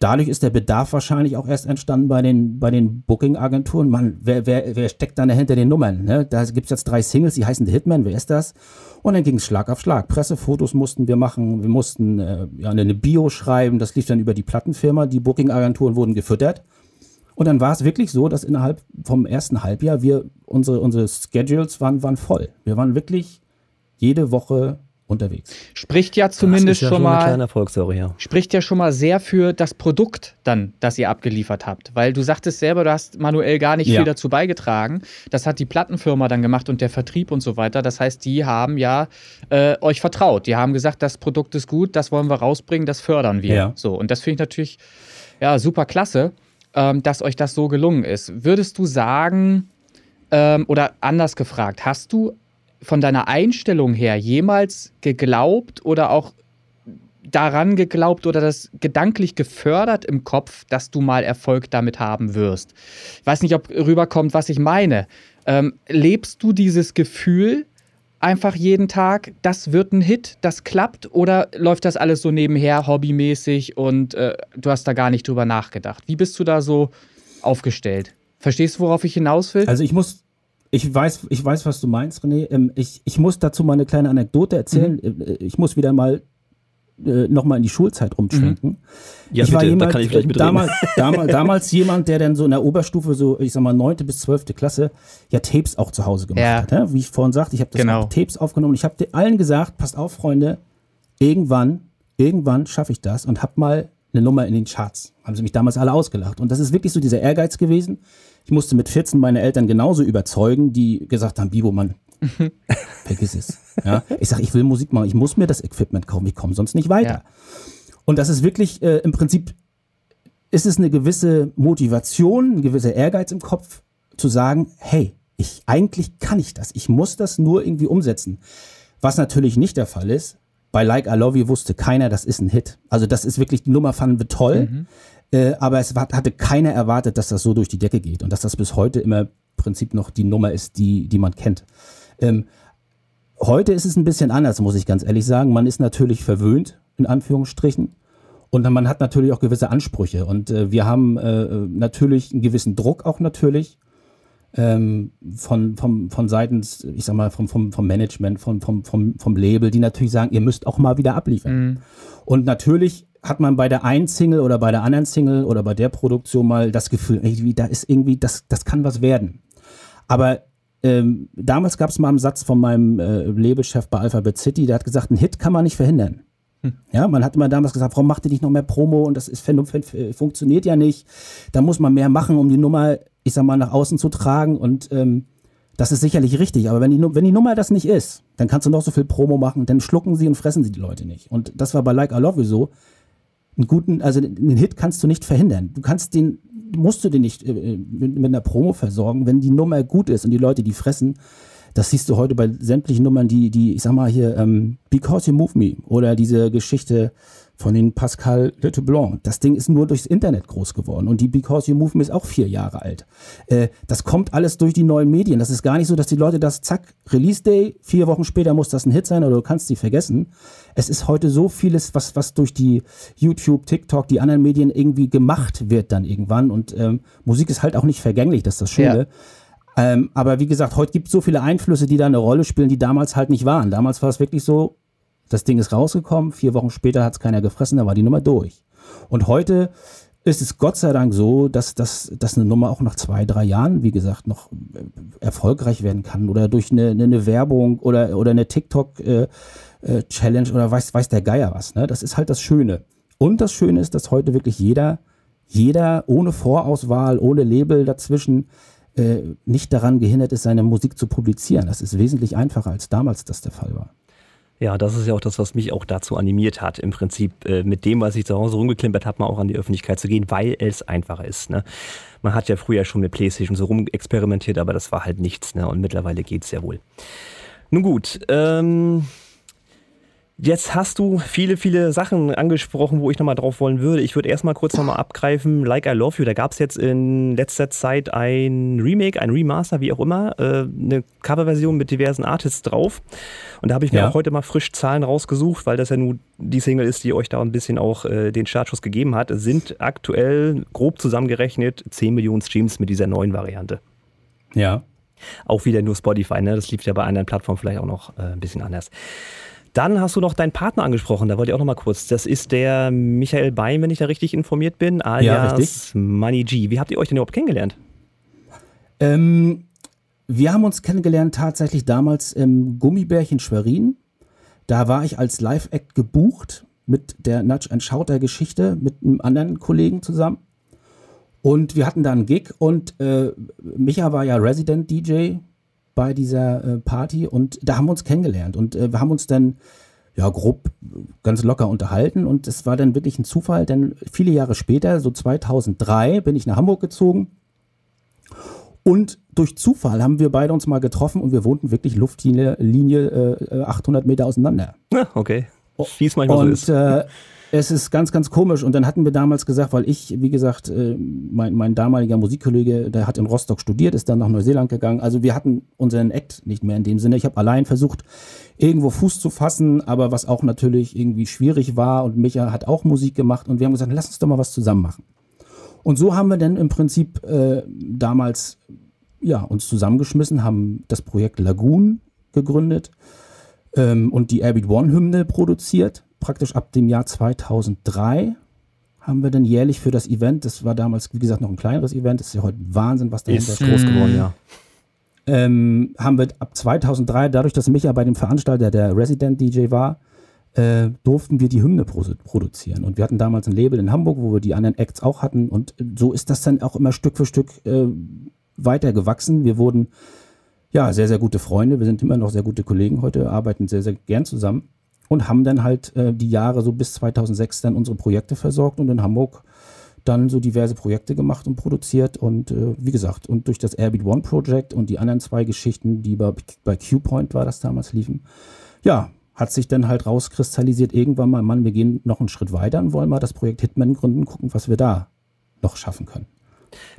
dadurch ist der Bedarf wahrscheinlich auch erst entstanden bei den, bei den Booking-Agenturen. Man, wer, wer, wer steckt dann dahinter den Nummern? Ne? Da gibt es jetzt drei Singles, die heißen The Hitman, wer ist das? Und dann ging es Schlag auf Schlag. Pressefotos mussten wir machen, wir mussten äh, ja, eine Bio schreiben, das lief dann über die Plattenfirma, die Booking-Agenturen wurden gefüttert. Und dann war es wirklich so, dass innerhalb vom ersten Halbjahr wir unsere, unsere Schedules waren, waren voll. Wir waren wirklich jede Woche unterwegs. Spricht ja zumindest ja schon, schon mal. Eine kleine Erfolgsstory, ja. Spricht ja schon mal sehr für das Produkt dann, das ihr abgeliefert habt. Weil du sagtest selber, du hast manuell gar nicht Ja. viel dazu beigetragen. Das hat die Plattenfirma dann gemacht und der Vertrieb und so weiter. Das heißt, die haben ja äh, euch vertraut. Die haben gesagt, das Produkt ist gut, das wollen wir rausbringen, das fördern wir. Ja. So, und das finde ich natürlich ja, super klasse, ähm, dass euch das so gelungen ist. Würdest du sagen, ähm, oder anders gefragt, hast du von deiner Einstellung her jemals geglaubt oder auch daran geglaubt oder das gedanklich gefördert im Kopf, dass du mal Erfolg damit haben wirst? Ich weiß nicht, ob rüberkommt, was ich meine. Ähm, lebst du dieses Gefühl einfach jeden Tag, das wird ein Hit, das klappt oder läuft das alles so nebenher, hobbymäßig und äh, du hast da gar nicht drüber nachgedacht? Wie bist du da so aufgestellt? Verstehst du, worauf ich hinaus will? Also ich muss, ich weiß, ich weiß, was du meinst, René. Ähm, ich, ich muss dazu mal eine kleine Anekdote erzählen. Mhm. Äh, Ich muss wieder mal äh, nochmal in die Schulzeit rumschwenken. Ja, ich bitte, war da jemand, kann ich vielleicht mitreden. damals, damals, damals jemand, der dann so in der Oberstufe, so ich sag mal neunte bis zwölfte Klasse, ja Tapes auch zu Hause gemacht Ja. hat. Ne? Wie ich vorhin sagte, ich habe das Genau. auch Tapes aufgenommen. Ich habe allen gesagt, passt auf, Freunde, irgendwann, irgendwann schaffe ich das und hab mal eine Nummer in den Charts. Haben sie mich damals alle ausgelacht. Und das ist wirklich so dieser Ehrgeiz gewesen. Ich musste mit 14 meine Eltern genauso überzeugen, die gesagt haben, Bibo, Mann, vergiss es. Ja? Ich sage, ich will Musik machen, ich muss mir das Equipment kaufen, ich komme sonst nicht weiter. Ja. Und das ist wirklich äh, im Prinzip, ist es eine gewisse Motivation, ein gewisser Ehrgeiz im Kopf, zu sagen, hey, ich, eigentlich kann ich das, ich muss das nur irgendwie umsetzen. Was natürlich nicht der Fall ist, bei Like I Love You wusste keiner, das ist ein Hit. Also das ist wirklich, die Nummer fanden wir toll, äh, aber es war, hatte keiner erwartet, dass das so durch die Decke geht und dass das bis heute immer im Prinzip noch die Nummer ist, die, die man kennt. Ähm, heute ist es ein bisschen anders, muss ich ganz ehrlich sagen. Man ist natürlich verwöhnt, in Anführungsstrichen. Und man hat natürlich auch gewisse Ansprüche. Und äh, wir haben äh, natürlich einen gewissen Druck auch natürlich ähm, von, vom, von seitens, ich sag mal, vom, vom, vom Management, vom, vom, vom, vom Label, die natürlich sagen, ihr müsst auch mal wieder abliefern. Und natürlich hat man bei der einen Single oder bei der anderen Single oder bei der Produktion mal das Gefühl, irgendwie, da ist irgendwie, das, das kann was werden. Aber ähm, damals gab es mal einen Satz von meinem äh, Labelchef bei Alphabet City, der hat gesagt, ein Hit kann man nicht verhindern. Ja, man hat immer damals gesagt, warum macht ihr nicht noch mehr Promo und das ist fun funktioniert ja nicht. Da muss man mehr machen, um die Nummer, ich sag mal, nach außen zu tragen und ähm, das ist sicherlich richtig. Aber wenn die, wenn die Nummer das nicht ist, dann kannst du noch so viel Promo machen, dann schlucken sie und fressen sie die Leute nicht. Und das war bei Like I Love You so. Einen guten, also einen Hit kannst du nicht verhindern. Du kannst den, musst du den nicht äh, mit, mit einer Promo versorgen, wenn die Nummer gut ist und die Leute die fressen. Das siehst du heute bei sämtlichen Nummern, die, die, ich sag mal hier, ähm, Because You Move Me oder diese Geschichte von den Pascal Leteblanc. Das Ding ist nur durchs Internet groß geworden und die Because You Move Me ist auch vier Jahre alt. Äh, das kommt alles durch die neuen Medien. Das ist gar nicht so, dass die Leute das, zack, Release Day, vier Wochen später muss das ein Hit sein oder du kannst sie vergessen. Es ist heute so vieles, was, was durch die YouTube, TikTok, die anderen Medien irgendwie gemacht wird dann irgendwann und ähm, Musik ist halt auch nicht vergänglich, das ist das Schöne. Ja. Ähm, aber wie gesagt, heute gibt es so viele Einflüsse, die da eine Rolle spielen, die damals halt nicht waren. Damals war es wirklich so, das Ding ist rausgekommen, vier Wochen später hat es keiner gefressen, da war die Nummer durch. Und heute ist es Gott sei Dank so, dass, dass, dass eine Nummer auch nach zwei, drei Jahren, wie gesagt, noch äh, erfolgreich werden kann oder durch eine, eine, Werbung oder, oder eine TikTok-Challenge oder weiß, weiß der Geier was. Ne? Das ist halt das Schöne. Und das Schöne ist, dass heute wirklich jeder, jeder ohne Vorauswahl, ohne Label dazwischen, äh, nicht daran gehindert ist, seine Musik zu publizieren. Das ist wesentlich einfacher, als damals das der Fall war. Ja, das ist ja auch das, was mich auch dazu animiert hat, im Prinzip äh, mit dem, was ich zu Hause rumgeklimpert habe, mal auch an die Öffentlichkeit zu gehen, weil es einfacher ist. Ne? Man hat ja früher schon mit Playstation so rumexperimentiert, aber das war halt nichts. Ne? Und mittlerweile geht es ja wohl. Nun gut, ähm, Jetzt hast du viele, viele Sachen angesprochen, wo ich nochmal drauf wollen würde. Ich würde erstmal kurz nochmal abgreifen. Like I Love You, da gab es jetzt in letzter Zeit ein Remake, ein Remaster, wie auch immer, äh, eine Coverversion mit diversen Artists drauf. Und da habe ich mir Ja. auch heute mal frisch Zahlen rausgesucht, weil das ja nun die Single ist, die euch da ein bisschen auch äh, den Startschuss gegeben hat. Es sind aktuell grob zusammengerechnet 10 Millionen Streams mit dieser neuen Variante. Ja. Auch wieder nur Spotify, ne? Das lief ja bei anderen Plattformen vielleicht auch noch äh, ein bisschen anders. Dann hast du noch deinen Partner angesprochen, da wollte ich auch noch mal kurz. Das ist der Michael Bein, wenn ich da richtig informiert bin, alias ja, Money G. Wie habt ihr euch denn überhaupt kennengelernt? Ähm, wir haben uns kennengelernt tatsächlich damals im Gummibärchen Schwerin. Da war ich als Live-Act gebucht mit der Nudge and Shouter Geschichte mit einem anderen Kollegen zusammen. Und wir hatten da einen Gig und äh, Micha war ja Resident DJ bei dieser äh, Party und da haben wir uns kennengelernt und äh, wir haben uns dann ja grob ganz locker unterhalten und es war dann wirklich ein Zufall, denn viele Jahre später, so 2003, bin ich nach Hamburg gezogen und durch Zufall haben wir beide uns mal getroffen und wir wohnten wirklich Luftlinie Linie, äh, 800 Meter auseinander. Ja, okay. Wie es manchmal und, so ist. Äh, es ist ganz, ganz komisch. Und dann hatten wir damals gesagt, weil ich, wie gesagt, äh, mein, mein damaliger Musikkollege, der hat in Rostock studiert, ist dann nach Neuseeland gegangen. Also wir hatten unseren Act nicht mehr in dem Sinne. Ich habe allein versucht, irgendwo Fuß zu fassen, aber was auch natürlich irgendwie schwierig war. Und Micha hat auch Musik gemacht. Und wir haben gesagt, lass uns doch mal was zusammen machen. Und so haben wir dann im Prinzip äh, damals ja, uns zusammengeschmissen, haben das Projekt Lagoon gegründet ähm, und die Airbeat One Hymne produziert. Praktisch ab dem Jahr 2003 haben wir dann jährlich für das Event, das war damals, wie gesagt, noch ein kleineres Event, das ist ja heute Wahnsinn, was dahinter ist. groß geworden, ja. Ähm, haben wir ab 2003, dadurch, dass Micha bei dem Veranstalter der Resident DJ war, äh, durften wir die Hymne produzieren. Und wir hatten damals ein Label in Hamburg, wo wir die anderen Acts auch hatten. Und so ist das dann auch immer Stück für Stück äh, weiter gewachsen. Wir wurden ja sehr, sehr gute Freunde. Wir sind immer noch sehr gute Kollegen heute, arbeiten sehr, sehr gern zusammen und haben dann halt äh, die Jahre so bis 2006 dann unsere Projekte versorgt und in Hamburg dann so diverse Projekte gemacht und produziert und äh, wie gesagt, und durch das Airbeat One Project und die anderen zwei Geschichten, die bei, bei Q-Point war das damals liefen, ja, hat sich dann halt rauskristallisiert irgendwann mal, Mann, wir gehen noch einen Schritt weiter und wollen mal das Projekt Hitman gründen, gucken, was wir da noch schaffen können.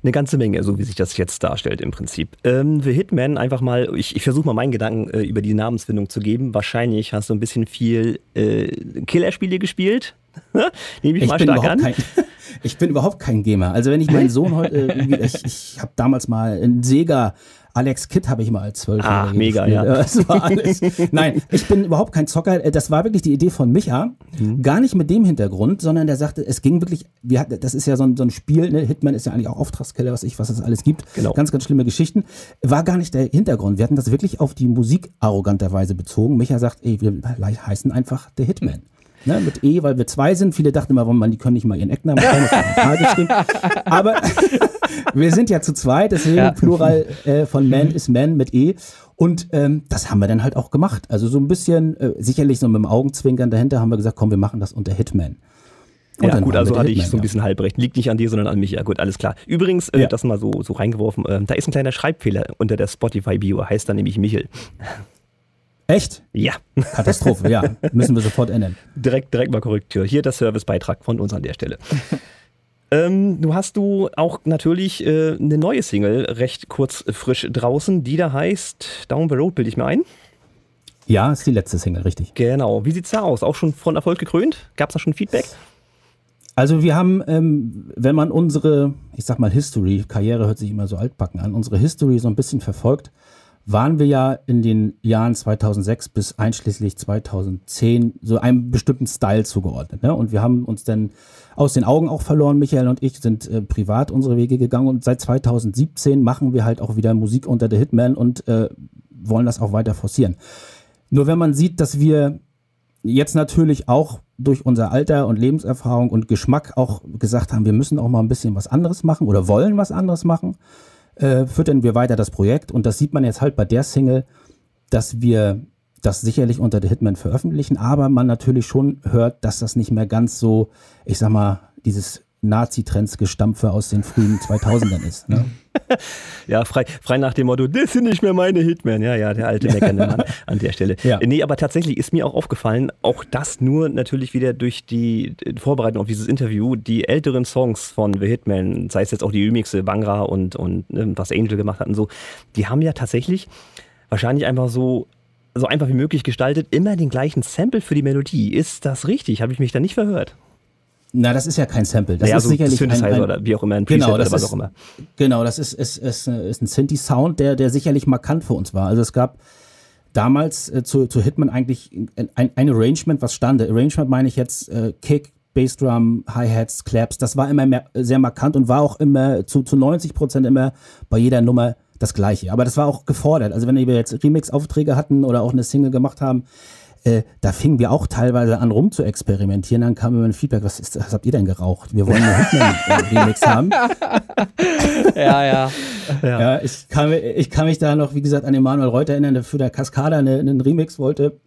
Eine ganze Menge, so wie sich das jetzt darstellt im Prinzip. Ähm, The Hitman, einfach mal, ich, ich versuche mal meinen Gedanken äh, über die Namensfindung zu geben. Wahrscheinlich hast du ein bisschen viel äh, Killerspiele gespielt. Nehme ich, ich, mal stark an. Kein, ich bin überhaupt kein Gamer. Also wenn ich meinen Sohn heute, äh, ich, ich habe damals mal in Sega Alex Kidd habe ich mal als zwölf Ah, mega, gespielt. ja. Das war alles. Nein, ich bin überhaupt kein Zocker. Das war wirklich die Idee von Micha. Mhm. Gar nicht mit dem Hintergrund, sondern der sagte, es ging wirklich, wir hatten, das ist ja so ein, so ein Spiel, ne? Hitman ist ja eigentlich auch Auftragskiller, was ich, was es alles gibt. Genau. Ganz, ganz schlimme Geschichten. War gar nicht der Hintergrund. Wir hatten das wirklich auf die Musik arroganterweise bezogen. Micha sagt, ey, wir heißen einfach der Hitman. Ne, mit E, weil wir zwei sind. Viele dachten immer, warum man, die können nicht mal ihren Ecknamen schreiben. Aber wir sind ja zu zweit, deswegen ja. Plural äh, von Man ist Man mit E. Und ähm, das haben wir dann halt auch gemacht. Also so ein bisschen, äh, sicherlich so mit dem Augenzwinkern dahinter haben wir gesagt, komm, wir machen das unter Hitman. Und ja, gut, also hatte ich so ein bisschen halbrecht. Liegt nicht an dir, sondern an mich. Ja, gut, alles klar. Übrigens, äh, ja. das mal so, so reingeworfen, äh, da ist ein kleiner Schreibfehler unter der Spotify-Bio, heißt da nämlich Michel. Echt? Ja. Katastrophe, ja. Müssen wir sofort ändern. Direkt, direkt mal Korrektur. Hier der Servicebeitrag von uns an der Stelle. ähm, du hast du auch natürlich äh, eine neue Single recht kurz frisch draußen, die da heißt Down the Road, bilde ich mir ein. Ja, ist die letzte Single, richtig. Genau. Wie sieht's da aus? Auch schon von Erfolg gekrönt? Gab es da schon Feedback? Also wir haben, ähm, wenn man unsere, ich sag mal History, Karriere hört sich immer so altbacken an, unsere History so ein bisschen verfolgt, waren wir ja in den Jahren 2006 bis einschließlich 2010 so einem bestimmten Style zugeordnet. Ne? Und wir haben uns dann aus den Augen auch verloren. Michael und ich sind äh, privat unsere Wege gegangen und seit 2017 machen wir halt auch wieder Musik unter The Hitman und äh, wollen das auch weiter forcieren. Nur wenn man sieht, dass wir jetzt natürlich auch durch unser Alter und Lebenserfahrung und Geschmack auch gesagt haben, wir müssen auch mal ein bisschen was anderes machen oder wollen was anderes machen, äh, füttern wir weiter das Projekt. Und das sieht man jetzt halt bei der Single, dass wir das sicherlich unter der Hitman veröffentlichen, aber man natürlich schon hört, dass das nicht mehr ganz so, ich sag mal, dieses Nazi-Trends-Gestampfe aus den frühen 2000ern ist. Ne? ja, frei, frei nach dem Motto, das sind nicht mehr meine Hitmen. Ja, ja, der alte meckernde Mann an der Stelle. Ja. Nee, aber tatsächlich ist mir auch aufgefallen, auch das nur natürlich wieder durch die Vorbereitung auf dieses Interview, die älteren Songs von The Hitman, sei es jetzt auch die Remixe, Bangra und, und ne, was Angel gemacht hat und so, die haben ja tatsächlich wahrscheinlich einfach so so einfach wie möglich gestaltet, immer den gleichen Sample für die Melodie. Ist das richtig? Habe ich mich da nicht verhört? Na, das ist ja kein Sample. Das naja, ist so sicherlich Synthesizer ein, ein, oder wie auch immer, ein Preset genau, das oder was ist, auch immer. Genau, das ist, ist, ist, ist ein Synthi-Sound, der, der sicherlich markant für uns war. Also es gab damals äh, zu, zu Hitman eigentlich ein, ein Arrangement, was stand. Arrangement meine ich jetzt äh, Kick, Bassdrum, Hi-Hats, Claps. Das war immer mehr, sehr markant und war auch immer zu, zu 90 Prozent immer bei jeder Nummer das Gleiche. Aber das war auch gefordert. Also wenn wir jetzt Remix-Aufträge hatten oder auch eine Single gemacht haben, äh, da fingen wir auch teilweise an rum zu experimentieren. Dann kam immer ein Feedback, was, ist, was habt ihr denn geraucht? Wir wollen einen Hitman-Remix haben. ja, ja. Ja, ja ich, kann, ich kann mich da noch, wie gesagt, an Emanuel Reuter erinnern, der für der Cascada eine, einen Remix wollte.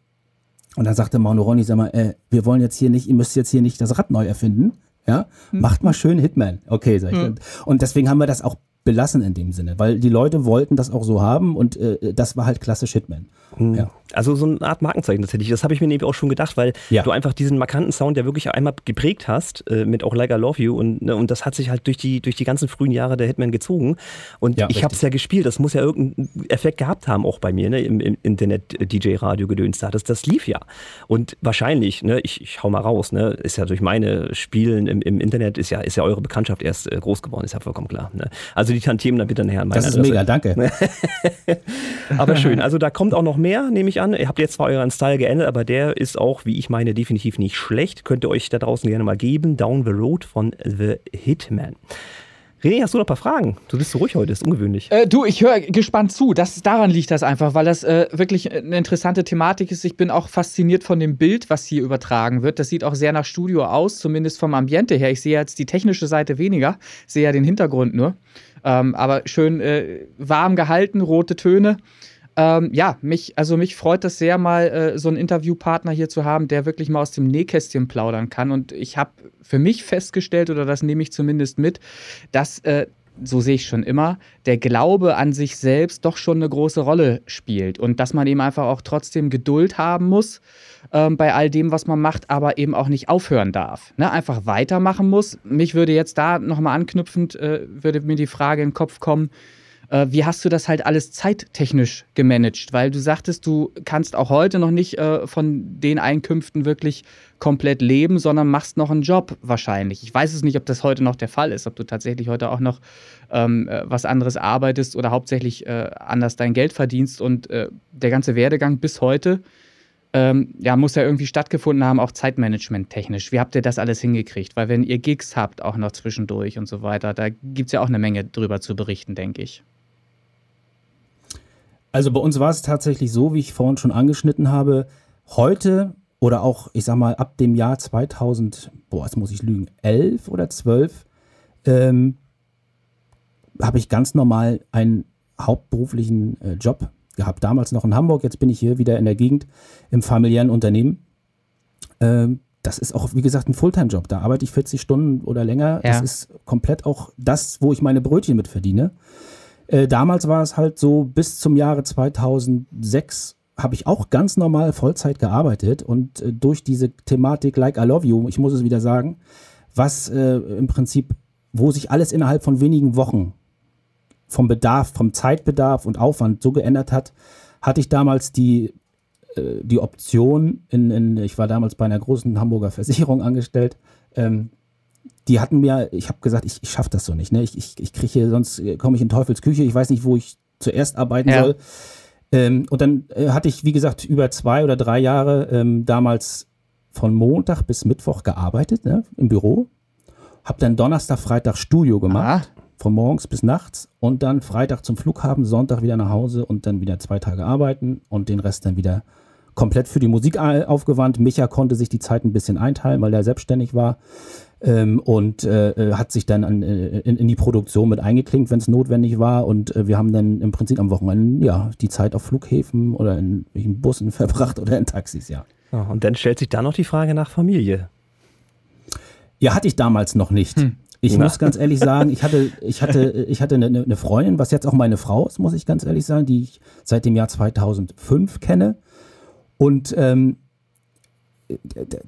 Und dann sagte Manu Ronny, sag mal, äh, wir wollen jetzt hier nicht, ihr müsst jetzt hier nicht das Rad neu erfinden. Ja, hm. macht mal schön Hitman. Okay, sag ich. Hm. Und deswegen haben wir das auch belassen in dem Sinne, weil die Leute wollten das auch so haben und äh, das war halt klassisch Hitman. Mhm. Ja. Also so eine Art Markenzeichen tatsächlich. Das habe ich mir nämlich auch schon gedacht, weil ja. du einfach diesen markanten Sound ja wirklich einmal geprägt hast, äh, mit auch Like I Love You und, ne, und das hat sich halt durch die, durch die ganzen frühen Jahre der Hitman gezogen. Und ja, ich habe es ja gespielt, das muss ja irgendeinen Effekt gehabt haben, auch bei mir, ne, im, im Internet-DJ-Radio-Gedöns da. Das, das lief ja. Und wahrscheinlich, ne, ich, ich hau mal raus, ne, ist ja durch meine Spielen im, im Internet, ist ja, ist ja eure Bekanntschaft erst äh, groß geworden, ist ja vollkommen klar. Ne? Also die Tantiemen dann bitte nachher an Das ist Adresse. mega, danke. Aber schön, also da kommt auch noch mehr, nehme ich an. Ihr habt jetzt zwar euren Style geändert, aber der ist auch, wie ich meine, definitiv nicht schlecht. Könnt ihr euch da draußen gerne mal geben. Down the Road von The Hitman. René, hast du noch ein paar Fragen? Du bist so ruhig heute, ist ungewöhnlich. Äh, du, ich höre gespannt zu. Das, daran liegt das einfach, weil das äh, wirklich eine interessante Thematik ist. Ich bin auch fasziniert von dem Bild, was hier übertragen wird. Das sieht auch sehr nach Studio aus, zumindest vom Ambiente her. Ich sehe jetzt die technische Seite weniger, sehe ja den Hintergrund nur. Ähm, aber schön äh, warm gehalten, rote Töne. Ähm, ja, mich, also mich freut das sehr, mal äh, so einen Interviewpartner hier zu haben, der wirklich mal aus dem Nähkästchen plaudern kann. Und ich habe für mich festgestellt, oder das nehme ich zumindest mit, dass äh, so sehe ich schon immer, der Glaube an sich selbst doch schon eine große Rolle spielt und dass man eben einfach auch trotzdem Geduld haben muss ähm, bei all dem, was man macht, aber eben auch nicht aufhören darf. Ne? Einfach weitermachen muss. Mich würde jetzt da nochmal anknüpfend, äh, würde mir die Frage in den Kopf kommen, äh, wie hast du das halt alles zeittechnisch gemanagt? Weil du sagtest, du kannst auch heute noch nicht äh, von den Einkünften wirklich komplett leben, sondern machst noch einen Job wahrscheinlich. Ich weiß es nicht, ob das heute noch der Fall ist, ob du tatsächlich heute auch noch ähm, äh, was anderes arbeitest oder hauptsächlich äh, anders dein Geld verdienst und äh, der ganze Werdegang bis heute. Ähm, ja, muss ja irgendwie stattgefunden haben, auch Zeitmanagement technisch. Wie habt ihr das alles hingekriegt? Weil wenn ihr Gigs habt, auch noch zwischendurch und so weiter, da gibt es ja auch eine Menge drüber zu berichten, denke ich. Also bei uns war es tatsächlich so, wie ich vorhin schon angeschnitten habe, heute oder auch, ich sag mal, ab dem Jahr 2000, boah, jetzt muss ich lügen, 11 oder 12, ähm, habe ich ganz normal einen hauptberuflichen äh, Job gehabt. Damals noch in Hamburg, jetzt bin ich hier wieder in der Gegend im familiären Unternehmen. Ähm, das ist auch, wie gesagt, ein Fulltime-Job. Da arbeite ich 40 Stunden oder länger. Ja. Das ist komplett auch das, wo ich meine Brötchen mit verdiene. Äh, damals war es halt so, bis zum Jahre 2006 habe ich auch ganz normal Vollzeit gearbeitet und äh, durch diese Thematik Like I Love You, ich muss es wieder sagen, was äh, im Prinzip, wo sich alles innerhalb von wenigen Wochen vom Bedarf, vom Zeitbedarf und Aufwand so geändert hat, hatte ich damals die, äh, die Option, in, in, ich war damals bei einer großen Hamburger Versicherung angestellt, ähm, die hatten mir, ich habe gesagt, ich, ich schaffe das so nicht. Ne? Ich, ich, ich kriege hier, sonst äh, komme ich in Teufels Küche, ich weiß nicht, wo ich zuerst arbeiten ja. soll. Ähm, und dann äh, hatte ich, wie gesagt, über zwei oder drei Jahre ähm, damals von Montag bis Mittwoch gearbeitet ne, im Büro. Hab dann Donnerstag, Freitag Studio gemacht. Aha. Von morgens bis nachts und dann Freitag zum Flughafen, Sonntag wieder nach Hause und dann wieder zwei Tage arbeiten und den Rest dann wieder komplett für die Musik aufgewandt. Micha konnte sich die Zeit ein bisschen einteilen, weil er selbstständig war ähm, und äh, äh, hat sich dann an, äh, in, in, die Produktion mit eingeklinkt, wenn es notwendig war. Und äh, wir haben dann im Prinzip am Wochenende ja die Zeit auf Flughäfen oder in, in Bussen verbracht oder in Taxis, ja. Und dann stellt sich da noch die Frage nach Familie. Ja, hatte ich damals noch nicht. Hm. Ich Na. muss ganz ehrlich sagen, ich hatte, ich hatte, ich hatte eine, eine, Freundin, was jetzt auch meine Frau ist, muss ich ganz ehrlich sagen, die ich seit dem Jahr 2005 kenne. Und ähm,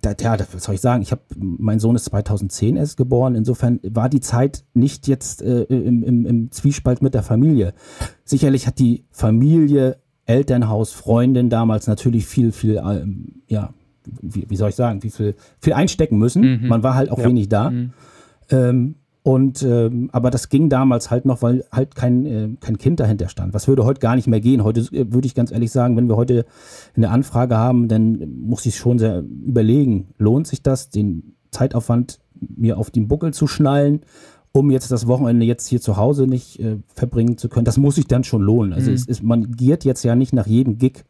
da, ja, was soll ich sagen? Ich habe, mein Sohn ist 2010 erst geboren. Insofern war die Zeit nicht jetzt äh, im, im, im Zwiespalt mit der Familie. Sicherlich hat die Familie, Elternhaus, Freundin damals natürlich viel, viel, ähm, ja, wie, wie, soll ich sagen, wie viel, viel einstecken müssen. Mhm. Man war halt auch ja. wenig da. Mhm. Ähm, Und ähm, aber das ging damals halt noch, weil halt kein, äh, kein Kind dahinter stand. Was würde heute gar nicht mehr gehen. Heute äh, würde ich ganz ehrlich sagen, wenn wir heute eine Anfrage haben, dann muss ich schon sehr überlegen, lohnt sich das, den Zeitaufwand mir auf den Buckel zu schnallen, um jetzt das Wochenende jetzt hier zu Hause nicht äh, verbringen zu können. Das muss sich dann schon lohnen. Also Mhm. es ist, man giert jetzt ja nicht nach jedem Gig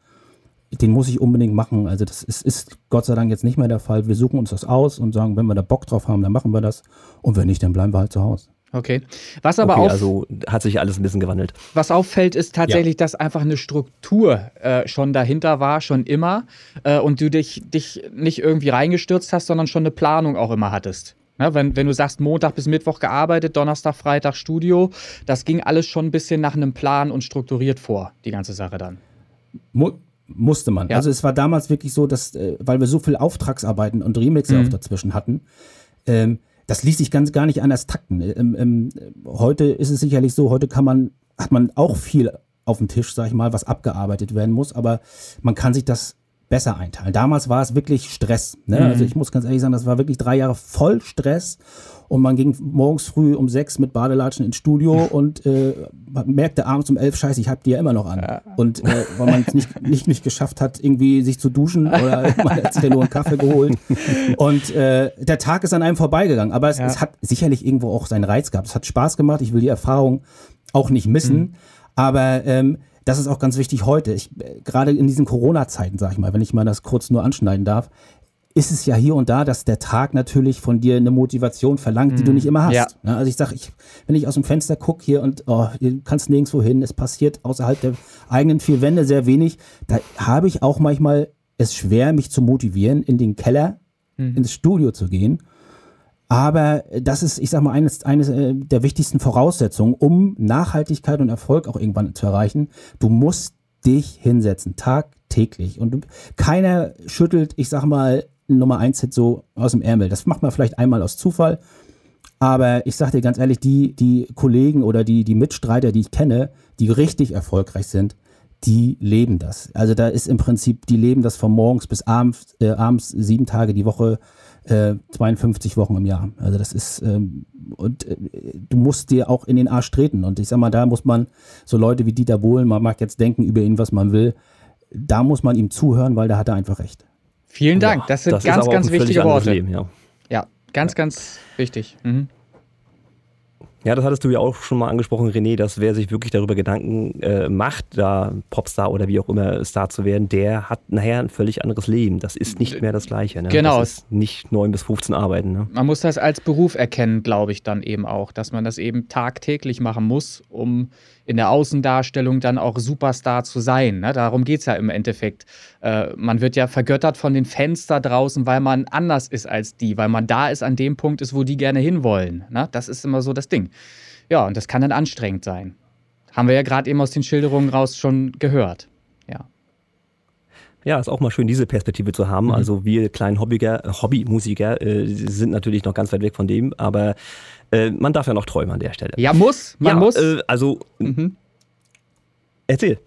den muss ich unbedingt machen. Also das ist, ist Gott sei Dank jetzt nicht mehr der Fall. Wir suchen uns das aus und sagen, wenn wir da Bock drauf haben, dann machen wir das. Und wenn nicht, dann bleiben wir halt zu Hause. Okay. Was aber okay, auch also hat sich alles ein bisschen gewandelt. Was auffällt, ist tatsächlich, dass einfach eine Struktur äh, schon dahinter war, schon immer. Äh, und du dich, dich nicht irgendwie reingestürzt hast, sondern schon eine Planung auch immer hattest. Ne, wenn, wenn du sagst, Montag bis Mittwoch gearbeitet, Donnerstag, Freitag Studio, das ging alles schon ein bisschen nach einem Plan und strukturiert vor, die ganze Sache dann. Mu musste man. Ja. Also es war damals wirklich so, dass, äh, weil wir so viel Auftragsarbeiten und Remixe Mhm. auch dazwischen hatten, ähm, das ließ sich ganz gar nicht anders takten. Ähm, ähm, heute ist es sicherlich so, heute kann man, hat man auch viel auf dem Tisch, sag ich mal, was abgearbeitet werden muss, aber man kann sich das besser einteilen. Damals war es wirklich Stress. Ne? Mhm. Also ich muss ganz ehrlich sagen, das war wirklich drei Jahre voll Stress und man ging morgens früh um sechs mit Badelatschen ins Studio und äh, man merkte abends um elf, scheiße, ich hab die ja immer noch an. Und äh, weil man es nicht, nicht, nicht geschafft hat, irgendwie sich zu duschen oder man hat sich ja nur einen Kaffee geholt. Und äh, der Tag ist an einem vorbeigegangen. Aber es, Ja. es hat sicherlich irgendwo auch seinen Reiz gehabt. Es hat Spaß gemacht. Ich will die Erfahrung auch nicht missen. Aber ähm, das ist auch ganz wichtig heute. Ich, äh, gerade in diesen Corona-Zeiten, sag ich mal, wenn ich mal das kurz nur anschneiden darf, ist es ja hier und da, dass der Tag natürlich von dir eine Motivation verlangt, die du nicht immer hast. Ja. Ne? Also ich sage, wenn ich aus dem Fenster gucke hier und oh, du kannst nirgendwo hin, es passiert außerhalb der eigenen vier Wände sehr wenig, da habe ich auch manchmal es schwer, mich zu motivieren, in den Keller, ins Studio zu gehen. Aber das ist, ich sag mal, eines, eines äh, der wichtigsten Voraussetzungen, um Nachhaltigkeit und Erfolg auch irgendwann zu erreichen. Du musst dich hinsetzen, tagtäglich. Und keiner schüttelt, ich sag mal, Nummer 1 Hit so aus dem Ärmel. Das macht man vielleicht einmal aus Zufall. Aber ich sag dir ganz ehrlich, die, die Kollegen oder die, die Mitstreiter, die ich kenne, die richtig erfolgreich sind, die leben das. Also da ist im Prinzip, die leben das von morgens bis abends, äh, abends sieben Tage die Woche, äh, 52 Wochen im Jahr. Also das ist, ähm, und äh, du musst dir auch in den Arsch treten. Und ich sag mal, da muss man so Leute wie Dieter Bohlen, man mag jetzt denken über ihn, was man will, da muss man ihm zuhören, weil da hat er einfach recht. Vielen Dank. Das sind das ganz, ganz wichtige Worte. Leben, ja. Ja, ganz, ganz wichtig. Mhm. Ja, das hattest du ja auch schon mal angesprochen, René, dass wer sich wirklich darüber Gedanken äh, macht, da Popstar oder wie auch immer Star zu werden, der hat nachher ein völlig anderes Leben. Das ist nicht mehr das Gleiche. Ne? Genau. Das ist nicht 9 bis 15 arbeiten. Ne? Man muss das als Beruf erkennen, glaube ich, dann eben auch, dass man das eben tagtäglich machen muss, um in der Außendarstellung dann auch Superstar zu sein. Ne? Darum geht es ja im Endeffekt. Äh, man wird ja vergöttert von den Fans da draußen, weil man anders ist als die, weil man da ist an dem Punkt ist, wo die gerne hinwollen. Ne? Das ist immer so das Ding. Ja, und das kann dann anstrengend sein. Haben wir ja gerade eben aus den Schilderungen raus schon gehört. Ja. Ja, ist auch mal schön, diese Perspektive zu haben. Also wir kleinen Hobbyiger, Hobbymusiker äh, sind natürlich noch ganz weit weg von dem, aber äh, man darf ja noch träumen an der Stelle. Ja, muss. Man ja, muss. Äh, also, Mhm. erzähl.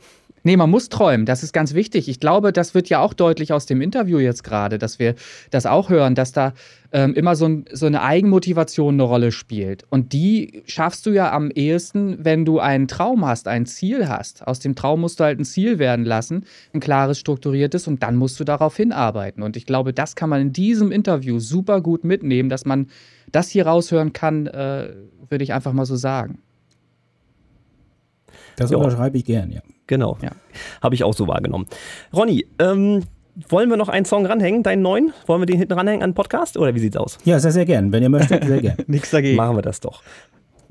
Nee, man muss träumen. Das ist ganz wichtig. Ich glaube, das wird ja auch deutlich aus dem Interview jetzt gerade, dass wir das auch hören, dass da ähm, immer so, ein, so eine Eigenmotivation eine Rolle spielt. Und die schaffst du ja am ehesten, wenn du einen Traum hast, ein Ziel hast. Aus dem Traum musst du halt ein Ziel werden lassen, ein klares, strukturiertes, und dann musst du darauf hinarbeiten. Und ich glaube, das kann man in diesem Interview super gut mitnehmen, dass man das hier raushören kann, äh, würde ich einfach mal so sagen. Das Ja. unterschreibe ich gern, ja. Genau. Ja. Habe ich auch so wahrgenommen. Ronny, ähm, wollen wir noch einen Song ranhängen, deinen neuen? Wollen wir den hinten ranhängen an den Podcast oder wie sieht's aus? Ja, sehr, sehr gern. Wenn ihr möchtet, sehr gern. Nichts dagegen. Machen wir das doch.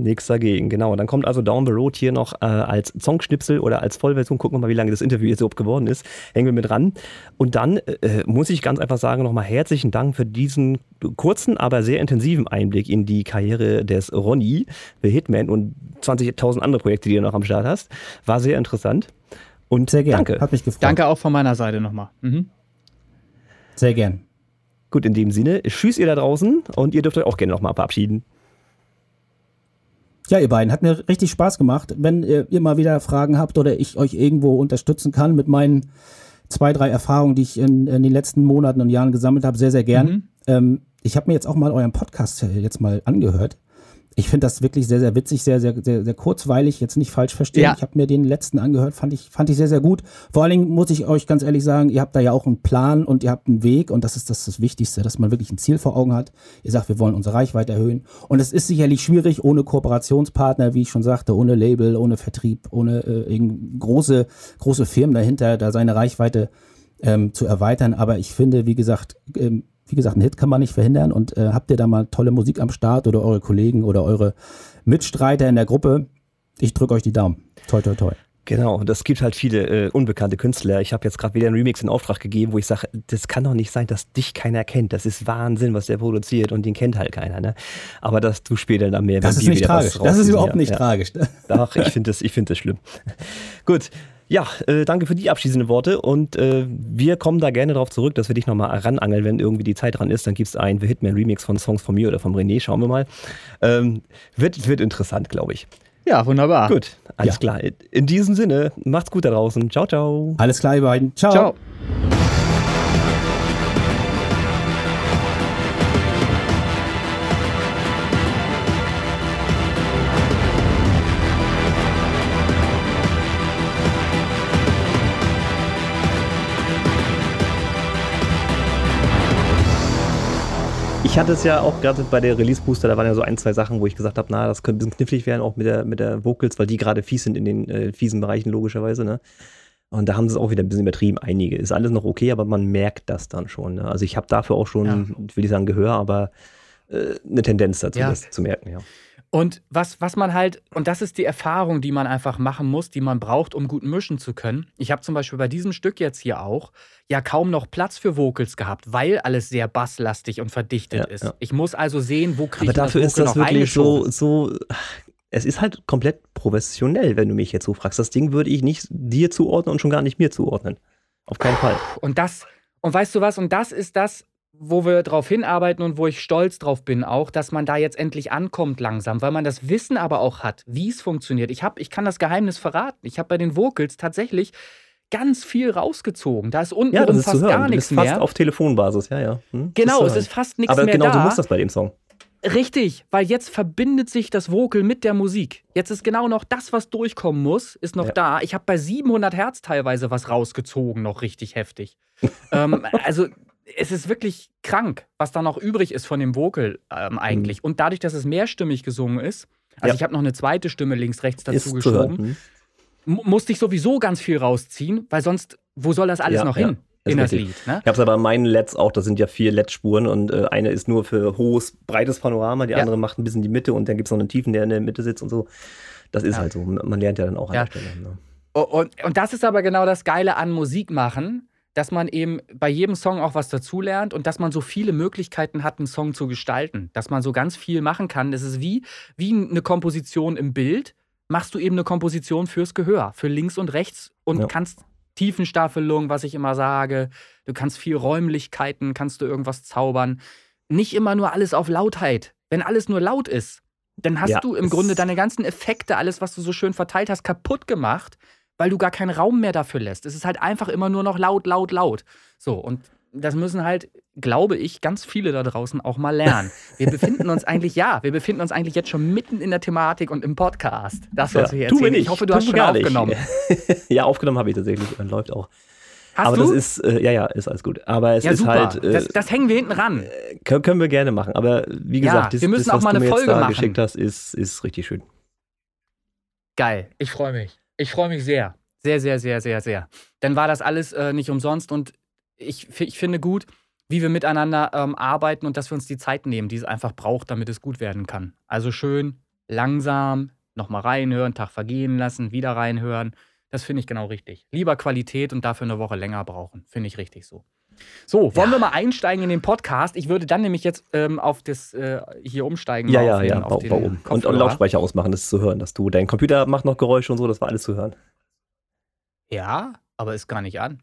Nichts dagegen, genau. Dann kommt also Down the Road hier noch äh, als Songschnipsel oder als Vollversion. Gucken wir mal, wie lange das Interview jetzt überhaupt geworden ist. Hängen wir mit ran. Und dann äh, muss ich ganz einfach sagen, nochmal herzlichen Dank für diesen kurzen, aber sehr intensiven Einblick in die Karriere des Ronny, The Hitman und 20.000 andere Projekte, die du noch am Start hast. War sehr interessant. Und Sehr gern. danke. Hat mich gefreut. Danke auch von meiner Seite nochmal. Mhm. Sehr gern. Gut, in dem Sinne, tschüss ihr da draußen und ihr dürft euch auch gerne nochmal verabschieden. Ja, ihr beiden, hat mir richtig Spaß gemacht. Wenn ihr, ihr mal wieder Fragen habt oder ich euch irgendwo unterstützen kann mit meinen zwei, drei Erfahrungen, die ich in, in den letzten Monaten und Jahren gesammelt habe, sehr, sehr gern. Mhm. Ähm, ich habe mir jetzt auch mal euren Podcast äh, jetzt mal angehört. Ich finde das wirklich sehr, sehr witzig, sehr, sehr, sehr, sehr kurzweilig, jetzt nicht falsch verstehen. Ja. Ich habe mir den letzten angehört, fand ich, fand ich sehr, sehr gut. Vor allen Dingen muss ich euch ganz ehrlich sagen, ihr habt da ja auch einen Plan und ihr habt einen Weg und das ist das, das Wichtigste, dass man wirklich ein Ziel vor Augen hat. Ihr sagt, wir wollen unsere Reichweite erhöhen und es ist sicherlich schwierig ohne Kooperationspartner, wie ich schon sagte, ohne Label, ohne Vertrieb, ohne äh, große, große Firmen dahinter, da seine Reichweite ähm, zu erweitern. Aber ich finde, wie gesagt, ähm, wie gesagt, einen Hit kann man nicht verhindern. Und äh, habt ihr da mal tolle Musik am Start oder eure Kollegen oder eure Mitstreiter in der Gruppe? Ich drücke euch die Daumen. Toi, toi, toi. Genau, und es gibt halt viele äh, unbekannte Künstler. Ich habe jetzt gerade wieder einen Remix in Auftrag gegeben, wo ich sage, das kann doch nicht sein, dass dich keiner kennt. Das ist Wahnsinn, was der produziert und den kennt halt keiner. Ne? Aber das du später dann mehr. Das ist nicht tragisch. Das ist überhaupt ja. nicht ja. tragisch. Ach, ich finde das, ich find das schlimm. Gut. Ja, äh, danke für die abschließenden Worte und äh, wir kommen da gerne darauf zurück, dass wir dich nochmal ranangeln, wenn irgendwie die Zeit dran ist. Dann gibt es einen The Hitman Remix von Songs von mir oder von René, schauen wir mal. Ähm, wird, wird interessant, glaube ich. Ja, wunderbar. Gut, alles Ja. klar. In diesem Sinne, macht's gut da draußen. Ciao, ciao. Alles klar, ihr beiden. Ciao. Ciao. Ich hatte es ja auch gerade bei der Release Booster, da waren ja so ein, zwei Sachen, wo ich gesagt habe, na, das könnte ein bisschen knifflig werden, auch mit der, mit der Vocals, weil die gerade fies sind in den äh, fiesen Bereichen, logischerweise, ne? Und da haben sie es auch wieder ein bisschen übertrieben, einige. Ist alles noch okay, aber man merkt das dann schon. Ne? Also ich habe dafür auch schon, Ja. ich will nicht sagen Gehör, aber äh, eine Tendenz dazu, Ja. das zu merken, ja. Und was, was man halt, und das ist die Erfahrung, die man einfach machen muss, die man braucht, um gut mischen zu können. Ich habe zum Beispiel bei diesem Stück jetzt hier auch ja kaum noch Platz für Vocals gehabt, weil alles sehr basslastig und verdichtet Ja, ist. ja. Ich muss also sehen, wo kriege Aber ich dafür das ist Vocal das noch wirklich so, so, es ist halt komplett professionell, wenn du mich jetzt so fragst. Das Ding würde ich nicht dir zuordnen und schon gar nicht mir zuordnen. Auf keinen Fall. Und das, und weißt du was, und das ist das, wo wir drauf hinarbeiten und wo ich stolz drauf bin, auch, dass man da jetzt endlich ankommt langsam, weil man das Wissen aber auch hat, wie es funktioniert. Ich, hab, ich kann das Geheimnis verraten. Ich habe bei den Vocals tatsächlich ganz viel rausgezogen. Da ist unten Ja, ist fast gar du nichts bist fast mehr. auf Telefonbasis, ja, ja. Hm, genau, es ist fast nichts Aber mehr genau da. so muss das bei dem Song. Richtig, weil jetzt verbindet sich das Vocal mit der Musik. Jetzt ist genau noch das, was durchkommen muss, ist noch Ja. da. Ich habe bei 700 Hertz teilweise was rausgezogen, noch richtig heftig. ähm, also es ist wirklich krank, was da noch übrig ist von dem Vocal ähm, eigentlich. Und dadurch, dass es mehrstimmig gesungen ist, also Mhm. Ja. ich habe noch eine zweite Stimme links, rechts dazu Ist geschoben. Hm. mu- musste ich sowieso ganz viel rausziehen, weil sonst, wo soll das alles Ja, noch ja, hin ist in das. Lied? Ne? Ich habe es aber in meinen LEDs auch, das sind ja vier LED-Spuren und äh, eine ist nur für hohes, breites Panorama, die andere macht ein bisschen die Mitte und dann gibt es noch einen Tiefen, der in der Mitte sitzt und so. Das ist halt so. Man lernt ja dann auch an der Stelle. Ne? Und, und das ist aber genau das Geile an Musik machen, dass man eben bei jedem Song auch was dazulernt und dass man so viele Möglichkeiten hat, einen Song zu gestalten. Dass man so ganz viel machen kann. Das ist wie, wie eine Komposition im Bild. Machst du eben eine Komposition fürs Gehör, für links und rechts und Ja. kannst Tiefenstaffelung, was ich immer sage. Du kannst viel Räumlichkeiten, kannst du irgendwas zaubern. Nicht immer nur alles auf Lautheit. Wenn alles nur laut ist, dann hast Ja, du im es- Grunde deine ganzen Effekte, alles, was du so schön verteilt hast, kaputt gemacht, weil du gar keinen Raum mehr dafür lässt. Es ist halt einfach immer nur noch laut, laut, laut. So, und das müssen halt, glaube ich, ganz viele da draußen auch mal lernen. Wir befinden uns eigentlich, ja, wir befinden uns eigentlich jetzt schon mitten in der Thematik und im Podcast. Das, was wir hier mir erzählen. Ich hoffe, du hast mir schon gar nicht. aufgenommen. ja, aufgenommen habe ich tatsächlich. äh, Läuft auch. Hast aber du? das ist, äh, ja, ja, ist alles gut. Aber es ja, ist super. halt, äh, das, das hängen wir hinten ran. können, können wir gerne machen. Aber wie Ja, gesagt, das, wir müssen das, auch was mal du eine mir jetzt Folge da machen. geschickt hast, ist, ist richtig schön. Geil. Ich freue mich. Ich freue mich sehr. Sehr, sehr, sehr, sehr, sehr. Dann war das alles äh, nicht umsonst und ich, ich finde gut, wie wir miteinander ähm, arbeiten und dass wir uns die Zeit nehmen, die es einfach braucht, damit es gut werden kann. Also schön, langsam, nochmal reinhören, Tag vergehen lassen, wieder reinhören. Das finde ich genau richtig. Lieber Qualität und dafür eine Woche länger brauchen. Finde ich richtig so. So, wollen wir mal einsteigen in den Podcast? Ich würde dann nämlich jetzt ähm, auf das äh, hier umsteigen. Ja, ja, auf den, ja, auf den um. Und, und. Lautsprecher ausmachen, das ist zu hören, dass du, dein Computer macht noch Geräusche und so, das war alles zu hören. Ja, aber ist gar nicht an.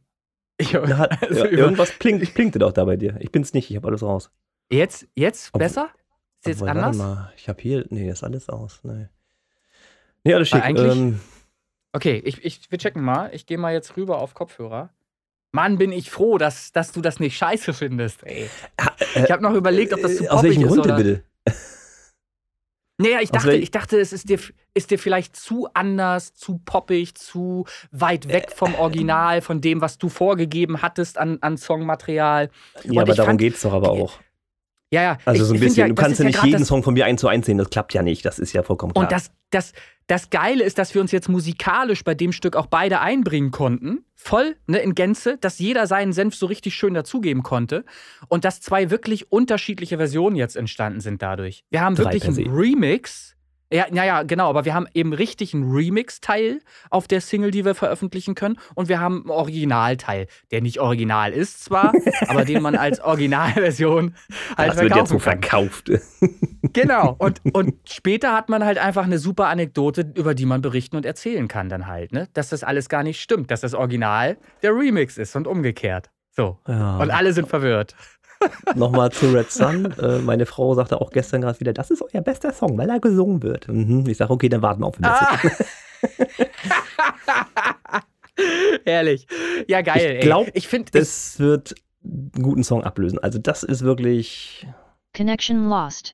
Ich, Na, hat- also ja, irgendwas blinkt, ich blinkte doch da bei dir. Ich bin's nicht, ich habe alles raus. jetzt, jetzt Obwohl- besser? Ist jetzt anders? Warte mal, ich habe hier, nee, ist alles aus. Nee, nee alles schick. eigentlich- Ähm, Okay, ich, ich, wir checken mal. Ich gehe mal jetzt rüber auf Kopfhörer. Mann, bin ich froh, dass, dass du das nicht scheiße findest. Ey. Ich habe noch überlegt, ob das zu äh, aus poppig welchem ist Grund denn oder. bitte? Naja, ich Aus dachte, ich dachte, es ist dir, ist dir vielleicht zu anders, zu poppig, zu weit weg vom Original, von dem, was du vorgegeben hattest an, an Songmaterial. Ja, Und aber darum fand- geht es doch aber auch. Ja, ja. Also ich, so ein bisschen, ja, du kannst ja nicht jeden Song von mir eins zu eins sehen, das klappt ja nicht, das ist ja vollkommen klar. Und das, das, das Geile ist, dass wir uns jetzt musikalisch bei dem Stück auch beide einbringen konnten. Voll, ne, in Gänze, dass jeder seinen Senf so richtig schön dazugeben konnte. Und dass zwei wirklich unterschiedliche Versionen jetzt entstanden sind dadurch. Wir haben Drei wirklich einen. Remix. Ja, naja, genau, aber wir haben eben richtig einen Remix-Teil auf der Single, die wir veröffentlichen können. Und wir haben einen Originalteil, der nicht original ist zwar, aber den man als Originalversion halt das wird jetzt so verkaufen verkauft. Genau. Und, und später hat man halt einfach eine super Anekdote, über die man berichten und erzählen kann dann halt, ne? Dass das alles gar nicht stimmt, dass das Original der Remix ist und umgekehrt. So. Ja. Und alle sind verwirrt. Nochmal zu Red Sun. Äh, meine Frau sagte auch gestern gerade wieder, das ist euer bester Song, weil er gesungen wird. Mhm. Ich sage, okay, dann warten wir auf den. Ah. Herrlich. Ja, geil. Ich glaub, ey. ich finde, Das wird einen guten Song ablösen. Also das ist wirklich. Connection lost.